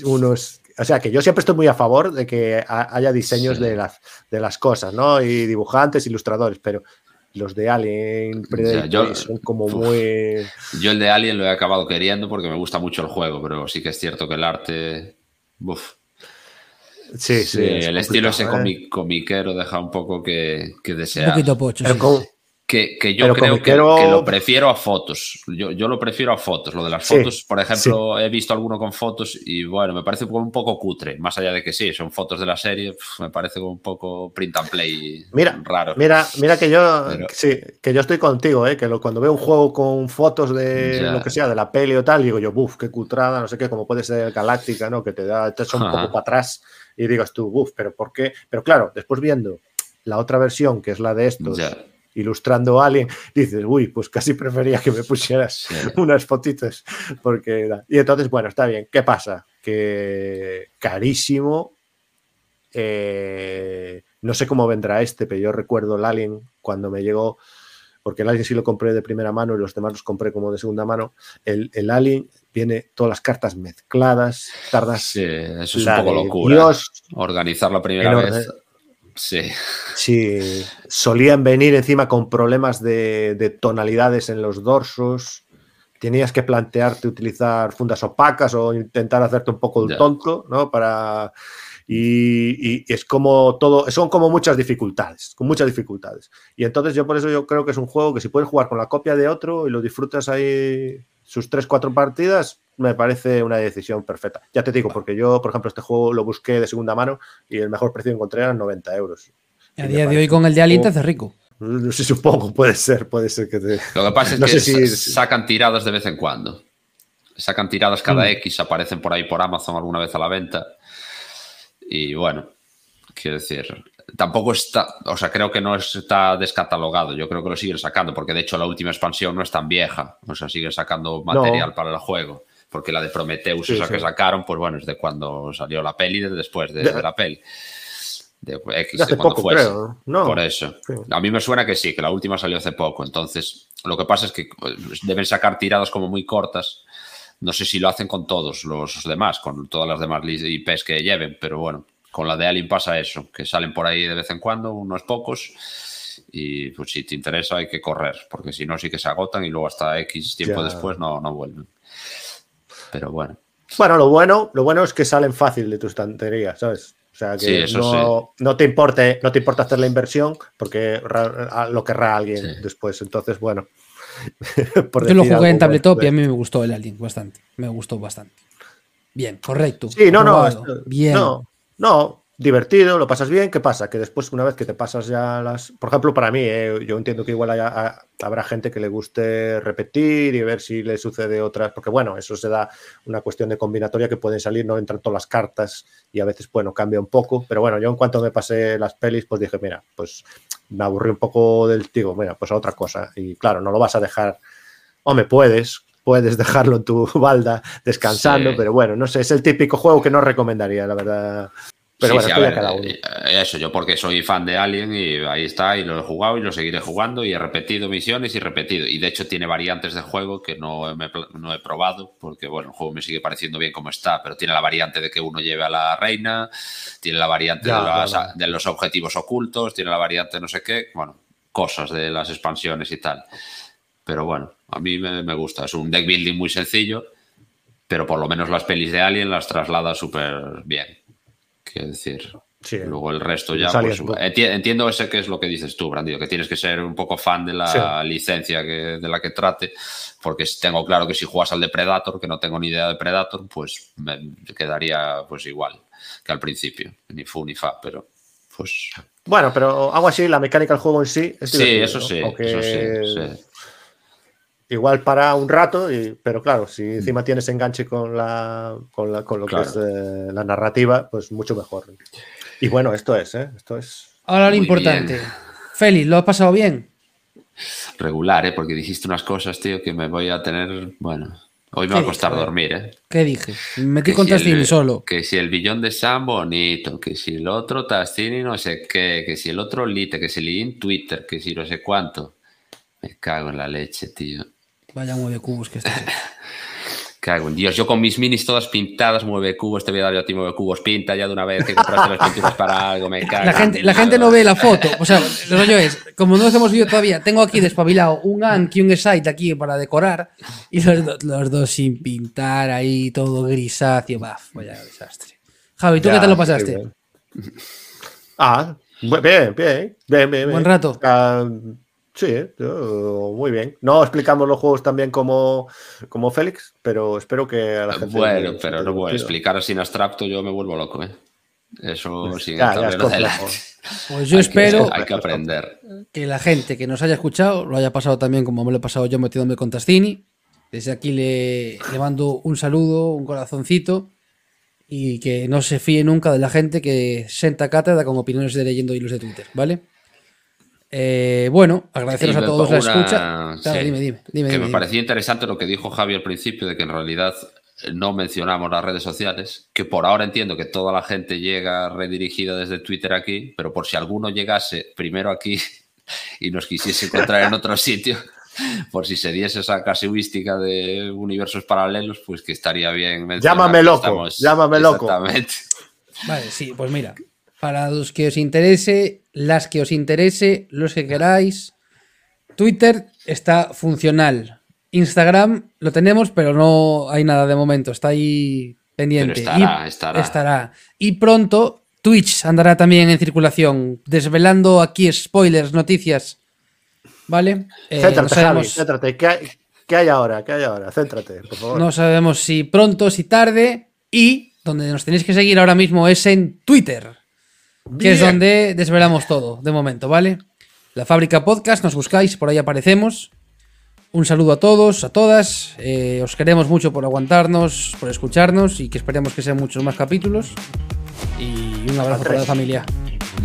Speaker 3: unos o sea, que yo siempre estoy muy a favor de que haya diseños de, las, de las cosas, ¿no? Y dibujantes, ilustradores, pero los de Alien son como muy.
Speaker 2: Yo el de Alien lo he acabado queriendo porque me gusta mucho el juego, pero sí que es cierto que el arte. Uf.
Speaker 3: Sí, sí.
Speaker 2: el estilo ese ¿eh? comiquero deja un poco que, que desear.
Speaker 1: Un poquito pocho.
Speaker 2: Que, yo creo que, lo prefiero a fotos. Yo, yo, lo prefiero a fotos. Lo de las fotos, por ejemplo, he visto alguno con fotos y bueno, me parece un poco cutre. Más allá de que sí, son fotos de la serie, me parece un poco print and play
Speaker 3: mira,
Speaker 2: raro.
Speaker 3: Mira, mira que yo, sí, que yo estoy contigo, ¿eh? que cuando veo un juego con fotos de lo que sea, de la peli o tal, digo yo, buf, qué cutrada, no sé qué, como puede ser Galáctica, ¿no? Que te da, te echa un poco para atrás y digas tú, buf, pero ¿por qué? Pero claro, después viendo la otra versión, que es la de estos ilustrando a alguien, dices, uy, pues casi prefería que me pusieras unas fotitos, porque... Y entonces, bueno, está bien. ¿Qué pasa? Que carísimo. Eh, no sé cómo vendrá este, pero yo recuerdo el Alien cuando me llegó, porque el Alien sí lo compré de primera mano y los demás los compré como de segunda mano. El, el Alien viene todas las cartas mezcladas, tardas.
Speaker 2: Sí, eso es un poco locura. Organizar la primera vez Sí.
Speaker 3: Sí, solían venir encima con problemas de, de tonalidades en los dorsos. Tenías que plantearte utilizar fundas opacas o intentar hacerte un poco el tonto, ¿no? Para. Y, y es como todo, son como muchas dificultades, con muchas dificultades. Y entonces yo por eso yo creo que es un juego que si puedes jugar con la copia de otro y lo disfrutas ahí sus 3-4 partidas, me parece una decisión perfecta. Ya te digo, porque yo, por ejemplo, este juego lo busqué de segunda mano y el mejor precio que encontré eran 90 euros.
Speaker 1: A día de hoy con el de Alien te
Speaker 3: un
Speaker 1: hace rico.
Speaker 3: No sé, supongo, puede ser, puede ser que te...
Speaker 2: Lo que pasa es
Speaker 3: No
Speaker 2: que
Speaker 3: sé si-
Speaker 2: sa- sacan tiradas de vez en cuando. Sacan tiradas cada
Speaker 3: Mm.
Speaker 2: X, aparecen por ahí por Amazon alguna vez a la venta. Y bueno, quiero decir, tampoco está, o sea, creo que no está descatalogado. Yo creo que lo siguen sacando, porque de hecho la última expansión no es tan vieja. O sea, siguen sacando material para el juego. Porque la de Prometheus,
Speaker 3: Sí,
Speaker 2: esa
Speaker 3: sí.
Speaker 2: que sacaron, pues bueno, es de cuando salió la peli, de después de,
Speaker 3: De-
Speaker 2: de la peli. De X,
Speaker 3: de hace
Speaker 2: cuando
Speaker 3: poco,
Speaker 2: fuese.
Speaker 3: creo. No,
Speaker 2: Por eso.
Speaker 3: Sí.
Speaker 2: A mí me suena que sí, que la última salió hace poco. Entonces, lo que pasa es que pues, deben sacar tiradas como muy cortas. No sé si lo hacen con todos los demás, con todas las demás IPs que lleven, pero bueno, con la de Alien pasa eso, que salen por ahí de vez en cuando, unos pocos. Y pues si te interesa hay que correr, porque si no sí que se agotan y luego hasta X tiempo
Speaker 3: Ya.
Speaker 2: después no, no vuelven. Pero bueno.
Speaker 3: Bueno, lo bueno, lo bueno es que salen fácil de tu estantería, ¿sabes? O sea que
Speaker 2: Sí, eso
Speaker 3: no, no te importe, no te importa hacer la inversión porque lo querrá alguien
Speaker 2: Sí.
Speaker 3: después. Entonces, bueno. por
Speaker 1: Yo lo jugué en tabletop y
Speaker 3: pues,
Speaker 1: a mí me gustó el Alien bastante. Me gustó bastante. Bien, correcto.
Speaker 3: Sí, no, no,
Speaker 1: Bien.
Speaker 3: no, no, divertido, lo pasas bien. ¿Qué pasa? Que después, una vez que te pasas ya las. Por ejemplo, para mí, eh, yo entiendo que igual haya- habrá gente que le guste repetir y ver si le sucede otras, porque bueno, eso se da una cuestión de combinatoria que pueden salir, no entran todas las cartas y a veces, bueno, cambia un poco. Pero bueno, yo en cuanto me pasé las pelis, pues dije, mira, pues me aburrí un poco del tío, mira, pues a otra cosa. Y claro, no lo vas a dejar. Hombre, puedes, puedes dejarlo en tu balda descansando,
Speaker 2: Sí.
Speaker 3: pero bueno, no sé, es el típico juego que no recomendaría, la verdad. Pero
Speaker 2: Sí,
Speaker 3: bueno,
Speaker 2: sí, a ver,
Speaker 3: cada uno.
Speaker 2: eh, Eso, yo porque soy fan de Alien y ahí está, y lo he jugado y lo seguiré jugando y he repetido misiones y repetido. Y de hecho tiene variantes de juego que no, me no he probado porque, bueno, el juego me sigue pareciendo bien como está, pero tiene la variante de que uno lleve a la reina, tiene la variante
Speaker 3: Ya,
Speaker 2: de, las- de los objetivos ocultos, tiene la variante no sé qué, bueno, cosas de las expansiones y tal. Pero bueno, a mí me, me gusta. Es un deck building muy sencillo, pero por lo menos las pelis de Alien las traslada súper bien. Quiero decir,
Speaker 3: Sí.
Speaker 2: luego el resto ya. Pues, entiendo ese que es lo que dices tú, Brandido, que tienes que ser un poco fan de la
Speaker 3: Sí.
Speaker 2: licencia que, de la que trate, porque tengo claro que si juegas al de Predator, que no tengo ni idea de Predator, pues me quedaría pues igual que al principio, ni fu ni fa, pero pues
Speaker 3: Bueno, pero algo así, la mecánica del juego en sí es
Speaker 2: sí, eso
Speaker 3: ¿no?
Speaker 2: sí,
Speaker 3: Aunque
Speaker 2: eso sí, sí.
Speaker 3: Igual para un rato, y- pero claro, si encima tienes enganche con, la, con, la- con lo
Speaker 2: Claro.
Speaker 3: que es eh, la narrativa, pues mucho mejor. Y bueno, esto es, ¿eh? Esto es.
Speaker 1: Ahora lo
Speaker 2: Muy
Speaker 1: importante.
Speaker 2: bien.
Speaker 1: Félix, ¿lo has pasado bien?
Speaker 2: regular, ¿eh? porque dijiste unas cosas, tío, que me voy a tener, bueno, hoy me va a costar dormir, ¿eh?
Speaker 1: ¿Qué dije? Me metí
Speaker 2: Que
Speaker 1: con
Speaker 2: si
Speaker 1: Tastini solo.
Speaker 2: Que si el billón de Sam bonito, que si el otro Tastini no sé qué, que si el otro Lite, que si leí en Twitter, que si no sé cuánto. Me cago en la leche, tío.
Speaker 1: Vaya mueve cubos que estás.
Speaker 2: Cago en Dios. Yo con mis minis todas pintadas, mueve cubos, te voy a dar yo a ti mueve cubos, pinta ya de una vez que compraste las pinturas para algo, me cago.
Speaker 1: La
Speaker 2: en
Speaker 1: gente, la gente no ve la foto. O sea, el rollo es, como no nos hemos visto todavía, tengo aquí despabilado un Anki y un Excite aquí para decorar y los, do- los dos sin pintar ahí, todo grisáceo. Baf, vaya desastre. Javi, ¿tú
Speaker 3: Ya,
Speaker 1: qué tal lo pasaste?
Speaker 3: bien. Ah, bien, bien, bien, bien.
Speaker 1: Buen rato.
Speaker 3: Sí, muy bien. No explicamos los juegos tan bien como, como Félix, pero espero que a la gente.
Speaker 2: Bueno,
Speaker 3: le
Speaker 2: pero no voy a
Speaker 3: divertido.
Speaker 2: explicar sin abstracto, yo me vuelvo loco, ¿eh? Eso sin
Speaker 3: Ya,
Speaker 2: el
Speaker 3: ya es
Speaker 2: tablero
Speaker 3: complejo.
Speaker 2: delante.
Speaker 1: Pues yo
Speaker 2: Hay que-
Speaker 1: espero
Speaker 2: hay que aprender.
Speaker 1: que la gente que nos haya escuchado lo haya pasado también como me lo he pasado yo metiéndome con Tastini. Desde aquí le, le mando un saludo, un corazoncito y que no se fíe nunca de la gente que senta cátedra con opiniones de leyendo hilos de Twitter, ¿vale? Eh, bueno, agradeceros a todos la escucha.
Speaker 2: una-
Speaker 1: Claro,
Speaker 2: sí,
Speaker 1: dime, dime, dime,
Speaker 2: que
Speaker 1: dime,
Speaker 2: me
Speaker 1: dime.
Speaker 2: parecía interesante lo que dijo Javi al principio, de que en realidad eh, no mencionamos las redes sociales, que por ahora entiendo que toda la gente llega redirigida desde Twitter aquí, pero por si alguno llegase primero aquí y nos quisiese encontrar en otro sitio, por si se diese esa casuística de universos paralelos, pues que estaría bien. mencionar
Speaker 3: Llámame loco, llámame loco.
Speaker 2: Exactamente.
Speaker 1: Vale, sí, pues mira. Para los que os interese, las que os interese, los que queráis. Twitter está funcional. Instagram lo tenemos, pero no hay nada de momento. Está ahí pendiente.
Speaker 2: estará,
Speaker 1: y
Speaker 2: estará.
Speaker 1: estará. Y pronto Twitch andará también en circulación, desvelando aquí spoilers, noticias. ¿Vale? Eh,
Speaker 3: céntrate,
Speaker 1: no sabemos-
Speaker 3: Javi, céntrate. ¿Qué hay, qué hay ahora? ¿Qué hay ahora? Céntrate, por favor.
Speaker 1: No sabemos si pronto, si tarde. Y donde nos tenéis que seguir ahora mismo es en Twitter, que es donde desvelamos todo, de momento, ¿vale? La Fábrica Podcast, nos buscáis, por ahí aparecemos. Un saludo a todos, a todas. eh, os queremos mucho por aguantarnos, por escucharnos y que esperemos que sean muchos más capítulos. Y un abrazo para la familia.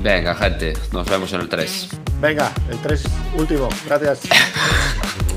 Speaker 2: Venga, gente, nos vemos en el 3.
Speaker 3: Venga, el 3 último. Gracias.